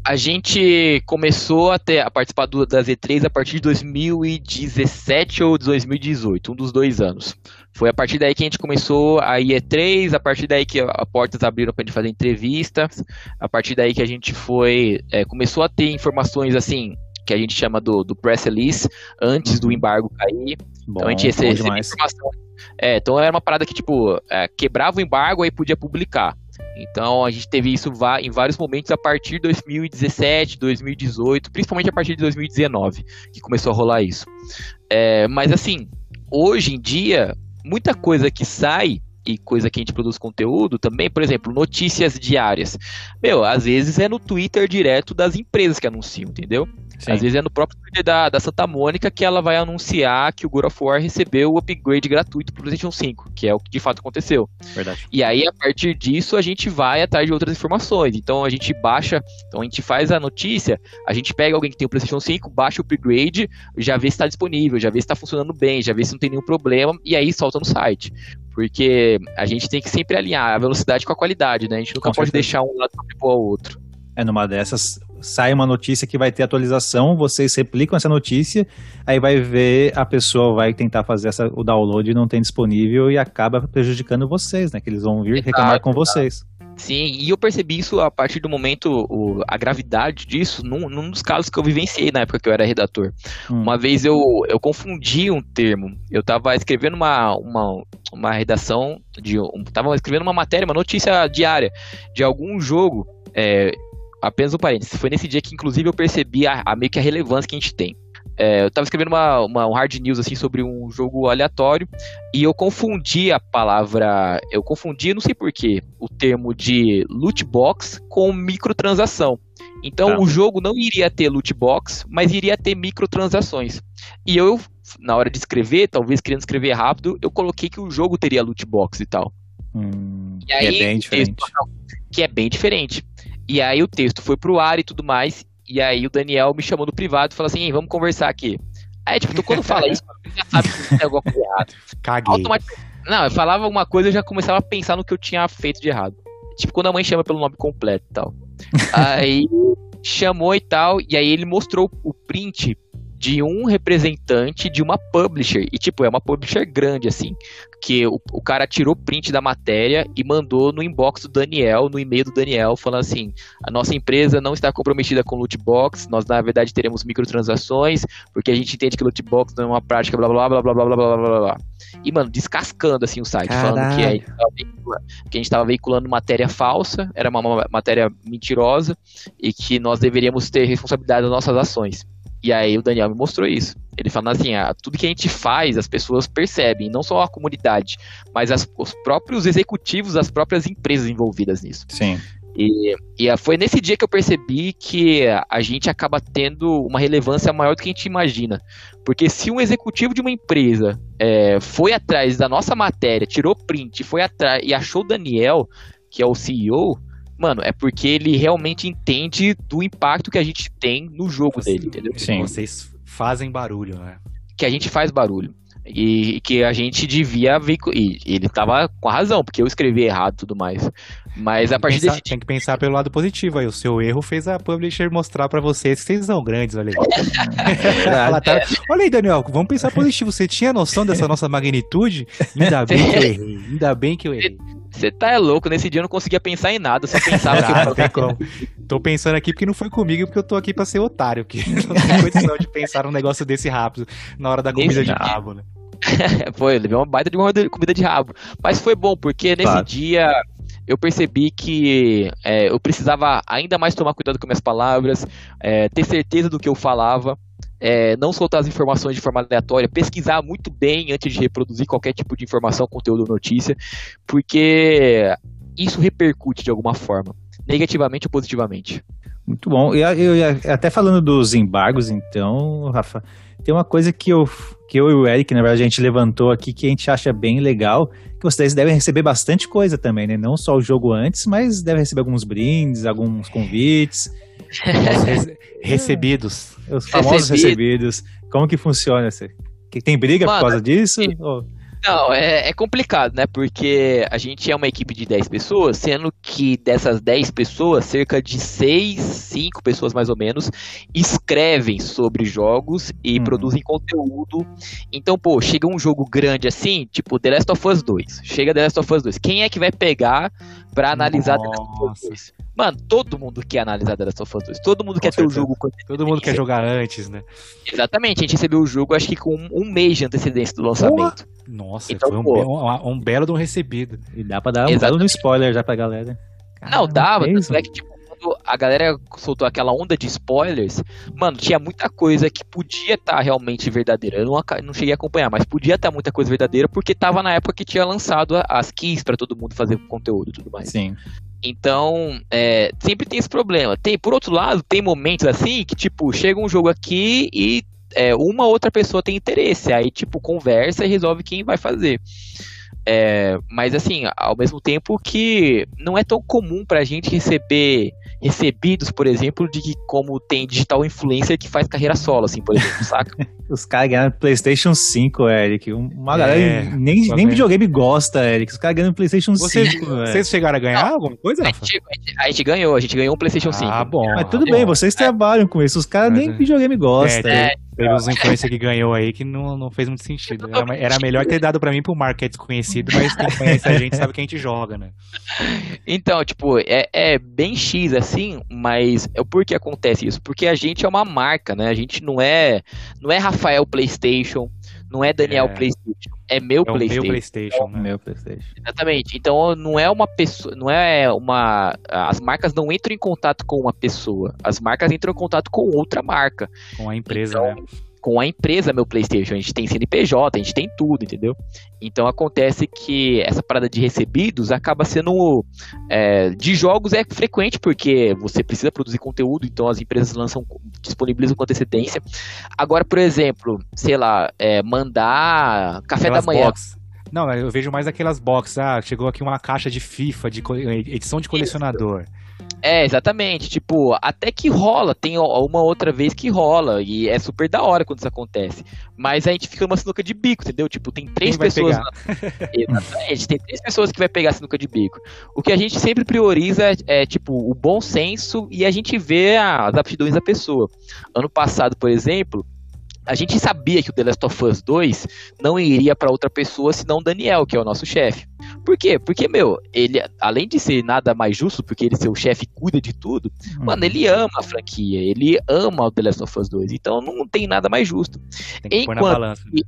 A gente começou a, ter, a participar do, das E3 a partir de 2017 ou 2018, um dos dois anos. Foi a partir daí que a gente começou a E3, a partir daí que as portas abriram para a gente fazer entrevistas, a partir daí que a gente foi é, começou a ter informações assim que a gente chama do, do press release antes do uhum. embargo cair. Bom, então a gente recebia informação. É, então era uma parada que, tipo, é, quebrava o embargo e podia publicar. Então a gente teve isso em vários momentos a partir de 2017, 2018, principalmente a partir de 2019, que começou a rolar isso. É, mas assim, hoje em dia, muita coisa que sai e coisa que a gente produz conteúdo também, por exemplo, notícias diárias. Meu, às vezes é no Twitter direto das empresas que anunciam, entendeu? Sim. Às vezes é no próprio Twitter da, da Santa Mônica que ela vai anunciar que o God of War recebeu o upgrade gratuito pro PlayStation 5, que é o que de fato aconteceu. Verdade. E aí, a partir disso, a gente vai atrás de outras informações. Então a gente baixa, então a gente faz a notícia, a gente pega alguém que tem o PlayStation 5, baixa o upgrade, já vê se está disponível, já vê se está funcionando bem, já vê se não tem nenhum problema, e aí solta no site. Porque a gente tem que sempre alinhar a velocidade com a qualidade, né? A gente nunca com pode certeza. deixar um lado para o outro. É, numa dessas, sai uma notícia que vai ter atualização, vocês replicam essa notícia, aí vai ver a pessoa vai tentar fazer essa, o download e não tem disponível e acaba prejudicando vocês, né? Que eles vão vir exato, reclamar com exato. vocês. Sim, e eu percebi isso a partir do momento, o, a gravidade disso, num, num, dos casos que eu vivenciei na época que eu era redator. Hum. Uma vez eu, eu confundi um termo. Eu estava escrevendo uma, uma, uma redação, de, um, tava escrevendo uma matéria, uma notícia diária de algum jogo. É, apenas um parênteses, foi nesse dia que inclusive eu percebi a, a meio que a relevância que a gente tem. É, eu estava escrevendo uma, uma, um hard news assim sobre um jogo aleatório e eu confundi a palavra, eu confundi, não sei porquê, o termo de loot box com microtransação. Então tá. o jogo não iria ter loot box, mas iria ter microtransações. E eu, na hora de escrever, talvez querendo escrever rápido, eu coloquei que o jogo teria loot box e tal. Hum, e aí, é bem diferente. Que é bem diferente. E aí o texto foi pro ar e tudo mais. E aí o Daniel me chamou no privado e falou assim: vamos conversar aqui. Aí, tipo, quando fala isso, já sabe que tem alguma coisa errada. Caguei. Não, eu falava alguma coisa e já começava a pensar no que eu tinha feito de errado. Tipo, quando a mãe chama pelo nome completo e tal. aí chamou e tal, e aí ele mostrou o print de um representante de uma publisher. E, tipo, é uma publisher grande, assim. Que o, o cara tirou print da matéria e mandou no inbox do Daniel, no e-mail do Daniel, falando assim: a nossa empresa não está comprometida com loot box, nós na verdade teremos microtransações, porque a gente entende que loot box não é uma prática, blá blá blá blá blá blá blá blá blá. E, mano, descascando assim o site, Caralho. falando que a, gente que a gente estava veiculando matéria falsa, era uma matéria mentirosa, e que nós deveríamos ter responsabilidade das nossas ações. E aí o Daniel me mostrou isso. Ele falando assim, ah, tudo que a gente faz, as pessoas percebem, não só a comunidade, mas as, os próprios executivos, as próprias empresas envolvidas nisso. Sim. E, e foi nesse dia que eu percebi que a gente acaba tendo uma relevância maior do que a gente imagina. Porque se um executivo de uma empresa é, foi atrás da nossa matéria, tirou print, foi atrás e achou o Daniel, que é o CEO, Mano, é porque ele realmente entende do impacto que a gente tem no jogo dele, entendeu? Sim. Vocês fazem barulho, né? Que a gente faz barulho. E que a gente devia ver. E ele tava com a razão, porque eu escrevi errado e tudo mais. Mas a partir pensar, desse. Tem que pensar pelo lado positivo aí. O seu erro fez a publisher mostrar para vocês que vocês são grandes, olha aí. Ela tá... Olha aí, Daniel, vamos pensar positivo. Você tinha noção dessa nossa magnitude? Ainda bem que eu errei. Ainda bem que eu errei. Você tá é louco, nesse dia eu não conseguia pensar em nada, só pensava ah, que eu como. Tô pensando aqui porque não foi comigo, porque eu tô aqui pra ser otário, que não tem condição de pensar um negócio desse rápido na hora da comida de rabo, né? foi, levei uma baita de uma comida de rabo. Mas foi bom, porque nesse claro. dia eu percebi que é, eu precisava ainda mais tomar cuidado com minhas palavras, é, ter certeza do que eu falava é, não soltar as informações de forma aleatória, pesquisar muito bem antes de reproduzir qualquer tipo de informação, conteúdo ou notícia, porque isso repercute de alguma forma, negativamente ou positivamente. Muito bom. E até falando dos embargos, então, Rafa, tem uma coisa que eu, que eu e o Eric, na verdade, a gente levantou aqui que a gente acha bem legal, que vocês devem receber bastante coisa também, né? Não só o jogo antes, mas devem receber alguns brindes, alguns convites. recebidos. Os famosos recebidos. Como que funciona? Que tem briga Mano, por causa disso? Não, é, é, complicado, né? Porque a gente é uma equipe de 10 pessoas, sendo que dessas 10 pessoas, cerca de 6, 5 pessoas mais ou menos, escrevem sobre jogos e hum. produzem conteúdo. Então, pô, chega um jogo grande assim, tipo The Last of Us 2. Chega The Last of Us 2. Quem é que vai pegar pra analisar Nossa. The Last of Us 2? Mano, todo mundo quer analisar The Last of Us 2. Todo mundo quer ter o jogo. Todo mundo quer jogar antes, né? Exatamente, a gente recebeu o jogo acho que com um mês de antecedência do lançamento. Nossa, então, foi um, um, um, belo de um recebido. E dá pra dar um belo spoiler já pra galera. Caramba, não, dava, tanto é que tipo, quando a galera soltou aquela onda de spoilers, mano, tinha muita coisa que podia estar tá realmente verdadeira. Eu não, não cheguei a acompanhar, mas podia estar tá muita coisa verdadeira porque tava na época que tinha lançado as keys para todo mundo fazer conteúdo e tudo mais. Sim. Então, é, sempre tem esse problema. Tem, por outro lado, tem momentos assim que, tipo, chega um jogo aqui e é, uma outra pessoa tem interesse. Aí, tipo, conversa e resolve quem vai fazer. É, mas assim, ao mesmo tempo que não é tão comum pra gente receber recebidos, por exemplo, de que como tem digital influencer que faz carreira solo, assim, por exemplo, saca? Os caras ganham PlayStation 5, Eric. Uma galera é, nem, nem videogame gosta, Eric. Os caras ganham PlayStation Você, 5. Vocês chegaram a ganhar não, alguma coisa? A gente, a gente, ganhou, a gente ganhou um PlayStation 5. Ah, bom. Mas tudo bem, vocês é. trabalham com isso. Os caras nem é. videogame gostam. É, Teve uns influencers que ganhou aí que não, não fez muito sentido. Era, era melhor ter dado pra mim pro Mark, que é desconhecido, mas quem conhece a gente sabe que a gente joga, né? Então, tipo, é, é bem X assim, mas é por que acontece isso? Porque a gente é uma marca, né? A gente não é, não é Rafael PlayStation, não é Daniel é. PlayStation, é meu é PlayStation. Meu PlayStation, né? Meu PlayStation. Exatamente. Então não é uma pessoa, não é uma as marcas não entram em contato com uma pessoa, as marcas entram em contato com outra marca. Com a empresa, então, né? Com a empresa meu PlayStation. A gente tem CNPJ, a gente tem tudo, entendeu? Então acontece que essa parada de recebidos acaba sendo. É, de jogos é frequente, porque você precisa produzir conteúdo, então as empresas lançam, disponibilizam com antecedência. Agora, por exemplo, sei lá, é, mandar café Aquelas da manhã. Box. Não, eu vejo mais aquelas boxes. Ah, chegou aqui uma caixa de FIFA, de edição de colecionador. Isso. É, exatamente. Tipo, até que rola, tem uma outra vez que rola, e é super da hora quando isso acontece. Mas a gente fica numa sinuca de bico, entendeu? Tipo, tem três pessoas. exatamente, tem três pessoas que vai pegar a sinuca de bico. O que a gente sempre prioriza é, é tipo, o bom senso e a gente vê as aptidões da pessoa. Ano passado, por exemplo, a gente sabia que o The Last of Us 2 não iria para outra pessoa senão o Daniel, que é o nosso chefe. Por quê? Porque, meu, ele, além de ser nada mais justo, porque ele ser o chefe e cuida de tudo, uhum. mano, ele ama a franquia, ele ama o The Last of Us 2, então não tem nada mais justo. Tem que Enquanto, pôr na balança. Né?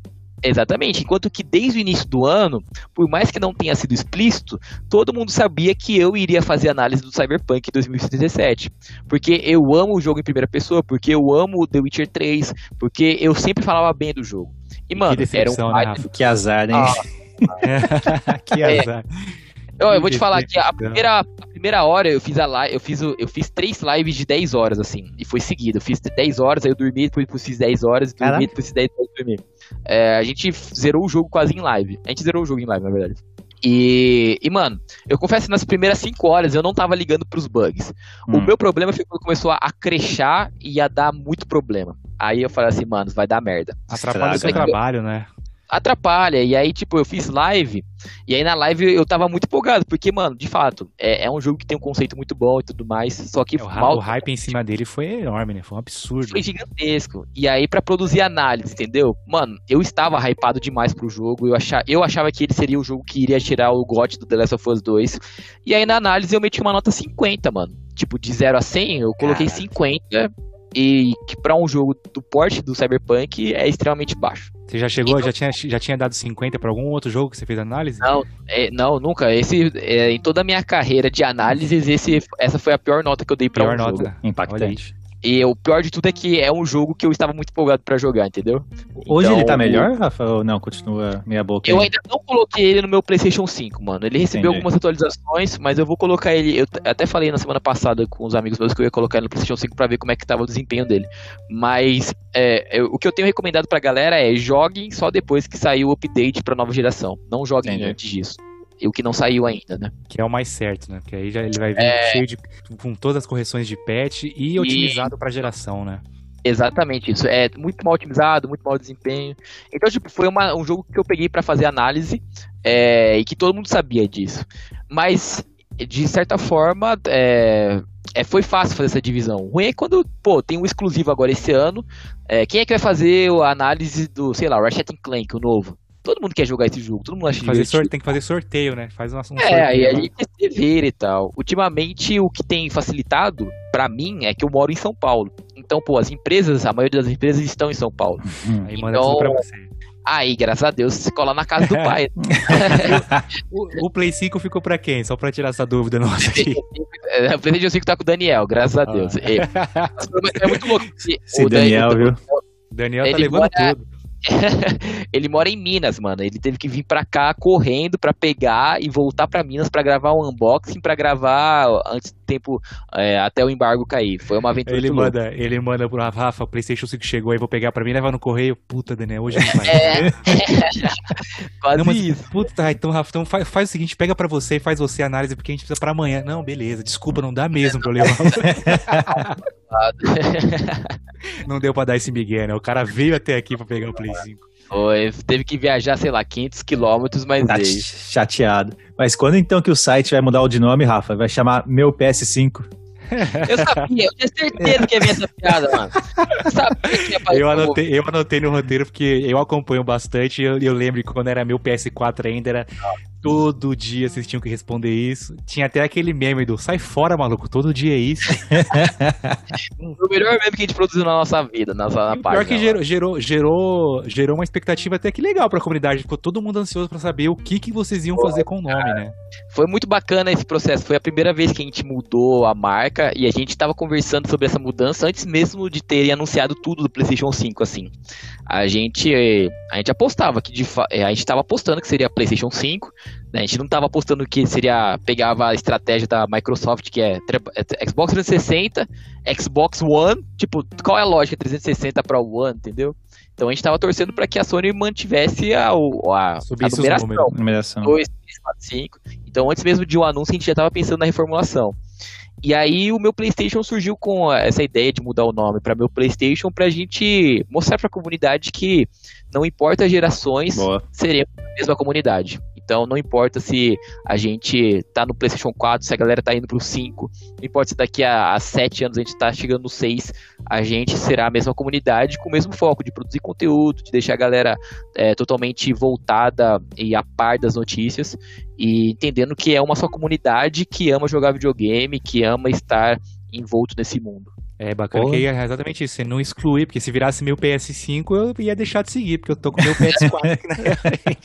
Exatamente. Enquanto que desde o início do ano, por mais que não tenha sido explícito, todo mundo sabia que eu iria fazer análise do Cyberpunk 2077. Porque eu amo o jogo em primeira pessoa, porque eu amo The Witcher 3, porque eu sempre falava bem do jogo. E, mano, que era um. Né, que azar, né? Ah, que é. azar. É. Eu, eu vou te falar que a primeira, a primeira hora eu fiz a live, eu fiz, eu fiz três lives de 10 horas, assim, e foi seguido. Eu fiz 10 horas, aí eu dormi, depois fiz 10 horas, dormi, depois fiz 10 horas, dormi. É, a gente zerou o jogo quase em live. A gente zerou o jogo em live, na verdade. E, e, mano, eu confesso que nas primeiras 5 horas eu não tava ligando pros bugs. Hum. O meu problema foi quando começou a, a crechar e a dar muito problema. Aí eu falei assim, mano, vai dar merda. Atrapalha o seu trabalho, né? Atrapalha. E aí, tipo, eu fiz live, e aí na live eu tava muito empolgado, porque, mano, de fato, é, é um jogo que tem um conceito muito bom e tudo mais, só que... É, o, mal, o hype em cima dele foi enorme, né? Foi um absurdo. Foi gigantesco. E aí, para produzir análise, entendeu? Mano, eu estava hypado demais pro jogo, eu achava, eu achava que ele seria o jogo que iria tirar o GOT do The Last of Us 2, e aí na análise eu meti uma nota 50, mano. Tipo, de 0 a 100, eu coloquei Caraca. 50, e que para um jogo do porte do Cyberpunk é extremamente baixo. Você já chegou, então, já, tinha, já tinha dado 50 para algum outro jogo que você fez análise? Não, é, não nunca. Esse, é, em toda a minha carreira de análises, esse, essa foi a pior nota que eu dei para um nota. jogo. Impactante. E o pior de tudo é que é um jogo que eu estava muito empolgado para jogar, entendeu? Hoje então, ele tá melhor, Rafa? Ou não, continua meia boca? Eu aí? ainda não coloquei ele no meu PlayStation 5, mano. Ele recebeu Entendi. algumas atualizações, mas eu vou colocar ele. Eu até falei na semana passada com os amigos meus que eu ia colocar ele no PlayStation 5 para ver como é que tava o desempenho dele. Mas é, eu, o que eu tenho recomendado pra galera é joguem só depois que sair o update pra nova geração. Não joguem Entendi. antes disso o que não saiu ainda, né? Que é o mais certo, né? Porque aí já ele vai vir é... cheio de. com todas as correções de patch e, e... otimizado para geração, né? Exatamente isso. É muito mal otimizado, muito mal desempenho. Então, tipo, foi uma, um jogo que eu peguei para fazer análise é, e que todo mundo sabia disso. Mas, de certa forma, é, é, foi fácil fazer essa divisão. O ruim é quando, pô, tem um exclusivo agora esse ano. É, quem é que vai fazer a análise do, sei lá, Ratchet Clank, o novo? Todo mundo quer jogar esse jogo, todo mundo acha fazer sorteio, Tem que fazer sorteio, né? Faz um, um é, sorteio. É, aí a gente se vira e tal. Ultimamente, o que tem facilitado para mim é que eu moro em São Paulo. Então, pô, as empresas, a maioria das empresas estão em São Paulo. Aí então, manda tudo pra você. Aí, graças a Deus, você cola na casa do pai. o, o, Play 5 ficou pra quem? Só pra tirar essa dúvida nossa aqui. É, o PlayStation 5 tá com o Daniel, graças a Deus. Ah. É, é, muito louco. Esse o Daniel, Daniel, viu? Daniel tá levando mora, tudo. ele mora em Minas, mano. Ele teve que vir pra cá correndo pra pegar e voltar pra Minas pra gravar um unboxing, pra gravar antes do tempo, é, até o embargo cair. Foi uma aventura ele manda, louca. Ele manda pro Rafa, o Playstation 5 chegou aí, vou pegar pra mim, levar no correio. Puta, Daniel, hoje não vai. É. Quase não, mas, isso. Puta, então, Rafa, então faz, faz, o seguinte, pega pra você e faz você a análise, porque a gente precisa pra amanhã. Não, beleza, desculpa, não dá mesmo pra eu levar. não deu pra dar esse migué, né? O cara veio até aqui pra pegar o Play 5. Foi, teve que viajar, sei lá, 500 quilômetros, mas tá veio. chateado. Mas quando então que o site vai mudar o de nome, Rafa? Vai chamar Meu PS5? Eu sabia, eu tinha certeza que ia vir essa piada, mano. Eu sabia que ia eu anotei, eu anotei no roteiro porque eu acompanho bastante. Eu, eu lembro que quando era meu PS4 ainda era Todo dia vocês tinham que responder isso. Tinha até aquele meme do sai fora, maluco, todo dia é isso. o melhor meme que a gente produziu na nossa vida, na, na página. Pior que gerou, gerou, gerou, gerou uma expectativa até que legal pra comunidade. Ficou todo mundo ansioso pra saber o que, que vocês iam fazer com o nome, né? Foi muito bacana esse processo. Foi a primeira vez que a gente mudou a marca e a gente tava conversando sobre essa mudança antes mesmo de terem anunciado tudo do PlayStation 5, assim. A gente, a gente apostava que de é, a gente tava apostando que seria PlayStation 5 né? A gente não estava apostando que seria pegava a estratégia da Microsoft, que é, é Xbox 360, Xbox One, tipo, qual é a lógica 360 para o One, entendeu? Então a gente estava torcendo para que a Sony mantivesse a, a, a, a numeração. numeração. 2, 3, 4, 5. Então antes mesmo de um anúncio a gente já estava pensando na reformulação. E aí o meu PlayStation surgiu com essa ideia de mudar o nome para meu PlayStation para a gente mostrar para a comunidade que não importa as gerações, Boa. seremos a mesma comunidade. Então não importa se a gente tá no PlayStation 4, se a galera tá indo pro 5, não importa se daqui a, a 7 anos a gente tá chegando no 6, a gente será a mesma comunidade com o mesmo foco de produzir conteúdo, de deixar a galera é, totalmente voltada e a par das notícias e entendendo que é uma só comunidade que ama jogar videogame, que ama estar envolto nesse mundo. É bacana Pô. que é exatamente isso, você não excluir, porque se virasse meu PS5 eu ia deixar de seguir, porque eu tô com meu PS4 aqui na frente.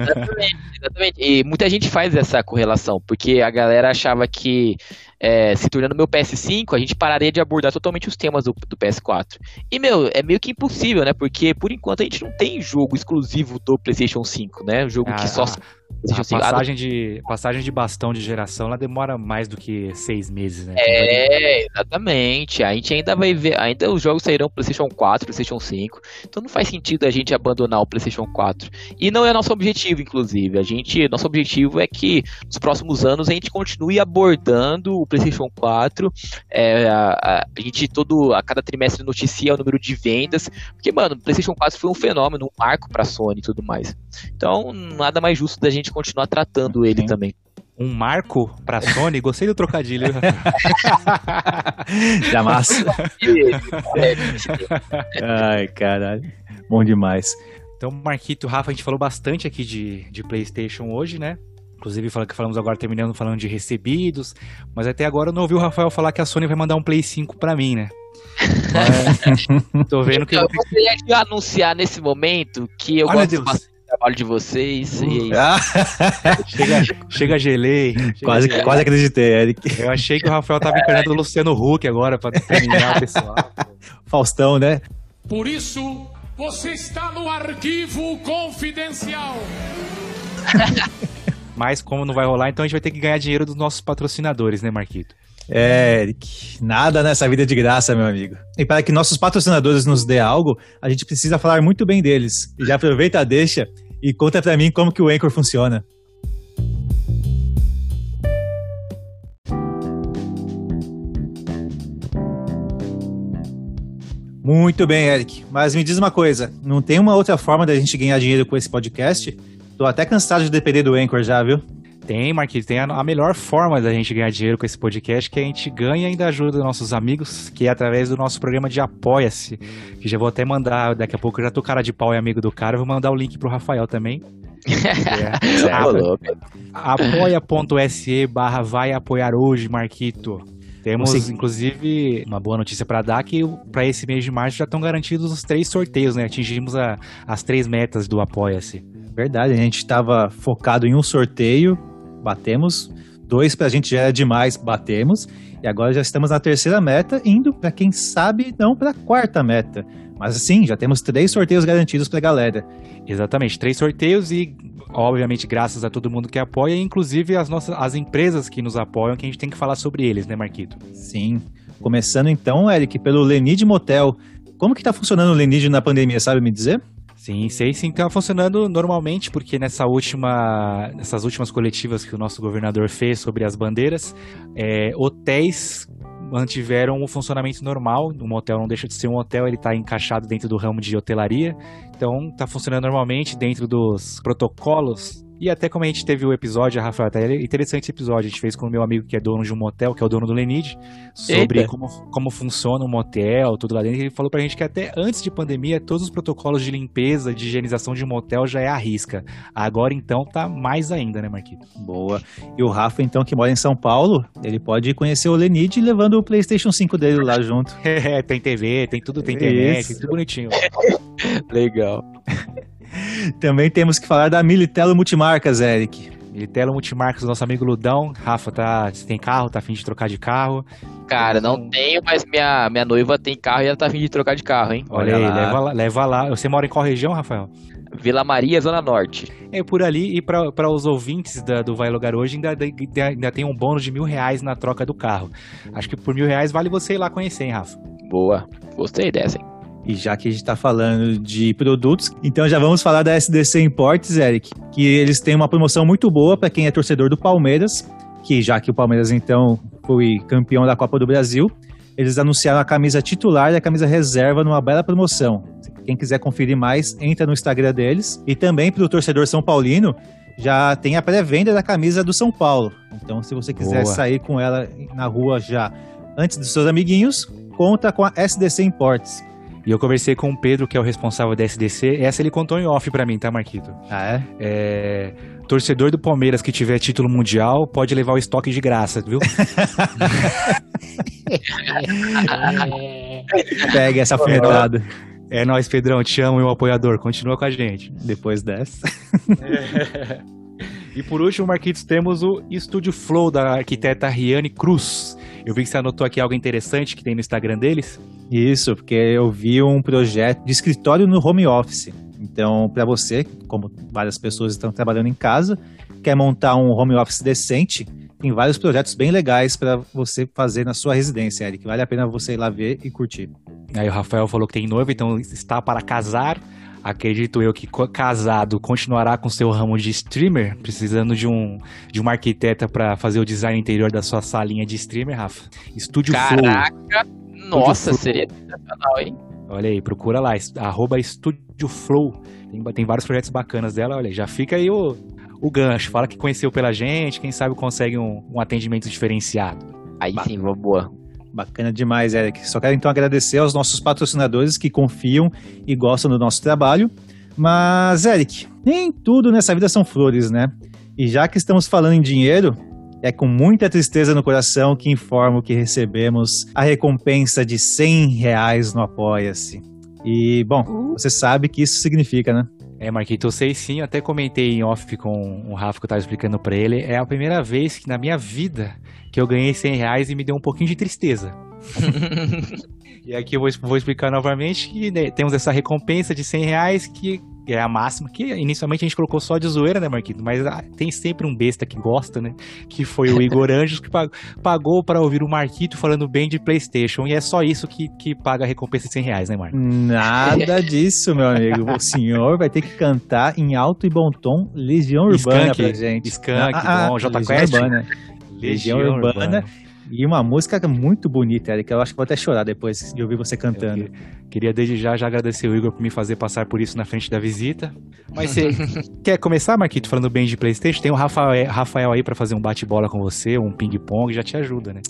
exatamente, exatamente. E muita gente faz essa correlação, porque a galera achava que é, se tornando meu PS5, a gente pararia de abordar totalmente os temas do, do, PS4. E, meu, é meio que impossível, né? Porque por enquanto a gente não tem jogo exclusivo do PlayStation 5, né? Um jogo ah, que só. Ah a passagem de, passagem de bastão de geração ela demora mais do que seis meses, né? É, exatamente. A gente ainda vai ver, ainda os jogos sairão PlayStation 4, PlayStation 5. Então não faz sentido a gente abandonar o PlayStation 4. E não é nosso objetivo, inclusive. A gente, nosso objetivo é que nos próximos anos a gente continue abordando o PlayStation 4. É, a, a, gente todo a cada trimestre noticia o número de vendas, porque mano, o PlayStation 4 foi um fenômeno, um marco para Sony e tudo mais. Então nada mais justo da gente gente continuar tratando ele Sim. também. Um marco pra Sony? Gostei do trocadilho. Jamais. Ai, caralho. Bom demais. Então, Marquito, Rafa, a gente falou bastante aqui de, de PlayStation hoje, né? Inclusive, que falamos agora, terminando falando de recebidos. Mas até agora eu não ouvi o Rafael falar que a Sony vai mandar um Play 5 pra mim, né? É, tô vendo que. Eu gostaria de anunciar nesse momento que eu Olha gosto Deus trabalho de vocês. E é chega, chega gelei. Chega quase, gelei. quase acreditei, Eric. Eu achei que o Rafael tava encarnando o Luciano Huck agora pra terminar o pessoal. Faustão, né? Por isso, você está no arquivo confidencial. Mas como não vai rolar, então a gente vai ter que ganhar dinheiro dos nossos patrocinadores, né, Marquito? É, Eric, nada nessa vida de graça, meu amigo. E para que nossos patrocinadores nos dê algo, a gente precisa falar muito bem deles. Já aproveita deixa e conta para mim como que o Anchor funciona. Muito bem, Eric. Mas me diz uma coisa, não tem uma outra forma da gente ganhar dinheiro com esse podcast? Tô até cansado de depender do Anchor já, viu? Tem, Marquinhos, tem a, a, melhor forma da gente ganhar dinheiro com esse podcast, que a gente ganha e ainda ajuda nossos amigos, que é através do nosso programa de Apoia-se. Que já vou até mandar, daqui a pouco eu já tô cara de pau e amigo do cara, vou mandar o link pro Rafael também. é, apoia.se barra vai apoiar hoje, Marquito. Temos, Você... inclusive, uma boa notícia para dar que para esse mês de março já estão garantidos os três sorteios, né? Atingimos a, as três metas do Apoia-se. Verdade, a gente estava focado em um sorteio, batemos. Dois para a gente já era demais, batemos. E agora já estamos na terceira meta, indo para quem sabe não para a quarta meta. Mas assim, já temos três sorteios garantidos para a galera. Exatamente, três sorteios e obviamente graças a todo mundo que apoia, inclusive as nossas as empresas que nos apoiam, que a gente tem que falar sobre eles, né, Marquito? Sim. Começando então, Eric, pelo Lenid Motel. Como que tá funcionando o Lenid na pandemia, sabe me dizer? Sim, sei sim, tá funcionando normalmente, porque nessa última, nessas últimas coletivas que o nosso governador fez sobre as bandeiras, é, hotéis mantiveram o funcionamento normal. O motel não deixa de ser um hotel, ele está encaixado dentro do ramo de hotelaria. Então, está funcionando normalmente dentro dos protocolos e até como a gente teve o episódio, Rafael, até interessante esse episódio, a gente fez com o meu amigo que é dono de um motel, que é o dono do Lenid, sobre como, como funciona um motel, tudo lá dentro. Ele falou pra gente que até antes de pandemia, todos os protocolos de limpeza, de higienização de motel já é à risca. Agora então tá mais ainda, né, Marquito? Boa. E o Rafa, então, que mora em São Paulo, ele pode conhecer o Lenid levando o PlayStation 5 dele lá junto. é, tem TV, tem tudo, tem internet, tem tudo bonitinho. Legal. Também temos que falar da Militelo Multimarcas, Eric. Militelo Multimarcas, nosso amigo Ludão. Rafa, tá, você tem carro? Tá afim de trocar de carro? Cara, não tenho, mas minha, minha noiva tem carro e ela tá afim de trocar de carro, hein? Olha, Olha aí, lá. Leva, lá, leva lá. Você mora em qual região, Rafael? Vila Maria, Zona Norte. É por ali, e para os ouvintes da, do Vai Lugar hoje, ainda, ainda, ainda, tem um bônus de mil reais na troca do carro. Acho que por mil reais vale você ir lá conhecer, hein, Rafa? Boa, gostei dessa, hein? E já que a gente está falando de produtos, então já vamos falar da SDC Imports, Eric, que eles têm uma promoção muito boa para quem é torcedor do Palmeiras, que já que o Palmeiras então foi campeão da Copa do Brasil, eles anunciaram a camisa titular e a camisa reserva numa bela promoção. Quem quiser conferir mais, entra no Instagram deles. E também para o torcedor São Paulino, já tem a pré-venda da camisa do São Paulo. Então, se você quiser Boa. sair com ela na rua já antes dos seus amiguinhos, conta com a SDC Imports. E eu conversei com o Pedro, que é o responsável da SDC. Essa ele contou em off para mim, tá, Marquito? Ah, é? É. Torcedor do Palmeiras que tiver título mundial pode levar o estoque de graça, viu? Pega essa alfinetada. É nóis, Pedrão. Te amo, meu apoiador. Continua com a gente. Depois dessa. E por último, Marquitos, temos o Estúdio Flow da arquiteta Riane Cruz. Eu vi que você anotou aqui algo interessante que tem no Instagram deles. Isso, porque eu vi um projeto de escritório no home office. Então, para você, como várias pessoas estão trabalhando em casa, quer montar um home office decente, tem vários projetos bem legais para você fazer na sua residência, Eric. Vale a pena você ir lá ver e curtir. Aí o Rafael falou que tem noiva, então está para casar acredito eu que casado continuará com seu ramo de streamer, precisando de um de uma arquiteta para fazer o design interior da sua salinha de streamer, Rafa. Estúdio Caraca, Flow. Nossa, Flow. seria sensacional, hein? Olha aí, procura lá, arroba Estúdio Flow. Tem, tem vários projetos bacanas dela, olha, já fica aí o, o gancho. Fala que conheceu pela gente, quem sabe consegue um, um atendimento diferenciado. Aí ba sim, boa. Bacana demais, Eric. Só quero então agradecer aos nossos patrocinadores que confiam e gostam do nosso trabalho. Mas, Eric, nem tudo nessa vida são flores, né? E já que estamos falando em dinheiro, é com muita tristeza no coração que informo que recebemos a recompensa de 100 reais no Apoia-se. E, bom, uh. você sabe que isso significa, né? É, Marquito, eu sei sim, eu até comentei em off com o Rafa que eu tava explicando para ele. É a primeira vez que na minha vida que eu ganhei 100 reais e me deu um pouquinho de tristeza. e aqui eu vou, vou explicar novamente que né, temos essa recompensa de 100 reais que é a máxima, que inicialmente a gente colocou só de zoeira, né, Marquinhos? Mas ah, tem sempre um besta que gosta, né? Que foi o Igor Anjos que pagou para ouvir o Marquito falando bem de PlayStation. E é só isso que, que paga a recompensa de 100 reais, né, Marcos? Nada disso, meu amigo. O senhor vai ter que cantar em alto e bom tom Legião Urbana pra gente. Skunk, ah, bom, J Quest. Urbana. Legião, Legião Urbana. Urbana. E uma música muito bonita, Eric. Eu acho que vou até chorar depois de ouvir você cantando. Queria desde já já agradecer o Igor por me fazer passar por isso na frente da visita. Mas você quer começar, Marquito, falando bem de PlayStation? Tem o Rafael, Rafael aí para fazer um bate-bola com você, um ping-pong, já te ajuda, né?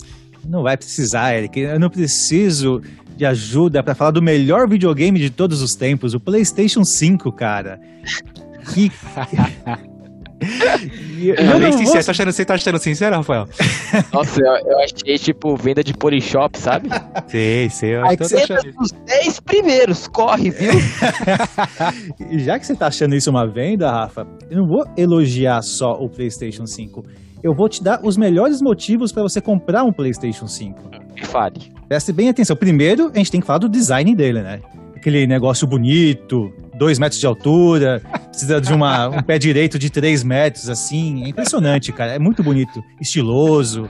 Não vai precisar, Eric. Eu não preciso de ajuda para falar do melhor videogame de todos os tempos, o PlayStation 5, cara. Que. eu, eu nem sincero, vou... tá achando, você tá achando sincero, Rafael? Nossa, eu, eu, achei tipo venda de Polishop, sabe? Sei, sei. Eu Aí tô achando... os 10 primeiros, corre, viu? Já que você tá achando isso uma venda, Rafa, eu não vou elogiar só o PlayStation 5. Eu vou te dar os melhores motivos para você comprar um PlayStation 5. Me fale. Preste bem atenção. Primeiro, a gente tem que falar do design dele, né? Aquele negócio bonito, dois metros de altura, precisa de uma, um pé direito de três metros, assim. É impressionante, cara. É muito bonito, estiloso.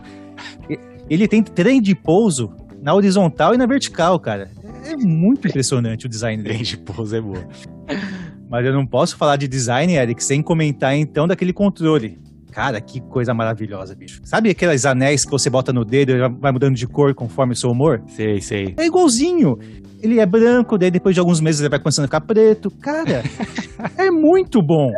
Ele tem trem de pouso na horizontal e na vertical, cara. É muito impressionante o design dele. Trem de pouso é boa. Mas eu não posso falar de design, Eric, sem comentar então daquele controle. Cara, que coisa maravilhosa, bicho. Sabe aqueles anéis que você bota no dedo e vai mudando de cor conforme o seu humor? Sei, sei. É igualzinho. Ele é branco, daí depois de alguns meses ele vai começando a ficar preto. Cara, é muito bom.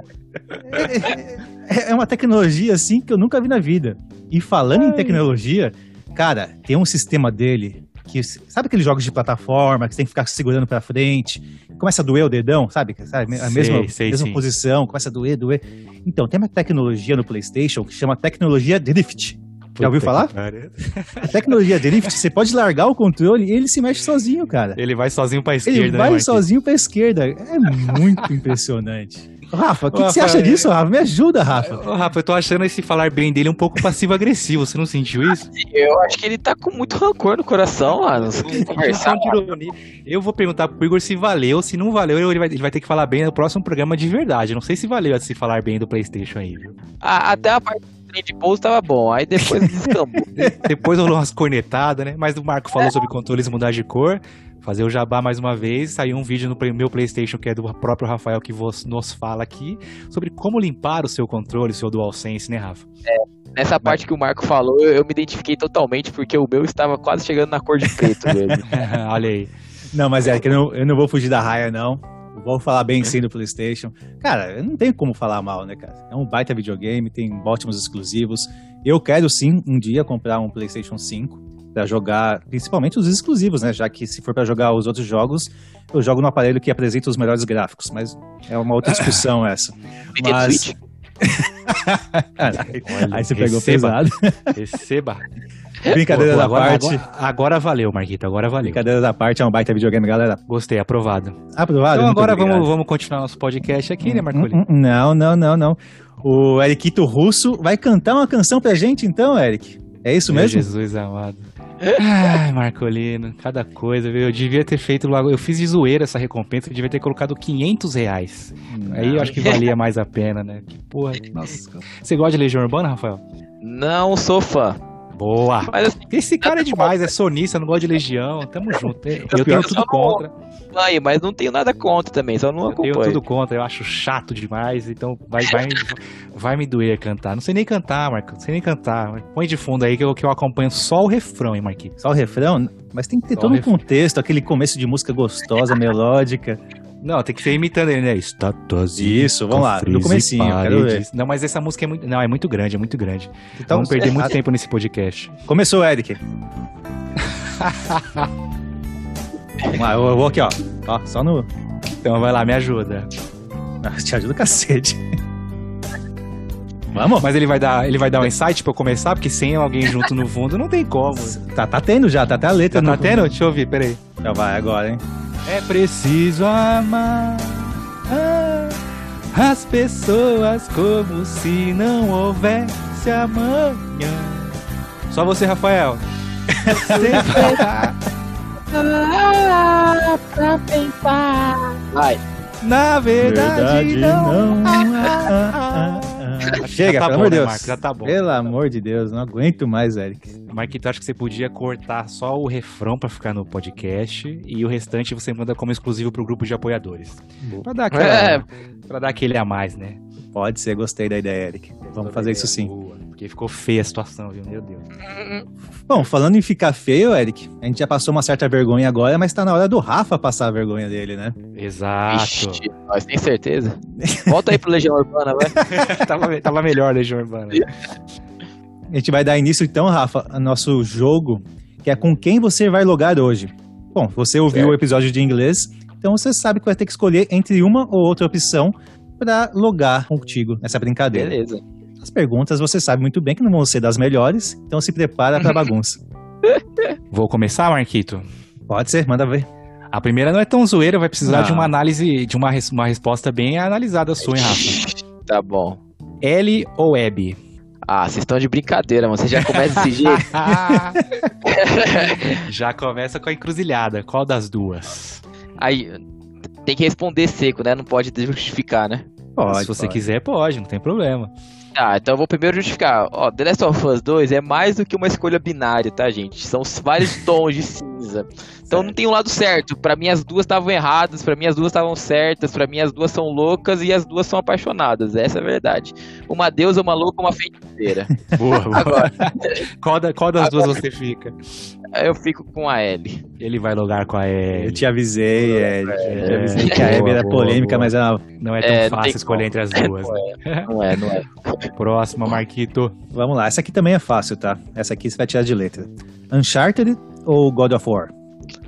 É, é, é, uma tecnologia assim que eu nunca vi na vida. E falando Ai. em tecnologia, cara, tem um sistema dele que sabe aqueles jogos de plataforma que você tem que ficar segurando para frente, começa a doer o dedão, sabe? sabe? A mesma, sei, sei, mesma posição, começa a doer, doer. Então, tem uma tecnologia no PlayStation que chama tecnologia Drift. Já ouviu falar? A tecnologia Drift, você pode largar o controle e ele se mexe sozinho, cara. Ele vai sozinho pra esquerda. Ele vai né, sozinho pra esquerda. É muito impressionante. Rafa, o que, que, você acha disso, Rafa? Me ajuda, Rafa. Ô, Rafa, eu tô achando esse falar bem dele um pouco passivo-agressivo. Você não sentiu isso? Eu acho que ele tá com muito rancor no coração, mano. Conversar. Eu vou perguntar pro Igor se valeu. Se não valeu, ele vai, ele vai ter que falar bem no próximo programa de verdade. não sei se valeu se falar bem do PlayStation aí, viu? Ah, até a parte de pouso tava bom, aí depois descambou. depois rolou umas cornetadas, né? Mas o Marco falou é. sobre controles mudar de cor fazer o jabá mais uma vez. Saiu um vídeo no meu PlayStation que é do próprio Rafael que nos fala aqui sobre como limpar o seu controle, o seu DualSense, né, Rafa? É, nessa parte que o Marco falou, eu me identifiquei totalmente porque o meu estava quase chegando na cor de preto mesmo. Olha aí. Não, mas é que eu não, eu não vou fugir da raia, não. Vou falar bem sim do PlayStation. Cara, eu não tenho como falar mal, né, cara? É um baita videogame, tem ótimos exclusivos. Eu quero sim um dia comprar um PlayStation 5 para jogar, principalmente os exclusivos, né? Já que se for para jogar os outros jogos, eu jogo no aparelho que apresenta os melhores gráficos, mas é uma outra discussão essa. mas Aí você pegou receba, pesado. Receba. Brincadeira da agora, parte. Agora, agora, valeu, Marquito, agora valeu. Brincadeira da parte, é um baita videogame, galera. Gostei, aprovado. Aprovado? Então agora vamos, vamos continuar nosso podcast aqui, né, Marcolino? Hum, hum, não, não, não, não. O Eriquito Russo vai cantar uma canção pra gente, então, Eric. É isso mesmo? Meu Jesus amado. Ai, Marcolino, cada coisa, viu? Eu devia ter feito logo. Eu fiz de zoeira essa recompensa, eu devia ter colocado 500 reais. Não. Aí eu acho que valia mais a pena, né? Que porra. Nossa. Você gosta de Legião Urbana, Rafael? Não sou fã. Boa! Mas, Esse cara é demais, é sonista, não gosta de Legião. Tamo junto. Eu tenho tudo contra. Aí, mas não tenho nada contra também, só não acompanho. Eu tenho tudo contra, eu acho chato demais, então vai, vai, vai me doer cantar. Não sei nem cantar, Marco, não sei nem cantar. Põe de fundo aí que eu, que eu acompanho só o refrão, hein, Marquinhos? Só o refrão? Mas tem que ter só todo um contexto, aquele começo de música gostosa, melódica. Não, tem que ser imitando ele, né? Estátuas. Isso, vamos lá, no comecinho, quero ver. Não, mas essa música é muito. Não, é muito grande, é muito grande. Então, vamos perder é... muito tempo nesse podcast. Começou, Eric. vamos lá, eu vou aqui, ó. Ó, só no. Então vai lá, me ajuda. Ah, te ajuda cacete. Vamos? Mas ele vai dar, ele vai dar um insight pra eu começar, porque sem alguém junto no fundo não tem como. Tá, tá tendo já, tá até a letra. Tá, tá tendo? Deixa eu ouvir, peraí. Já vai agora, hein? É preciso amar as pessoas como se não houvesse amanhã. Só você, Rafael. Ah, pra pensar. Vai. Na verdade, verdade não. não. Ah, ah, Chega, tá pelo amor de né, Deus. Marcos, já tá bom. Pelo amor de Deus, não aguento mais, Eric. Marquito, acho que você podia cortar só o refrão pra ficar no podcast e o restante você manda como exclusivo pro grupo de apoiadores. Boa. Pra dar, aquela, é. pra dar aquele a mais, né? Pode ser, gostei da ideia, Eric. Vamos fazer isso sim. Porque ficou feia a situação, viu? Meu Deus. Bom, falando em ficar feio, Eric, a gente já passou uma certa vergonha agora, mas tá na hora do Rafa passar a vergonha dele, né? Exato. Ixi, mas tem certeza? Volta aí pro Legião Urbana, vai. tava, tava melhor, Legião Urbana. A gente vai dar início então, Rafa, ao nosso jogo, que é com quem você vai logar hoje. Bom, você ouviu Certo. o episódio de inglês, então você sabe que vai ter que escolher entre uma ou outra opção para logar contigo nessa brincadeira. Beleza. As perguntas você sabe muito bem que não vão ser das melhores, então se prepara pra bagunça. Vou começar, Marquito? Pode ser, manda ver. A primeira não é tão zoeira, vai precisar Não. de uma análise, de uma, res- uma resposta bem analisada sua, hein, Rafa? Tá bom. L ou Web? Ah, vocês estão de brincadeira, mano. Você já começa desse jeito? Já começa com a encruzilhada. Qual das duas? Aí, tem que responder seco, né? Não pode justificar, né? Pode, Se você pode. quiser, pode, não tem problema. Tá, então eu vou primeiro justificar. Ó, The Last of Us 2 é mais do que uma escolha binária, tá, gente? São vários tons de. Então não tem um lado certo. Pra mim as duas estavam erradas, pra mim as duas estavam certas, pra mim as duas são loucas e as duas são apaixonadas. Essa é a verdade. Uma deusa, uma louca, uma feiticeira. Boa, boa. Agora, Qual, da- qual das duas você fica? eu fico com a L. Ele vai logar com a L. Eu te avisei, Eric. Eu te avisei que a Hebe era boa, polêmica, boa. mas ela... Não é tão É, fácil escolher como. entre as duas. né? Não é, não é. Próxima, Marquito. Vamos lá, essa aqui também é fácil, tá? Essa aqui você vai tirar de letra. Uncharted ou God of War?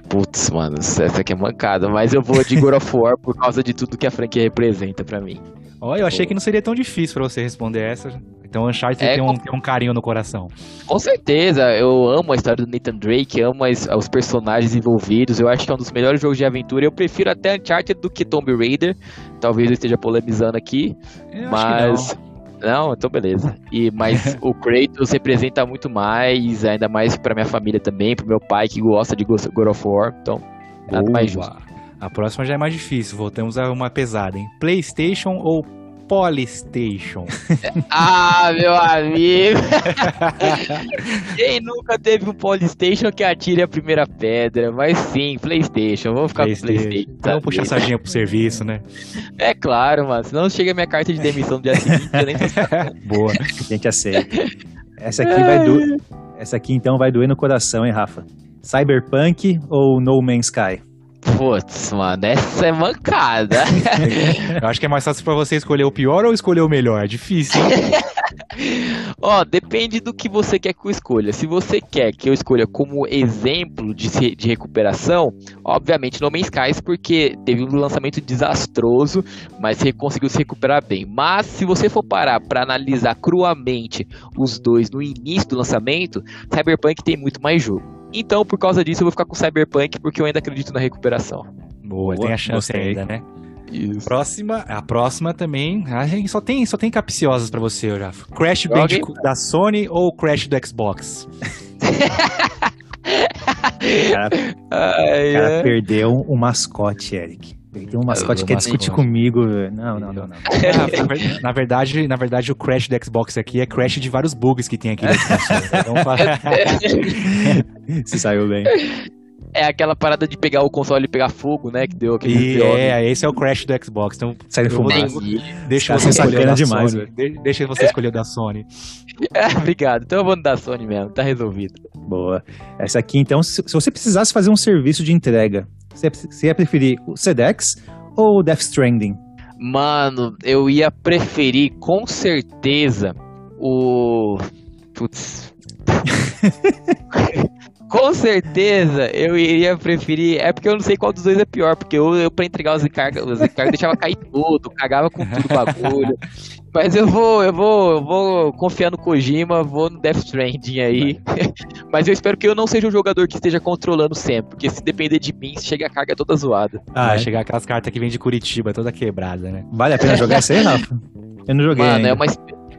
Putz, mano, essa aqui é mancada, mas eu vou de God of War por causa de tudo que a franquia representa pra mim. Olha, eu achei que não seria tão difícil pra você responder essa. Então, Uncharted É, tem, um, com- tem um carinho no coração. Com certeza, eu amo a história do Nathan Drake, amo as- os personagens envolvidos, eu acho que é um dos melhores jogos de aventura. Eu prefiro até Uncharted do que Tomb Raider. Talvez eu esteja polemizando aqui, Eu acho mas. Não, então beleza. E, mas o Kratos representa muito mais, ainda mais pra minha família também, pro meu pai que gosta de God of War. Então, nada não. mais Boa. justo. A próxima já é mais difícil. Voltamos a uma pesada, hein? PlayStation ou Polystation? Ah, meu amigo! Quem nunca teve um Polystation que atire a primeira pedra? Mas sim, Playstation. Vamos ficar com Playstation. Então, vamos puxar a sardinha pro serviço, né? É claro, mano. Senão chega minha carta de demissão no dia seguinte. Eu nem tô Boa. A gente aceita. Essa aqui vai do... Essa aqui então vai doer no coração, hein, Rafa? Cyberpunk ou No Man's Sky? Putz, mano, essa é mancada. Eu acho que é mais fácil pra você escolher o pior ou escolher o melhor. É difícil. Ó, depende do que você quer que eu escolha. Se você quer que eu escolha como exemplo de, de recuperação, obviamente No Man's Skies, porque teve um lançamento desastroso, mas você conseguiu se recuperar bem. Mas se você for parar pra analisar cruamente os dois no início do lançamento, Cyberpunk tem muito mais jogo. Então, por causa disso, eu vou ficar com Cyberpunk, porque eu ainda acredito na recuperação. Boa, Boa, tem a chance gostei. ainda, né? Isso. Próxima, a próxima também. A gente só tem, só tem capciosas pra você, Rafa. Crash Joga. Bandicoot da Sony ou Crash do Xbox? O cara, Ai, o cara ai. perdeu um mascote, Eric. Perdeu um mascote que quer discutir mascote. comigo. velho. Não, não, não, não. Ah, na ver- na verdade, na verdade, o Crash do Xbox aqui é Crash de vários bugs que tem aqui. Então, fala- Se saiu bem. É aquela parada de pegar o console e pegar fogo, né? Que deu aquele E BO. é, esse é o Crash do Xbox. Então, Sai vou- fumaça. deixa Tá você escolher da demais, Sony. De- Deixa você escolher o da Sony. É, obrigado. Então eu vou no da Sony mesmo, tá resolvido. Boa. Essa aqui, então, se, se você precisasse fazer um serviço de entrega, você, ia preferir o Sedex ou o Death Stranding? Mano, eu ia preferir com certeza o. Putz. com certeza eu iria preferir. É porque eu não sei qual dos dois é pior. Porque eu, eu pra entregar os encargos, os encargos deixava cair tudo, cagava com tudo o bagulho. Mas eu vou, eu vou, eu vou confiar no Kojima, vou no Death Stranding aí. Mas eu espero que eu não seja um jogador que esteja controlando sempre. Porque se depender de mim, chega a carga toda zoada. Ah, Vai é? chegar aquelas cartas que vem de Curitiba, toda quebrada, né? Vale a pena jogar isso aí, Rafa? Eu não joguei Mano, ainda. é, uma,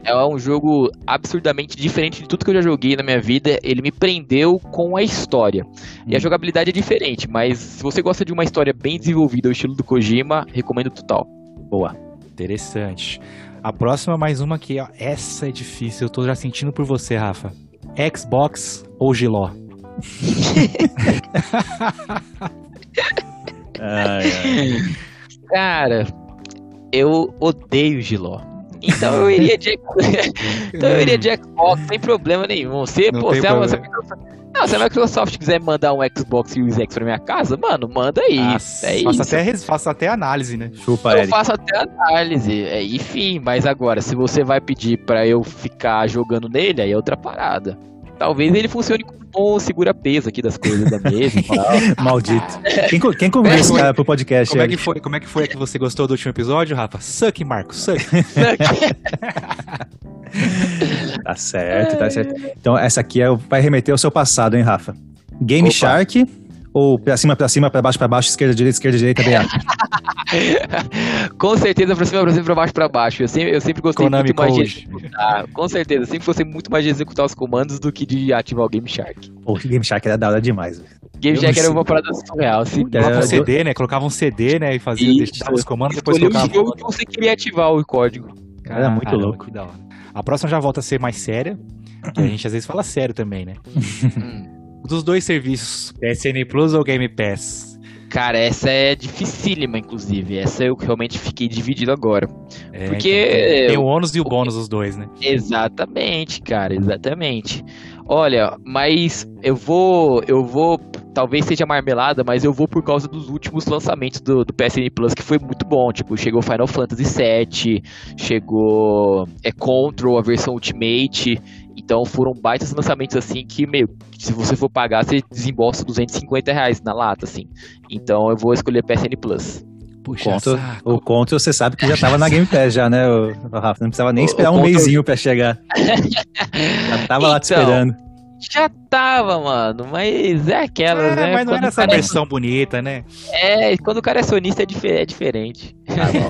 é um jogo absurdamente diferente de tudo que eu já joguei na minha vida. Ele me prendeu com a história. E a jogabilidade é diferente, mas se você gosta de uma história bem desenvolvida, ao estilo do Kojima, recomendo total. Boa. Interessante. A próxima, mais uma que, ó, essa é difícil. Eu tô já sentindo por você, Rafa. Xbox ou Giló? Ai, ai. Cara, eu odeio Giló. Então eu iria de, então eu iria de Xbox sem problema nenhum. Você, Não pô, se a, problema. se a Microsoft- não, se a Microsoft quiser mandar um Xbox Series X pra minha casa, mano, manda aí. Nossa, é faça, isso. até, faça até análise, né? Chupa, Eu Eric. faço até análise, é, enfim, mas agora, se você vai pedir pra eu ficar jogando nele, aí é outra parada. Talvez ele funcione como um bom segura-peso aqui das coisas da mesa e tal. Maldito. Quem, co- quem convidou esse cara pro podcast? Como é, que foi, como é que foi que você gostou do último episódio, Rafa? Suck, Marco, suck. Tá certo, tá certo. Então, essa aqui é, vai remeter ao seu passado, hein, Rafa? Game Opa. Shark ou pra cima, pra cima, pra baixo, pra baixo, esquerda, direita, esquerda, direita, BA? com certeza pra cima, pra cima, pra baixo, pra baixo. Eu sempre, eu sempre gostei Konami muito mais de executar. Com certeza, eu sempre gostei muito mais de executar os comandos do que de ativar o Game Shark. Pô, que Game Shark era da hora demais, velho. Game Shark era uma parada surreal, assim. Colocava um É, CD, né? Colocava um CD, né? E fazia, Isso. os comandos, depois Escolher o colocava. jogo que você queria ativar o código. Era muito Caramba, louco. que da hora. A próxima já volta a ser mais séria, que a gente às vezes fala sério também, né? Dos dois serviços, PSN Plus ou Game Pass? Cara, essa é dificílima, inclusive. Essa eu realmente fiquei dividido agora. É, Porque tem, tem o ônus e o bônus dos dois, né? Exatamente, cara, exatamente. Olha, mas eu vou, eu vou, talvez seja marmelada, mas eu vou por causa dos últimos lançamentos do, do PSN Plus, que foi muito bom. Tipo, chegou Final Fantasy VII, chegou é Control, a versão Ultimate. Então foram baitas lançamentos assim que, meu, se você for pagar, você desembolsa 250 reais na lata, assim. Então eu vou escolher PSN Plus. Puxa, Contra, saco. o Contra você sabe que já tava na Game Pass já, né, o, o Rafa? Não precisava nem O- esperar o um Contra- mêsinho pra chegar. Já tava lá te Então, esperando. Já tava, mano, mas é aquelas, É, né? mas não Quando era o essa é- versão bonita, né? É, quando o cara é sonista é, dife- é diferente.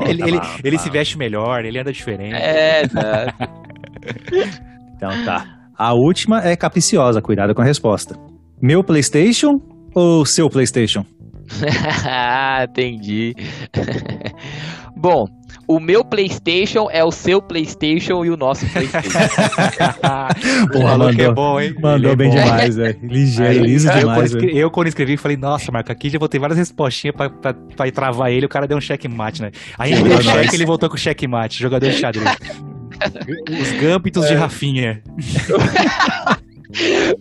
ele ele, bom, ele tá se bom. veste melhor, ele anda diferente. É, né? Então tá. A última é capiciosa, cuidado com a resposta. Meu PlayStation ou seu PlayStation? ah, entendi. Bom, o meu PlayStation é o seu PlayStation e o nosso PlayStation. o Porra, é mandou- bom, hein? Mandou é bem bom. demais, velho. Ligeiro, Aí, liso eu, quando demais, escre- velho. eu, quando escrevi, falei, nossa, Marco, aqui já vou ter várias respostinhas pra, pra, pra travar ele, o cara deu um checkmate, né? Aí ele deu cheque ele voltou com checkmate, jogador de xadrez. Os gâmbitos de Rafinha.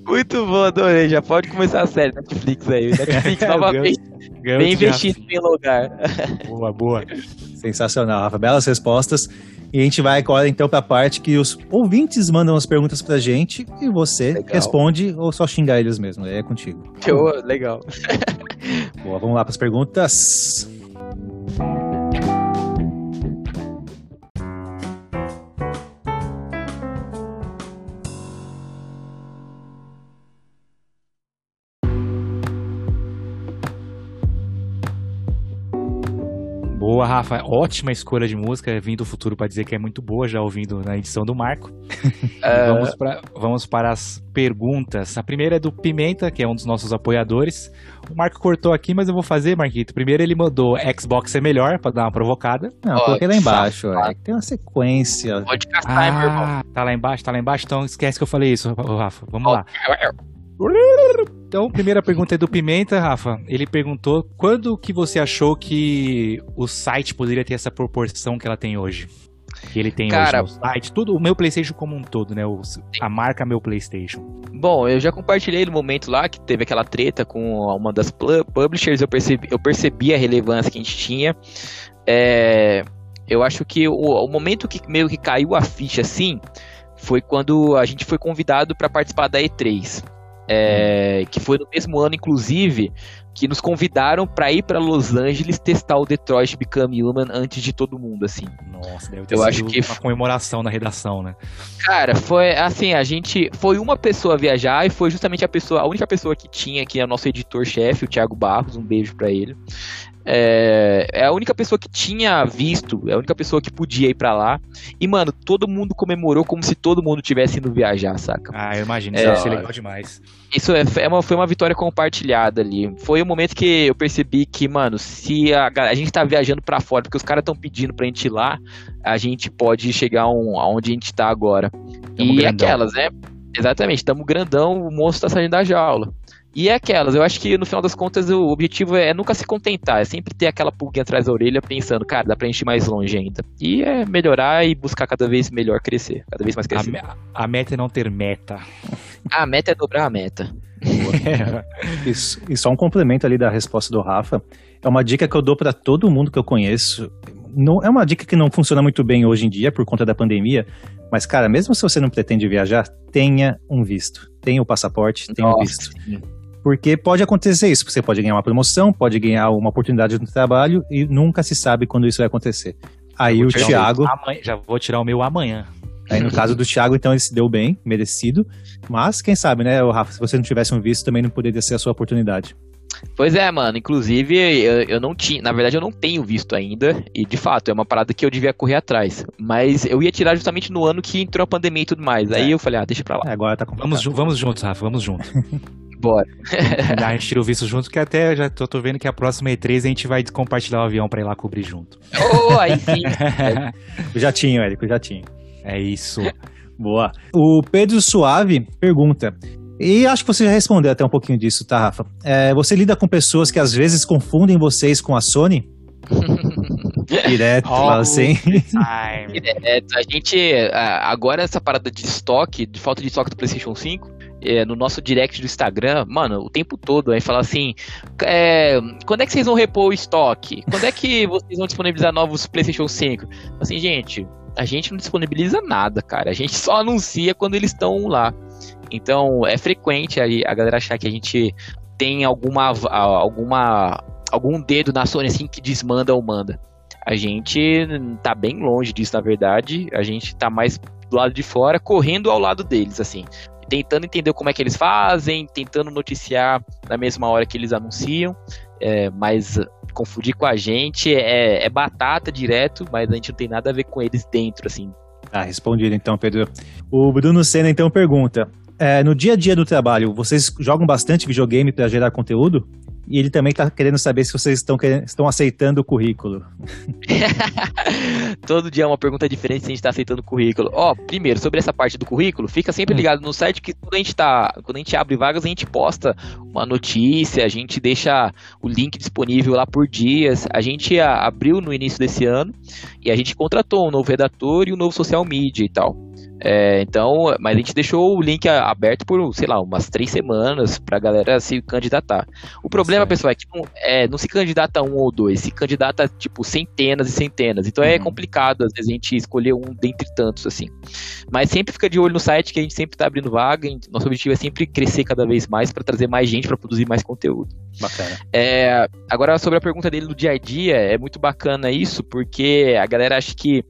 Muito bom, adorei. Já pode começar a série Netflix aí. Netflix É, novamente. Bem investido em lugar. Boa, boa. Sensacional, Rafa. Belas respostas. E a gente vai agora então pra parte que os ouvintes mandam as perguntas pra gente e você Legal. responde ou só xingar eles mesmo. Aí é contigo. Show, legal. Boa, vamos lá pras perguntas. Rafa. Ótima escolha de música. Vim do futuro pra dizer que é muito boa, já ouvindo na edição do Marco. Ah, Vamos, pra, vamos para as perguntas. A primeira é do Pimenta, que é um dos nossos apoiadores. O Marco cortou aqui, mas eu vou fazer, Marquito. Primeiro ele mandou Xbox é melhor, pra dar uma provocada. Não, Ó, coloquei lá embaixo. safado. É, tem uma sequência. pode castar, meu irmão. Ah, tá lá embaixo, tá lá embaixo. Então esquece que eu falei isso, Rafa. Vamos lá. Então, primeira pergunta é do Pimenta, Rafa. Ele perguntou quando que você achou que o site poderia ter essa proporção que ela tem hoje? Que ele tem Cara- hoje no site, tudo, o meu PlayStation como um todo, né? O- a marca meu PlayStation. Bom, eu já compartilhei no momento lá que teve aquela treta com uma das publishers, eu percebi, eu percebi a relevância que a gente tinha. É, eu acho que o, o momento que meio que caiu a ficha assim foi quando a gente foi convidado para participar da E3. É, que foi no mesmo ano, inclusive, que nos convidaram para ir para Los Angeles testar o Detroit Become Human antes de todo mundo, assim. Nossa, deve ter Eu sido acho que- uma comemoração na redação, né? Cara, foi assim, a gente foi uma pessoa viajar e foi justamente a pessoa, a única pessoa que tinha aqui é o nosso editor-chefe, o Thiago Barros, um beijo pra ele. É, é a única pessoa que tinha visto, é a única pessoa que podia ir pra lá. E mano, todo mundo comemorou como se todo mundo tivesse indo viajar, saca? Ah, eu imagino, É, isso deve ser legal demais. Isso é, é uma, foi uma vitória compartilhada ali. Foi o momento que eu percebi que, mano, se a, a gente tá viajando pra fora, porque os caras estão pedindo pra gente ir lá, a gente pode chegar um, aonde a gente tá agora. Tamo e grandão. aquelas, né? Exatamente, tamo grandão, o monstro tá saindo da jaula. E é aquelas, eu acho que no final das contas o objetivo é nunca se contentar, é sempre ter aquela pulguinha atrás da orelha pensando, cara, dá pra gente ir mais longe ainda. E é melhorar e buscar cada vez melhor crescer, cada vez mais crescer. A, a meta é não ter meta. A meta é dobrar a meta. Isso, e só um complemento ali da resposta do Rafa. É uma dica que eu dou para todo mundo que eu conheço. Não, é uma dica que não funciona muito bem hoje em dia por conta da pandemia, mas, cara, mesmo se você não pretende viajar, tenha um visto. Tenha o passaporte, tenha o visto. Sim. Porque pode acontecer isso. Você pode ganhar uma promoção, pode ganhar uma oportunidade no trabalho e nunca se sabe quando isso vai acontecer. Aí o Thiago. já vou tirar o meu amanhã. Aí no caso do Thiago, então ele se deu bem, merecido. Mas quem sabe, né, Rafa, se você não tivesse um visto, também não poderia ser a sua oportunidade. Pois é, mano. Inclusive, eu, eu, não tinha. Na verdade, eu não tenho visto ainda. E de fato, é uma parada que eu devia correr atrás. Mas eu ia tirar justamente no ano que entrou a pandemia e tudo mais. Aí é. eu falei, ah, deixa pra lá. É, agora tá complicado. Vamos, vamos juntos, Rafa, vamos juntos. Bora. a gente tira o visto junto, que até já tô, tô, vendo que a próxima E3 a gente vai compartilhar o avião pra ir lá cobrir junto. Oh, aí sim. o jatinho, Érico, o jatinho. É isso. Boa. O Pedro Suave pergunta: e acho que você já respondeu até um pouquinho disso, tá, Rafa? É, você lida com pessoas que às vezes confundem vocês com a Sony? Direto, oh, assim. Direto. A gente, agora essa parada de estoque, de falta de estoque do PlayStation 5, é, no nosso direct do Instagram, mano, o tempo todo, aí fala assim: é, quando é que vocês vão repor o estoque? Quando é que vocês vão disponibilizar novos PlayStation 5? Assim, gente, a gente não disponibiliza nada, cara. A gente só anuncia quando eles estão lá. Então é frequente a, a galera achar que a gente tem alguma, alguma algum dedo na Sony assim que desmanda ou manda. A gente tá bem longe disso, na verdade. A gente tá mais do lado de fora, correndo ao lado deles, assim. Tentando entender como é que eles fazem, tentando noticiar na mesma hora que eles anunciam. É, mas confundir com a gente é, é batata direto, mas a gente não tem nada a ver com eles dentro, assim. Ah, respondido então, Pedro. O Bruno Senna então pergunta: é, no dia a dia do trabalho, vocês jogam bastante videogame para gerar conteúdo? E ele também está querendo saber se vocês estão, querendo, estão aceitando o currículo. Todo dia é uma pergunta diferente se a gente está aceitando o currículo. Ó, oh, primeiro, sobre essa parte do currículo, fica sempre hum. ligado no site que quando a gente tá. Quando a gente abre vagas, a gente posta uma notícia, a gente deixa o link disponível lá por dias. A gente abriu no início desse ano e a gente contratou um novo redator e um novo social media e tal. É, então, mas a gente deixou o link aberto por, sei lá, umas três semanas pra galera se candidatar. O problema, pessoal, é que não, é, não se candidata um ou dois, se candidata, tipo, centenas e centenas. Então é uhum. é complicado, às vezes, a gente escolher um dentre tantos, assim. Mas sempre fica de olho no site que a gente sempre tá abrindo vaga. Nosso objetivo é sempre crescer cada vez mais para trazer mais gente para produzir mais conteúdo. Bacana. É, agora, sobre a pergunta dele do dia a dia, é muito bacana isso, porque a galera acha que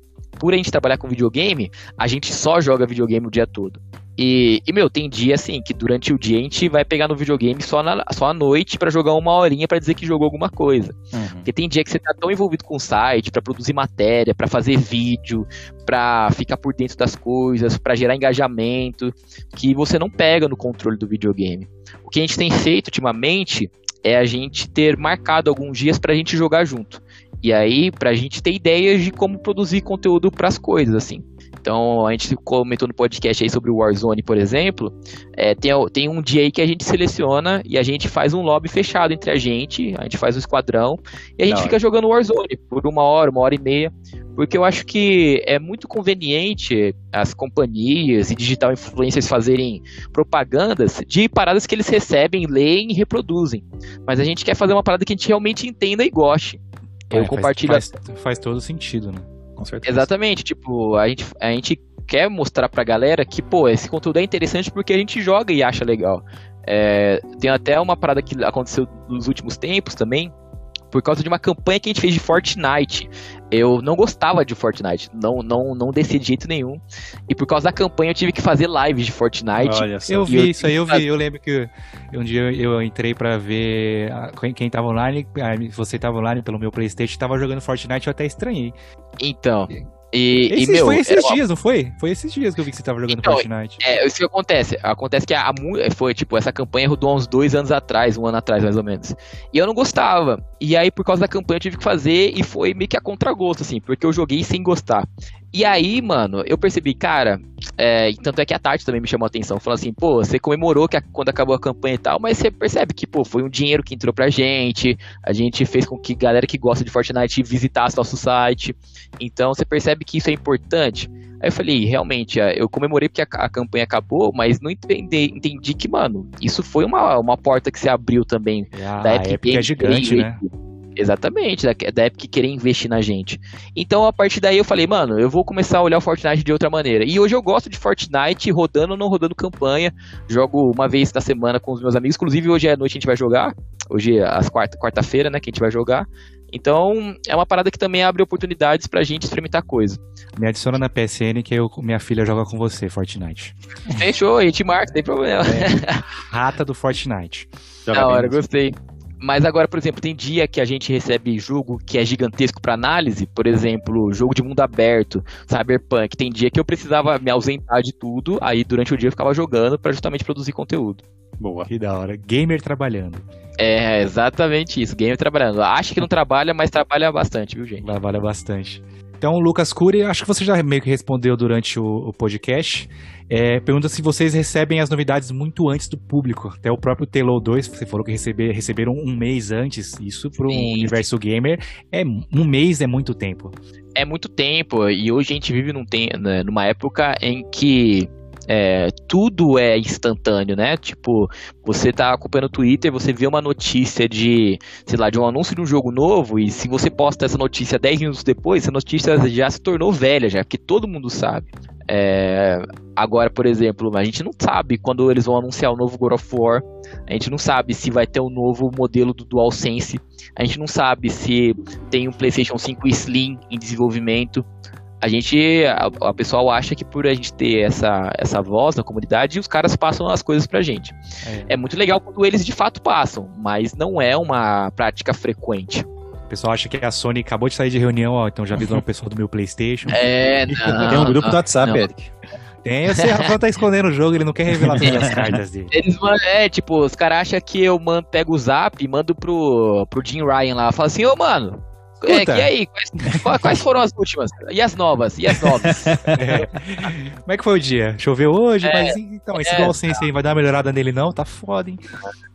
por a gente trabalhar com videogame, a gente só joga videogame o dia todo. E, e, meu, tem dia assim que durante o dia a gente vai pegar no videogame só, na, só à noite para jogar uma horinha para dizer que jogou alguma coisa. Uhum. Porque tem dia que você tá tão envolvido com o site, para produzir matéria, para fazer vídeo, para ficar por dentro das coisas, para gerar engajamento, que você não pega no controle do videogame. O que a gente tem feito ultimamente é a gente ter marcado alguns dias pra gente jogar junto. E aí, pra gente ter ideias de como produzir conteúdo para as coisas, assim. Então, a gente comentou no podcast aí sobre o Warzone, por exemplo. É, tem, tem um dia aí que a gente seleciona e a gente faz um lobby fechado entre a gente, a gente faz um esquadrão, e a gente Não, fica jogando Warzone por uma hora, uma hora e meia. Porque eu acho que é muito conveniente as companhias e digital influencers fazerem propagandas de paradas que eles recebem, leem e reproduzem. Mas a gente quer fazer uma parada que a gente realmente entenda e goste. É, eu compartilho. Faz, faz, faz, todo sentido, né? Com certeza. Exatamente, tipo, a gente, a gente quer mostrar pra galera que, pô, esse conteúdo é interessante porque a gente joga e acha legal. É, tem até uma parada que aconteceu nos últimos tempos também, por causa de uma campanha que a gente fez de Fortnite. Eu não gostava de Fortnite, não não não desci de jeito nenhum. E por causa da campanha eu tive que fazer lives de Fortnite. Olha só. Eu vi eu isso aí, eu vi. Eu lembro que um dia eu entrei para ver quem tava online, você tava online pelo meu PlayStation, tava jogando Fortnite, eu até estranhei. Então, e, esses, e, meu, foi esses dias, não foi? Foi esses dias que eu vi que você tava jogando então, Fortnite. É, isso que acontece. Acontece que a, a, foi, tipo, essa campanha rodou uns dois anos atrás, um ano atrás, mais ou menos. E eu não gostava. E aí, por causa da campanha, eu tive que fazer e foi meio que a contragosto, assim, porque eu joguei sem gostar. E aí, mano, eu percebi, cara, é, tanto é que a Tati também me chamou a atenção, falou assim, pô, você comemorou que a, quando acabou a campanha e tal, mas você percebe que, pô, foi um dinheiro que entrou pra gente, a gente fez com que galera que gosta de Fortnite visitasse nosso site, então você percebe que isso é importante. Aí eu falei, realmente, é, eu comemorei porque a, a campanha acabou, mas não entendi, entendi que, mano, isso foi uma, uma porta que se abriu também. Ah, da Epic, Epic é gigante, né? Exatamente, da, da Epic querer investir na gente. Então, a partir daí eu falei, mano, eu vou começar a olhar o Fortnite de outra maneira. E hoje eu gosto de Fortnite rodando ou não rodando campanha. Jogo uma vez na semana com os meus amigos. Inclusive, hoje à noite a gente vai jogar. Hoje é as quarta, quarta-feira, né, que a gente vai jogar. Então, é uma parada que também abre oportunidades pra gente experimentar coisa. Me adiciona na PSN que eu, minha filha joga com você, Fortnite. Fechou, a gente marca, não tem problema. É, rata do Fortnite. Da hora, gostei. Mas agora, por exemplo, tem dia que a gente recebe jogo que é gigantesco para análise, por exemplo, jogo de mundo aberto, Cyberpunk. Tem dia que eu precisava me ausentar de tudo, aí durante o dia eu ficava jogando para justamente produzir conteúdo. Boa. Que da hora. Gamer trabalhando. É, exatamente isso. Gamer trabalhando. Acha que não trabalha, mas trabalha bastante, viu, gente? Trabalha bastante. Então, Lucas Cury, acho que você já meio que respondeu durante o, o podcast. É, pergunta se vocês recebem as novidades muito antes do público. Até o próprio Taylor 2, você falou que receber, receberam um mês antes. Isso para um universo gamer, é um mês é muito tempo. É muito tempo, e hoje a gente vive num, né, numa época em que é, tudo é instantâneo, né? Tipo, você tá acompanhando o Twitter, você vê uma notícia de, sei lá, de um anúncio de um jogo novo, e se você posta essa notícia 10 minutos depois, essa notícia já se tornou velha, já, porque todo mundo sabe. É, agora, por exemplo, a gente não sabe quando eles vão anunciar o novo God of War, a gente não sabe se vai ter um novo modelo do DualSense, a gente não sabe se tem um PlayStation 5 Slim em desenvolvimento a gente, a, a pessoal acha que por a gente ter essa, essa voz na comunidade, os caras passam as coisas pra gente. É. é muito legal quando eles de fato passam, mas não é uma prática frequente. O pessoal acha que a Sony acabou de sair de reunião, ó, então já avisou uma pessoa do meu PlayStation. É, não. Tem um grupo do WhatsApp, não. Eric. Tem, eu sei, o Rafael tá escondendo o jogo, ele não quer revelar todas as cartas dele. Eles, é, tipo, os caras acham que eu mando, pego o zap e mando pro, pro Jim Ryan lá. Fala assim, ô, mano, é, e aí, quais, quais, foram as últimas? E as novas? E as novas? É. Como é que foi o dia? Choveu hoje? É, mas então, esse é, DualSense tá. aí vai dar uma melhorada nele não? Tá foda, hein?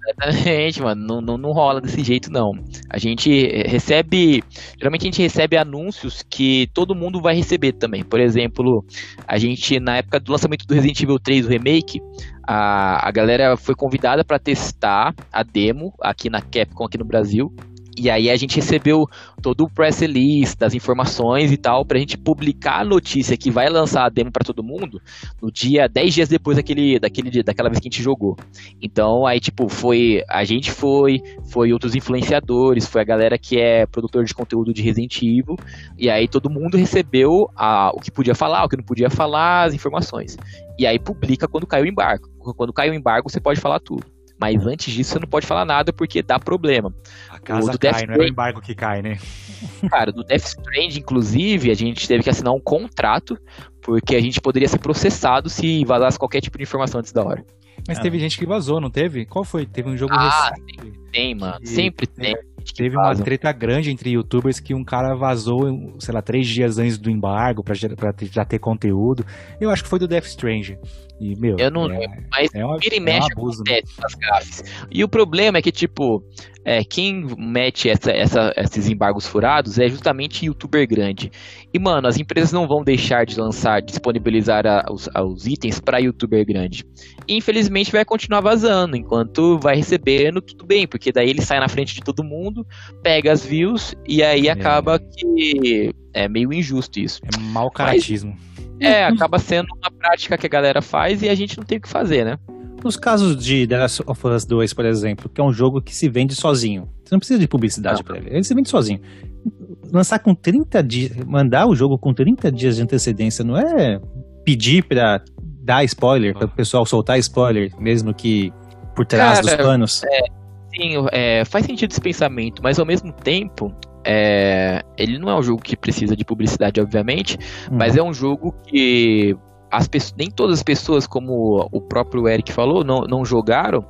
Exatamente, mano. Não, não, não rola desse jeito, não. A gente recebe. Geralmente a gente recebe anúncios que todo mundo vai receber também. Por exemplo, a gente, na época do lançamento do Resident Evil 3, o remake, a, a galera foi convidada para testar a demo aqui na Capcom, aqui no Brasil. E aí a gente recebeu todo o press release das informações e tal, pra gente publicar a notícia que vai lançar a demo para todo mundo no dia 10 dias depois daquele, daquele daquela vez que a gente jogou. Então aí, tipo, foi. A gente foi, foi outros influenciadores, foi a galera que é produtor de conteúdo de Resident Evil. E aí todo mundo recebeu a, o que podia falar, o que não podia falar, as informações. E aí publica quando cai o embargo. Quando cai o embargo, você pode falar tudo. Mas antes disso você não pode falar nada porque dá problema. A casa cai, não é o embargo que cai, né? Cara, do Death Strand, inclusive, a gente teve que assinar um contrato porque a gente poderia ser processado se vazasse qualquer tipo de informação antes da hora. Mas ah. teve gente que vazou, não teve? Qual foi? Teve um jogo ah, recente. Tem, tem mano. Sempre tem. Teve uma treta grande entre youtubers que um cara vazou, sei lá, três dias antes do embargo pra, pra já ter conteúdo. Eu acho que foi do Death Strange. E, meu, eu não é, lembro, mas é uma, vira e mexe é um abuso, né? gafes. E o problema é que, tipo, é, quem mete essa, essa, esses embargos furados é justamente youtuber grande. E, mano, as empresas não vão deixar de lançar, disponibilizar a, os, a, os, itens para youtuber grande. E, infelizmente, vai continuar vazando, enquanto vai recebendo, tudo bem, porque daí ele sai na frente de todo mundo, pega as views, e aí é. acaba que é meio injusto isso. É mau caratismo. Mas, é, acaba sendo uma prática que a galera faz e a gente não tem o que fazer, né? Nos casos de The Last of Us 2, por exemplo, que é um jogo que se vende sozinho. Você não precisa de publicidade para ele, ele se vende sozinho. Lançar com 30 dias, mandar o jogo com 30 dias de antecedência não é pedir para dar spoiler, para o pessoal soltar spoiler, mesmo que por trás Cara, dos panos. É, sim, é, faz sentido esse pensamento, mas ao mesmo tempo, é, ele não é um jogo que precisa de publicidade, obviamente, uhum. mas é um jogo que pessoas, nem todas as pessoas, como o próprio Eric falou, não, não jogaram.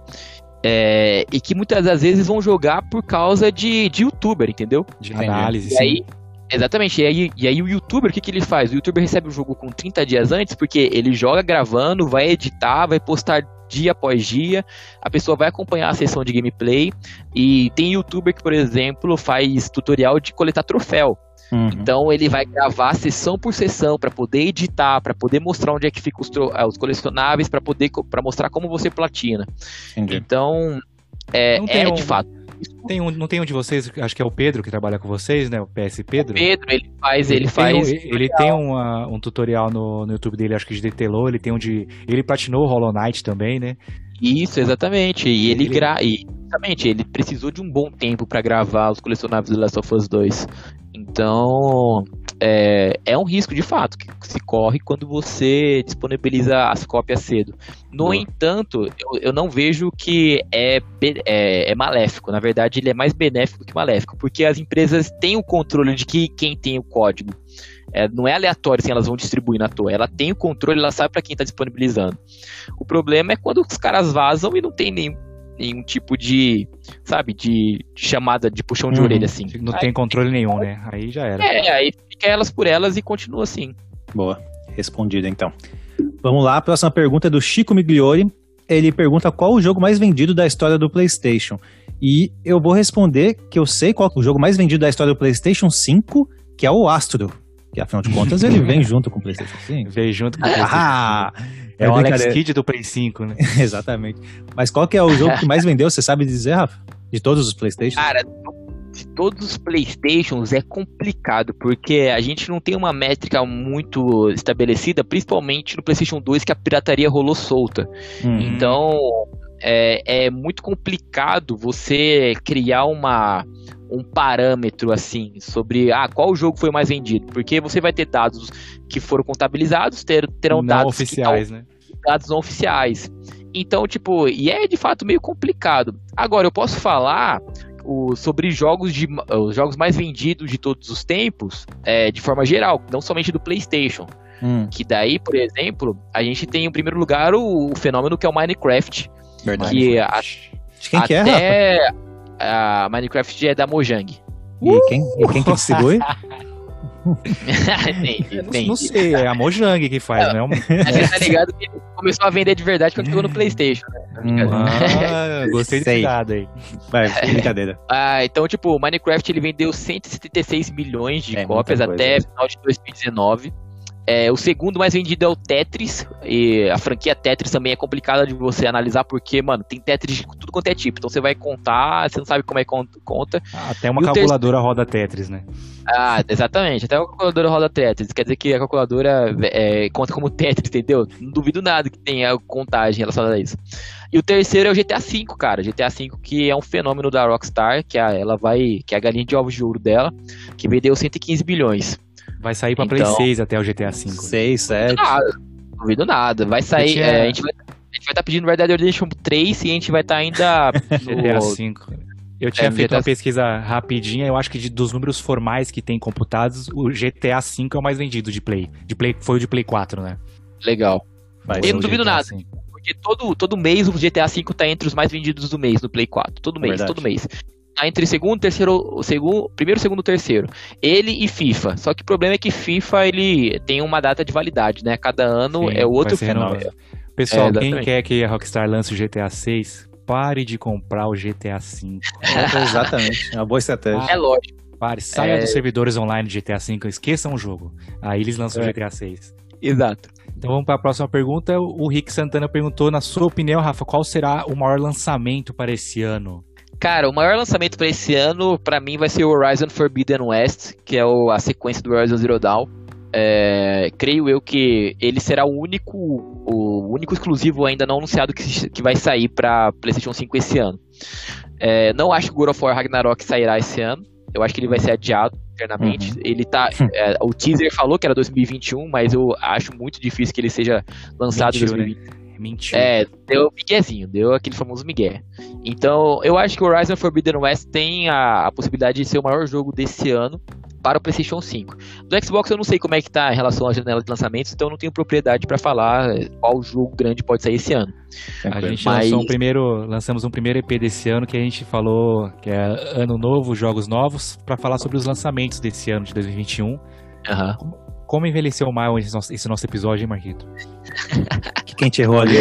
É, e que muitas das vezes vão jogar por causa de, de youtuber, entendeu? De análise. E aí, Exatamente. E aí, e aí o youtuber, o que, que ele faz? O youtuber recebe o jogo com 30 dias antes, porque ele joga gravando, vai editar, vai postar dia após dia, a pessoa vai acompanhar a sessão de gameplay. E tem youtuber que, por exemplo, faz tutorial de coletar troféu. Uhum. Então ele vai gravar sessão por sessão para poder editar, para poder mostrar onde é que ficam os, eh, os colecionáveis, para poder para mostrar como você platina. Entendi. Então é, é um... de fato tem um, não tem um de vocês, acho que é o Pedro que trabalha com vocês, né? O PS Pedro. O Pedro, ele faz, ele, ele faz. Tem, ele tem uma, um tutorial no, no YouTube dele, acho que de DTLO, ele tem um de. Ele platinou o Hollow Knight também, né? Isso, exatamente. E ele, ele... gra... E, exatamente, ele precisou de um bom tempo para gravar os colecionáveis do Last of Us 2. Então, é, é um risco de fato que se corre quando você disponibiliza as cópias cedo. No Boa. entanto, eu, eu, não vejo que é, é, é, maléfico. Na verdade, ele é mais benéfico que maléfico, porque as empresas têm o controle de que quem tem o código. É, não é aleatório assim, elas vão distribuir na toa. Ela tem o controle, ela sabe para quem está disponibilizando. O problema é quando os caras vazam e não tem nenhum, nenhum tipo de, sabe, de, chamada de puxão de uhum. orelha, assim. Não aí, tem controle nenhum, né? Aí já era. É, aí fica elas por elas e continua assim. Boa, respondido então. Vamos lá, a próxima pergunta é do Chico Migliori. Ele pergunta qual o jogo mais vendido da história do PlayStation. E eu vou responder que eu sei qual é o jogo mais vendido da história do PlayStation 5, que é o Astro. Que afinal de contas ele vem junto com o PlayStation 5. Vem junto com o PlayStation 5. Ah, é, é o Alex Kidd do Play 5, né? Exatamente. Mas qual que é o jogo que mais vendeu, você sabe dizer, Rafa? De todos os Playstations? Cara, de todos os Playstations é complicado, porque a gente não tem uma métrica muito estabelecida, principalmente no PlayStation 2, que a pirataria rolou solta. Uhum. Então, é, é muito complicado você criar uma, um parâmetro assim sobre ah, qual jogo foi mais vendido, porque você vai ter dados que foram contabilizados, ter, terão não dados oficiais, né? Dados não oficiais. Então, tipo, e é de fato meio complicado. Agora, eu posso falar o, sobre jogos de os jogos mais vendidos de todos os tempos, é, de forma geral, não somente do PlayStation. Hum. Que daí, por exemplo, a gente tem em primeiro lugar o, o fenômeno que é o Minecraft. Verdade. Que a, de quem até que é, a Minecraft é da Mojang. E quem, e quem que distribui? não, não, sei, é a Mojang que faz, não, né? Você tá ligado que ele começou a vender de verdade quando chegou no Playstation, né? Hum, ah, gostei desse dado aí. Vai, brincadeira. Ah, então, tipo, o Minecraft ele vendeu 176 milhões de é, cópias até final de 2019. É, o segundo mais vendido é o Tetris. E a franquia Tetris também é complicada de você analisar, porque, mano, tem Tetris de tudo quanto é tipo. Então você vai contar, você não sabe como é que conta. Ah, até uma e calculadora terceiro... roda Tetris, né? Ah, exatamente. Até a calculadora roda Tetris. Quer dizer que a calculadora é, conta como Tetris, entendeu? Não duvido nada que tenha contagem relacionada a isso. E o terceiro é o GTA V, cara. GTA V que é um fenômeno da Rockstar, que a, ela vai, que é a galinha de ovos de ouro dela, que vendeu 115 bilhões. Vai sair pra então, Play 6 até o GTA V. 6, 7. Nada, duvido nada. Vai sair. Tinha... É, a gente vai a gente vai estar tá pedindo Red Dead Redemption 3 e a gente vai estar tá ainda no... GTA 5. Eu tinha é, feito GTA... uma pesquisa rapidinha, eu acho que de, dos números formais que tem computados, o GTA V é o mais vendido de Play. De Play foi o de Play 4, né? Legal. Mas eu não duvido GTA nada. 5. Porque todo, todo mês o GTA V tá entre os mais vendidos do mês no Play 4. Todo mês, Verdade. todo mês entre segundo, terceiro, segundo, primeiro, segundo, terceiro. Ele e FIFA. Só que o problema é que FIFA ele tem uma data de validade, né? Cada ano Sim, é outro fenômeno. Pessoal, é, quem quer que a Rockstar lance o GTA 6, pare de comprar o GTA 5. É, exatamente, é uma boa estratégia. É lógico. Pare, saia é... dos servidores online de GTA 5, esqueçam o jogo. Aí eles lançam é. o GTA 6. Exato. Então vamos para a próxima pergunta. O Rick Santana perguntou, na sua opinião, Rafa, qual será o maior lançamento para esse ano? Cara, o maior lançamento para esse ano, para mim, vai ser o Horizon Forbidden West, que é o, a sequência do Horizon Zero Dawn. É, creio eu que ele será o único, o único exclusivo ainda não anunciado que, que vai sair para PlayStation 5 esse ano. É, não acho que o God of War Ragnarok sairá esse ano. Eu acho que ele vai ser adiado internamente. Uhum. Ele tá. É, o teaser falou que era 2021, mas eu acho muito difícil que ele seja lançado em 2021. Né? Mentiu. É, deu miguezinho, deu aquele famoso migué. Então, eu acho que o Horizon Forbidden West tem a, a, possibilidade de ser o maior jogo desse ano. para o PlayStation 5. Do Xbox eu não sei como é que tá em relação à janela de lançamentos, então eu não tenho propriedade para falar qual jogo grande pode sair esse ano. A gente Mas... lançou um primeiro, lançamos um primeiro EP desse ano que a gente falou que é ano novo, jogos novos, para falar sobre os lançamentos desse ano de 2021. Uhum. Como envelheceu mal esse nosso, esse nosso episódio, hein, Marquito? que quem te errou ali?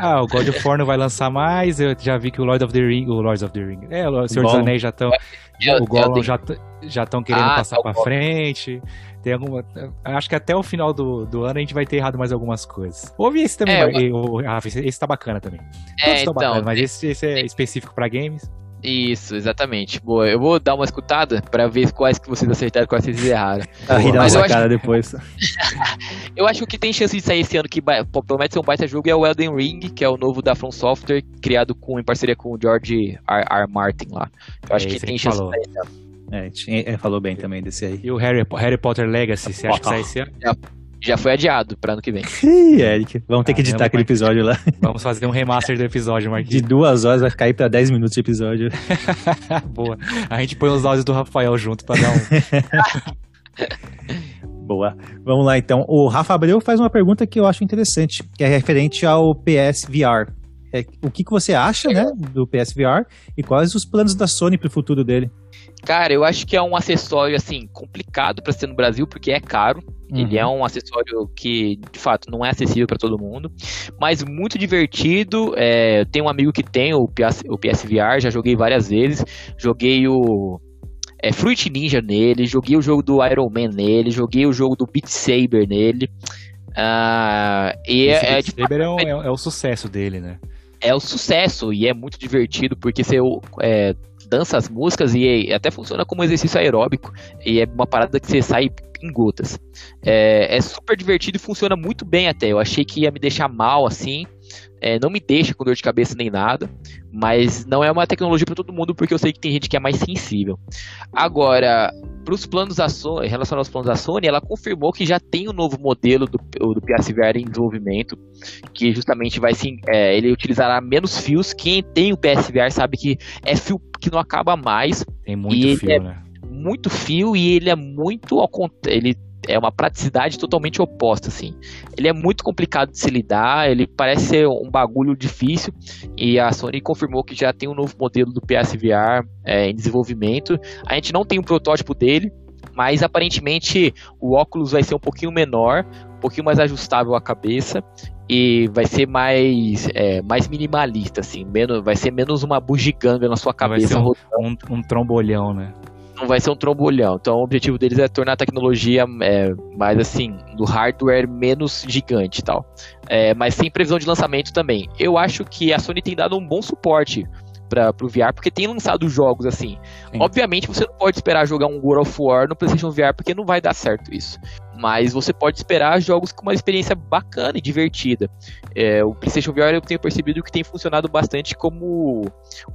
Ah, o God of War não vai lançar mais. Eu já vi que o Lord of the Ring, o Lords of the Ring, é, o Senhor dos Anéis já estão, o Gollum já já estão querendo ah, passar tá para frente. Tem alguma, acho que até o final do, do ano a gente vai ter errado mais algumas coisas. Ouve esse também, é, o, ah, esse tá bacana também. É, Todos então, bacana, mas esse, esse é específico para games. Isso, exatamente. Boa, eu vou dar uma escutada para ver quais que vocês acertaram e quais vocês erraram. Ah, rir nossa cara acho... depois. eu acho que tem chance de sair esse ano que promete ser um baita jogo é o Elden Ring, que é o novo da From Software, criado com, em parceria com o George R. R. Martin lá. Eu acho é, que tem chance falou. de sair esse ano. É, é, falou bem também desse aí. E o Harry, Harry Potter Legacy, você acha que sai esse ano? Já foi adiado para ano que vem. Ih, Eric, vamos ter que editar aquele episódio lá. Vamos fazer um remaster do episódio, Marquinhos. De duas horas vai cair para 10 minutos de episódio. Boa. A gente põe os áudios do Rafael junto para dar um. Boa. Vamos lá então. O Rafa Abreu faz uma pergunta que eu acho interessante, que é referente ao PSVR. É, o que, que você acha, né, do PSVR e quais os planos da Sony para o futuro dele? Cara, eu acho que é um acessório assim complicado para ser no Brasil porque é caro. Uhum. Ele é um acessório que, de fato, não é acessível para todo mundo, mas muito divertido. É, eu tenho um amigo que tem o, PS, o PSVR, já joguei várias vezes. Joguei o é, Fruit Ninja nele, joguei o jogo do Iron Man nele, joguei o jogo do Beat Saber nele. Uh, e Esse é, Beat Saber é, o, é, é, o sucesso dele, né? É o sucesso e é muito divertido porque você é, dança as músicas e até funciona como exercício aeróbico e é uma parada que você sai em gotas. É, é super divertido e funciona muito bem até. Eu achei que ia me deixar mal assim. É, não me deixa com dor de cabeça nem nada, mas não é uma tecnologia para todo mundo porque eu sei que tem gente que é mais sensível. Agora, para os planos da Sony, em relação aos planos da Sony, ela confirmou que já tem um novo modelo do, do PSVR em desenvolvimento, que justamente vai sim, é, ele utilizará menos fios. Quem tem o PSVR sabe que é fio que não acaba mais. Tem muito fio, é né? Muito fio e ele é muito ao ele é uma praticidade totalmente oposta, assim. Ele é muito complicado de se lidar, ele parece ser um bagulho difícil, e a Sony confirmou que já tem um novo modelo do PSVR é, em desenvolvimento. A gente não tem um protótipo dele, mas aparentemente o óculos vai ser um pouquinho menor, um pouquinho mais ajustável à cabeça e vai ser mais é, mais minimalista assim, menos vai ser menos uma bugiganga na sua cabeça. Vai ser um, um, um trombolhão, né? Não vai ser um trombolhão. Então o objetivo deles é tornar a tecnologia é, mais assim, do hardware menos gigante e tal. É, mas sem previsão de lançamento também. Eu acho que a Sony tem dado um bom suporte para o VR, porque tem lançado jogos assim. Sim. Obviamente você não pode esperar jogar um World of War no PlayStation VR, porque não vai dar certo isso. Mas você pode esperar jogos com uma experiência bacana e divertida. É, o PlayStation VR eu tenho percebido que tem funcionado bastante como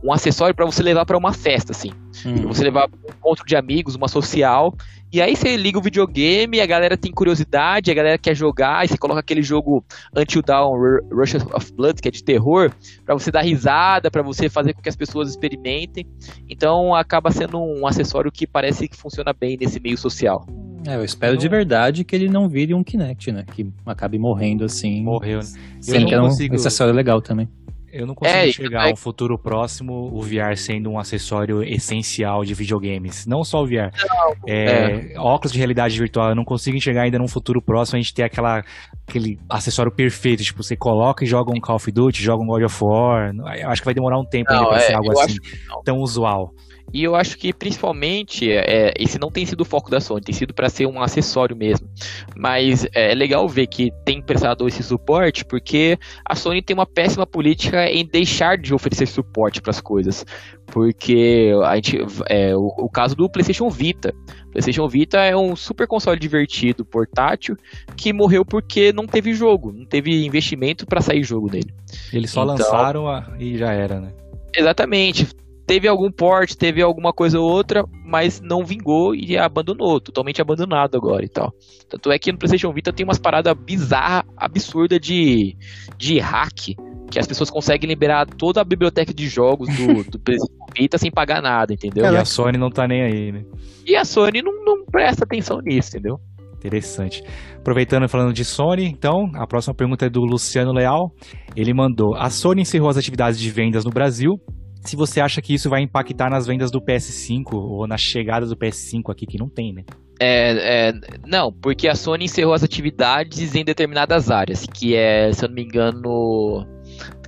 um acessório para você levar para uma festa, assim. Uhum. Você levar um encontro de amigos, uma social, e aí você liga o videogame, a galera tem curiosidade, a galera quer jogar, e você coloca aquele jogo Until Dawn Rush of Blood, que é de terror, para você dar risada, para você fazer com que as pessoas experimentem. Então acaba sendo um acessório que parece que funciona bem nesse meio social. É, eu espero de verdade que ele não vire um Kinect, né? Que acabe morrendo assim. Morreu, né? Sim, que é um acessório legal também. Eu não consigo é, enxergar é... um futuro próximo o VR sendo um acessório essencial de videogames. Não só o VR. Não, é, é. Óculos de realidade virtual, eu não consigo enxergar ainda num futuro próximo a gente ter aquela, aquele acessório perfeito. Tipo, você coloca e joga um Call of Duty, joga um God of War. Eu acho que vai demorar um tempo não, ainda pra ser é, algo assim tão usual. E eu acho que principalmente é, esse não tem sido o foco da Sony, tem sido para ser um acessório mesmo. Mas é, é legal ver que tem prestado esse suporte, porque a Sony tem uma péssima política em deixar de oferecer suporte para as coisas. Porque a gente, é, o, o, caso do PlayStation Vita. PlayStation Vita é um super console divertido, portátil, que morreu porque não teve jogo, não teve investimento para sair jogo dele. Eles só então, lançaram a, e já era, né? Exatamente teve algum porte, teve alguma coisa ou outra, mas não vingou e abandonou, totalmente abandonado agora e tal. Tanto é que no PlayStation Vita tem umas paradas bizarras, absurdas de, de hack que as pessoas conseguem liberar toda a biblioteca de jogos do, do PlayStation Vita sem pagar nada, entendeu? E a Sony não tá nem aí, né? E a Sony não, não presta atenção nisso, entendeu? Interessante. Aproveitando falando de Sony, então, a próxima pergunta é do Luciano Leal. Ele mandou: A Sony encerrou as atividades de vendas no Brasil. Se você acha que isso vai impactar nas vendas do PS5 ou na chegada do PS5 aqui, que não tem, né? É, é, não, porque a Sony encerrou as atividades em determinadas áreas, que é, se eu não me engano,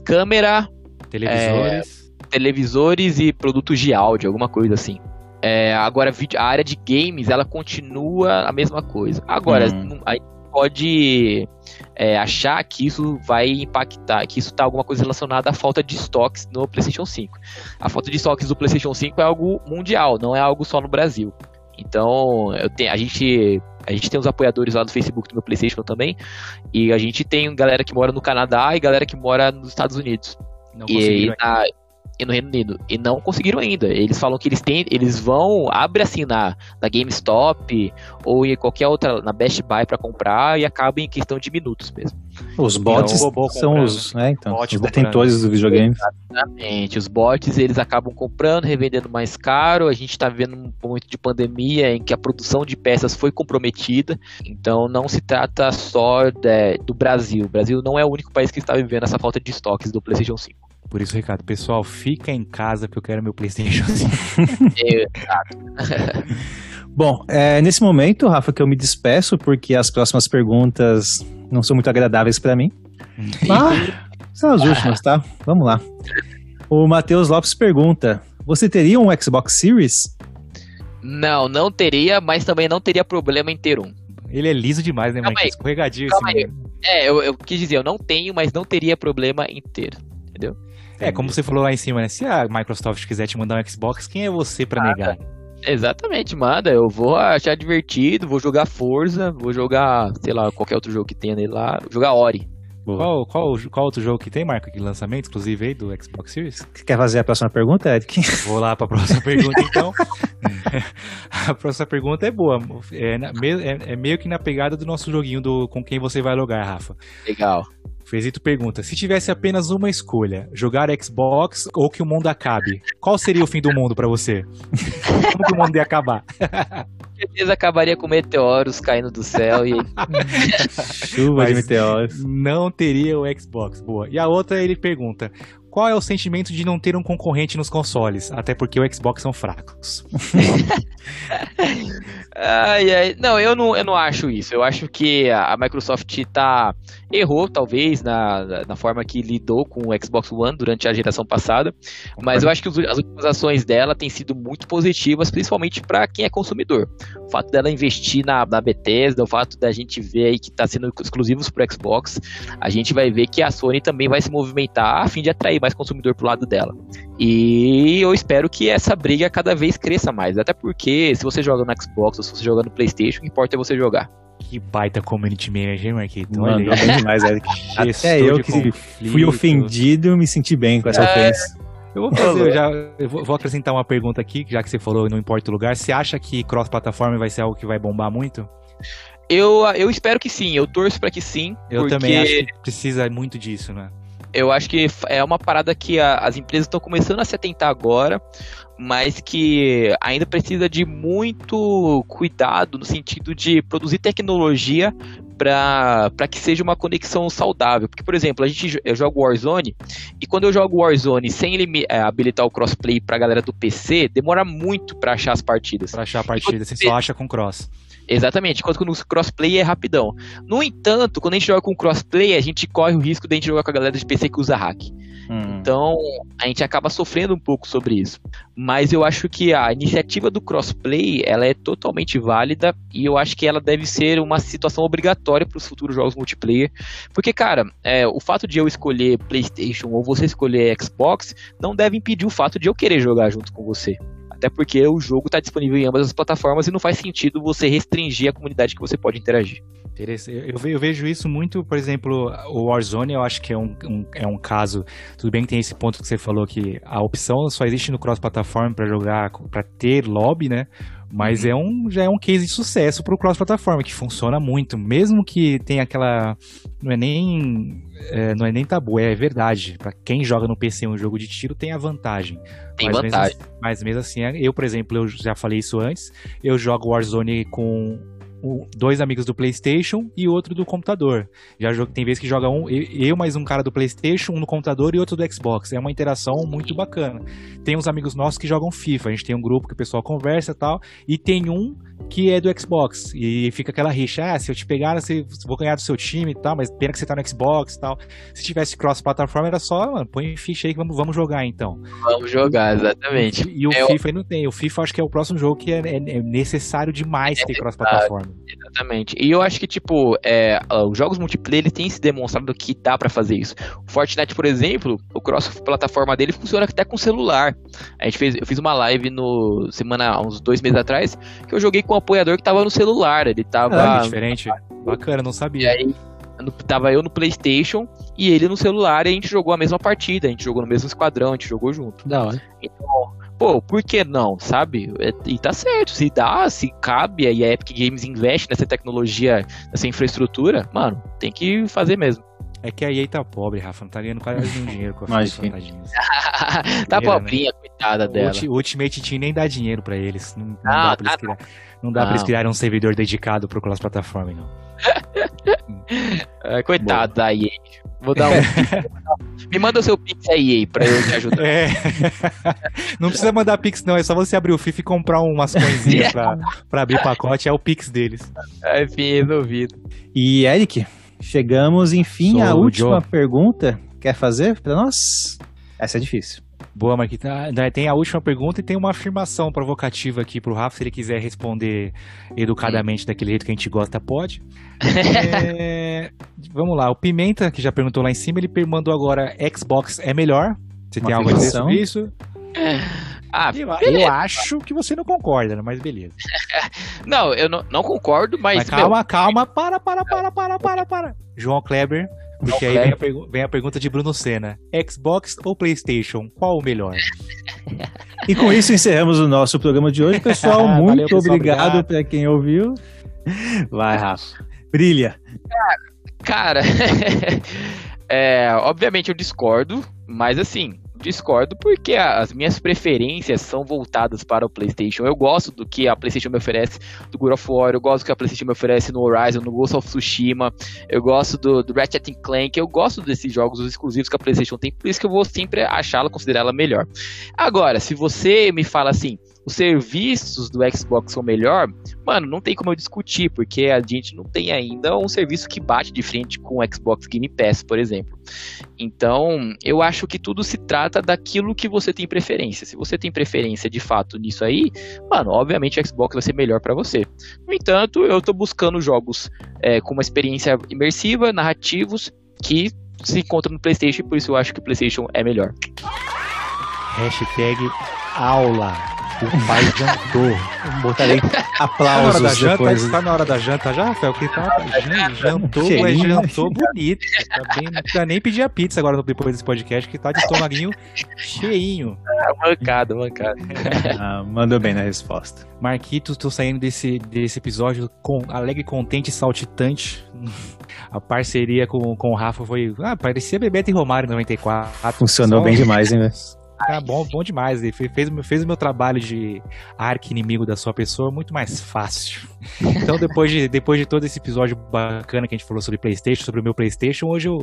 câmera, televisores, é, televisores e produtos de áudio, alguma coisa assim. É, agora, a área de games, ela continua a mesma coisa. Agora, hum. a pode é, achar que isso vai impactar, que isso está alguma coisa relacionada à falta de estoques no PlayStation 5. A falta de estoques do PlayStation 5 é algo mundial, não é algo só no Brasil. Então, eu tenho, a gente a gente tem os apoiadores lá do Facebook do meu PlayStation também, e a gente tem galera que mora no Canadá e galera que mora nos Estados Unidos. Não e, na, e no Reino Unido. E não conseguiram ainda. Eles falam que eles têm, eles vão, abre assim na, na GameStop ou em qualquer outra, na Best Buy para comprar e acaba em questão de minutos mesmo. Os bots então, são os, né, então, os detentores do videogame. Exatamente. Os bots eles acabam comprando, revendendo mais caro. A gente está vivendo um momento de pandemia em que a produção de peças foi comprometida. Então não se trata só de, do Brasil. O Brasil não é o único país que está vivendo essa falta de estoques do PlayStation 5. Por isso, Ricardo, pessoal, fica em casa que eu quero meu PlayStation 5. Bom, é nesse momento, Rafa, que eu me despeço, porque as próximas perguntas não são muito agradáveis para mim. Mas são as últimas, tá? Vamos lá. O Matheus Lopes pergunta: Você teria um Xbox Series? Não, não teria, mas também não teria problema em ter um. Ele é liso demais, né, Mike? Escorregadio esse É, eu, eu quis dizer, eu não tenho, mas não teria problema em ter. Entendeu? É, como você falou lá em cima, né? Se a Microsoft quiser te mandar um Xbox, quem é você para negar? Exatamente, manda. Eu vou achar divertido, vou jogar Forza, vou jogar, sei lá, qualquer outro jogo que tenha nele lá, jogar Ori. Qual, qual, qual outro jogo que tem, Marco, de lançamento exclusivo aí do Xbox Series? Quer fazer a próxima pergunta, Eric? Vou lá para a próxima pergunta, então. a próxima pergunta é boa. É, é, é, meio que na pegada do nosso joguinho do com quem você vai logar, Rafa. Legal. Fezito pergunta: se tivesse apenas uma escolha, jogar Xbox ou que o mundo acabe, qual seria o fim do mundo para você? Como que o mundo ia acabar? certeza acabaria com meteoros caindo do céu e. Chuva de meteoros. Não teria o Xbox. Boa. E a outra ele pergunta: qual é o sentimento de não ter um concorrente nos consoles? Até porque o Xbox são fracos. ai, ai. Não, eu não, eu não acho isso. Eu acho que a Microsoft tá errou, talvez, na, na forma que lidou com o Xbox One durante a geração passada. Mas eu acho que as últimas ações dela têm sido muito positivas, principalmente para quem é consumidor. O fato dela investir na, na Bethesda, o fato da gente ver aí que está sendo exclusivos para Xbox, a gente vai ver que a Sony também vai se movimentar a fim de atrair mais consumidor pro lado dela. E eu espero que essa briga cada vez cresça mais. Até porque se você joga no Xbox ou se você joga no Playstation, o que importa é você jogar. Que baita community manager, Marquito. Mandou bem demais, Eric. Até eu que conflito. fui ofendido, me senti bem com essa é... ofensa. Eu vou fazer, eu já eu vou, vou, acrescentar uma pergunta aqui, já que você falou não importa o lugar. Você acha que cross-plataforma vai ser algo que vai bombar muito? Eu, eu espero que sim, eu torço para que sim. Eu porque... também acho que precisa muito disso, né? Eu acho que é uma parada que a, as empresas estão começando a se atentar agora, mas que ainda precisa de muito cuidado no sentido de produzir tecnologia para que seja uma conexão saudável. Porque, por exemplo, a gente, eu jogo Warzone e quando eu jogo Warzone sem ele, é, habilitar o crossplay para a galera do PC, demora muito para achar as partidas. Para achar a partida, você só acha com cross. Exatamente, enquanto no crossplay é rapidão. No entanto, quando a gente joga com crossplay, a gente corre o risco de a gente jogar com a galera de PC que usa hack. Hum. Então, a gente acaba sofrendo um pouco sobre isso. Mas eu acho que a iniciativa do crossplay, ela é totalmente válida e eu acho que ela deve ser uma situação obrigatória para os futuros jogos multiplayer. Porque, cara, é, o fato de eu escolher PlayStation ou você escolher Xbox não deve impedir o fato de eu querer jogar junto com você. Até porque o jogo está disponível em ambas as plataformas e não faz sentido você restringir a comunidade que você pode interagir. Eu vejo isso muito, por exemplo, o Warzone, eu acho que é um, um, é um caso. Tudo bem que tem esse ponto que você falou que a opção só existe no cross-plataforma para jogar, para ter lobby, né? Mas é um, já é um case de sucesso pro cross-plataforma, que funciona muito. Mesmo que tenha aquela. Não é nem. É, não é nem tabu, é verdade. Para quem joga no PC um jogo de tiro, tem a vantagem. Tem mas vantagem. Mesmo, mas mesmo assim, eu, por exemplo, eu já falei isso antes. Eu jogo Warzone com dois amigos do PlayStation e outro do computador. Já jogo, tem vezes que joga um, eu mais um cara do PlayStation, um no computador e outro do Xbox. É uma interação muito bacana. Tem uns amigos nossos que jogam FIFA. A gente tem um grupo que o pessoal conversa e tal. E tem um que é do Xbox. E fica aquela rixa, ah, se eu te pegar, você, vou ganhar do seu time e tal, mas pena que você tá no Xbox e tal. Se tivesse cross-plataforma, era só, mano, põe ficha aí que vamos, vamos jogar então. Vamos jogar, exatamente. E, e o FIFA aí não tem. O FIFA acho que é o próximo jogo que é, é, é necessário demais é ter cross-plataforma. Exatamente. E eu acho que, tipo, é, os jogos multiplayer têm se demonstrado que dá para fazer isso. O Fortnite, por exemplo, o cross-plataforma dele funciona até com celular. A gente fez, eu fiz uma live no semana, uns dois meses atrás, que eu joguei com apoiador que tava no celular. Ele tava. Ah, diferente. Bacana, não sabia. E aí, tava eu no PlayStation e ele no celular e a gente jogou a mesma partida. A gente jogou no mesmo esquadrão, a gente jogou junto. Da hora. Então, pô, por que não, sabe? É, e tá certo, se dá, se cabe, e a Epic Games investe nessa tecnologia, nessa infraestrutura, mano, tem que fazer mesmo. É que a EA tá pobre, Rafa, não tá ganhando quase nenhum dinheiro com a Imagina. tá pobrinha, né? coitada dela. O Ultimate Team nem dá dinheiro pra eles. Não, não ah, dá pra eles, criar, não dá pra eles criarem um servidor dedicado pro cross plataforma, não. é, coitado da EA. Vou dar um. Me manda o seu Pix aí, pra eu te ajudar. É. Não precisa mandar Pix, não. É só você abrir o FIFA e comprar umas coisinhas pra, pra abrir pacote. É o Pix deles. Enfim, resolvido. E, Eric, Chegamos, enfim, Sou à última Joe. pergunta. Quer fazer para nós? Essa é difícil. Boa, Marquinhos. Ah, tem a última pergunta e tem uma afirmação provocativa aqui pro Rafa, se ele quiser responder educadamente daquele jeito que a gente gosta, pode. é... Vamos lá, o Pimenta, que já perguntou lá em cima, ele mandou agora Xbox é melhor. Você uma tem algo a dizer sobre isso? Ah, eu, eu, acho que você não concorda, né? mas beleza. não, eu não, não concordo, mas. mas calma, meu... calma, para, para, para, para, para, para. João Kleber, porque aí vem a, vem a, pergunta de Bruno Senna: Xbox ou PlayStation? Qual o melhor? e com isso encerramos o nosso programa de hoje, pessoal. Muito Valeu, pessoal, obrigado para quem ouviu. Vai, Rafa. Brilha. Cara, é, obviamente eu discordo, mas assim, discordo porque as minhas preferências são voltadas para o PlayStation. Eu gosto do que a PlayStation me oferece do God of War, eu gosto do que a PlayStation me oferece no Horizon, no Ghost of Tsushima, eu gosto do, do Ratchet Clank, eu gosto desses jogos exclusivos que a PlayStation tem, por isso que eu vou sempre achá-la, considerá-la melhor. Agora, se você me fala assim, os serviços do Xbox são melhor, mano, não tem como eu discutir, porque a gente não tem ainda um serviço que bate de frente com o Xbox Game Pass, por exemplo. Então, eu acho que tudo se trata daquilo que você tem preferência. Se você tem preferência de fato nisso aí, mano, obviamente o Xbox vai ser melhor para você. No entanto, eu tô buscando jogos é, com uma experiência imersiva, narrativos, que se encontram no PlayStation, por isso eu acho que o PlayStation é melhor. Hashtag aula. O pai jantou. Botarei aplausos tá janta, depois. Tá na hora da janta já, Rafael? Que tá, jantou, mas jantou bonito. Tá bem, não precisa nem pedir a pizza agora depois desse podcast, que tá de estomaguinho cheinho. Ah, mancado, mancado. Ah, mandou bem na resposta. Marquitos, tô saindo desse, desse episódio com alegre, contente e saltitante. A parceria com, com o Rafa foi. Ah, parecia Bebeto e Romário 94. Funcionou Só... bem demais, hein, velho? Ah, bom, bom demais. Ele fez, fez o meu trabalho de arqui-inimigo da sua pessoa muito mais fácil. Então, depois de, depois de todo esse episódio bacana que a gente falou sobre PlayStation, sobre o meu PlayStation, hoje eu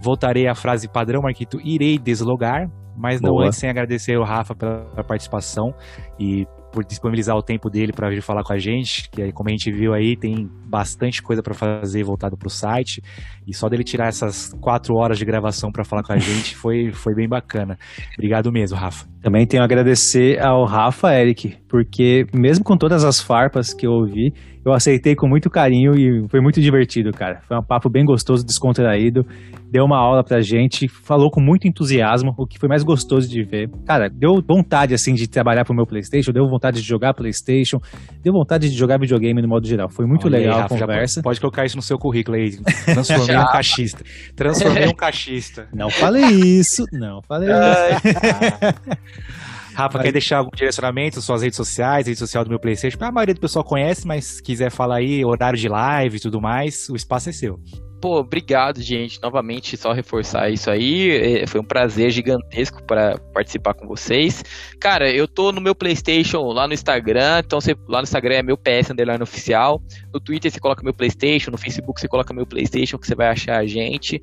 voltarei à frase padrão, Marquito, irei deslogar, mas não Boa. antes sem agradecer o Rafa pela participação e por disponibilizar o tempo dele para vir falar com a gente, que como a gente viu aí, tem bastante coisa para fazer voltado para o site, e só dele tirar essas quatro horas de gravação para falar com a gente foi, foi bem bacana. Obrigado mesmo, Rafa. Também tenho a agradecer ao Rafa, Eric, porque mesmo com todas as farpas que eu ouvi, eu aceitei com muito carinho e foi muito divertido, cara. Foi um papo bem gostoso, descontraído. Deu uma aula pra gente, falou com muito entusiasmo, o que foi mais gostoso de ver. Cara, deu vontade, assim, de trabalhar pro meu PlayStation, deu vontade de jogar PlayStation, deu vontade de jogar videogame no modo geral. Foi muito Olha legal aí, Rafa, a conversa. Pode colocar isso no seu currículo aí. Transformei um cachista. Transformei um cachista. Não falei isso, não falei isso. Rafa, mas... quer deixar algum direcionamento, suas redes sociais, rede social do meu Playstation? A maioria do pessoal conhece, mas se quiser falar aí, horário de live e tudo mais, o espaço é seu. Pô, obrigado, gente. Novamente, só reforçar isso aí. É, foi um prazer gigantesco para participar com vocês. Cara, eu tô no meu PlayStation lá no Instagram. Então, você, lá no Instagram é meu PS Underline Oficial. No Twitter você coloca meu PlayStation. No Facebook você coloca meu PlayStation, que você vai achar a gente.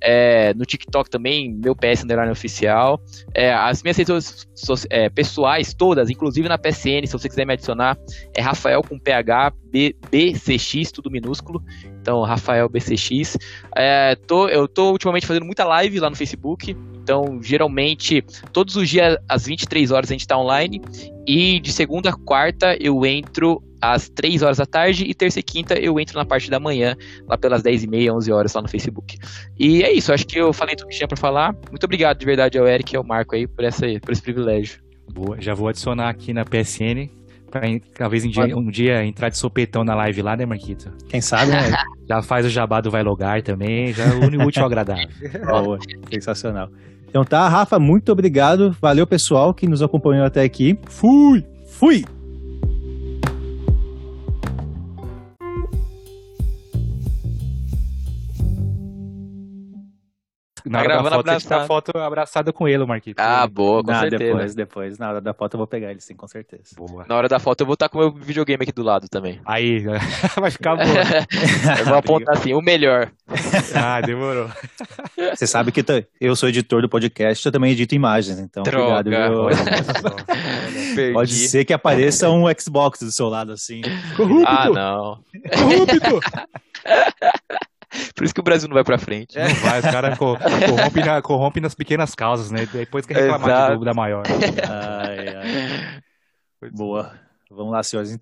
É, no TikTok também, meu PS Underline Oficial. É, as minhas redes é, pessoais todas, inclusive na PSN, se você quiser me adicionar, é Rafael com PH, B, BCX, tudo minúsculo. Então, Rafael BCX. É, tô, eu tô ultimamente fazendo muita live lá no Facebook. Então, geralmente, todos os dias às 23 horas a gente tá online. E de segunda a quarta eu entro às 3 horas da tarde. E terça e quinta eu entro na parte da manhã, lá pelas 10 e meia, 11 horas lá no Facebook. E é isso, acho que eu falei tudo que tinha pra falar. Muito obrigado de verdade ao Eric e ao Marco aí por, essa, por esse privilégio. Boa, já vou adicionar aqui na PSN Pra talvez um dia, um dia entrar de sopetão na live lá, né, Marquito? Quem sabe, né? já faz o jabá do Vai Logar também, já une o útil ao agradável. Boa, sensacional. Então tá, Rafa, muito obrigado. Valeu, pessoal, que nos acompanhou até aqui. Fui! Fui! Na hora da foto, abraçado. a foto abraçada com ele, Marquinhos. Ah, boa, com certeza. Depois, depois. Na hora da foto eu vou pegar ele, sim, com certeza. Boa. Na hora da foto eu vou estar com o meu videogame aqui do lado também. Aí, vai ficar bom. eu vou apontar assim, o melhor. ah, demorou. Você sabe que eu sou editor do podcast, eu também edito imagens, então Droga. obrigado. Pode ser que apareça um Xbox do seu lado, assim. Corrupto! Ah, não. Corrupto! Por isso que o Brasil não vai pra frente. Não vai, os caras corrompem, na, corrompe nas pequenas causas, né? Depois que reclamar de jogo da maior. Ai, ai. Boa. Vamos lá, senhores.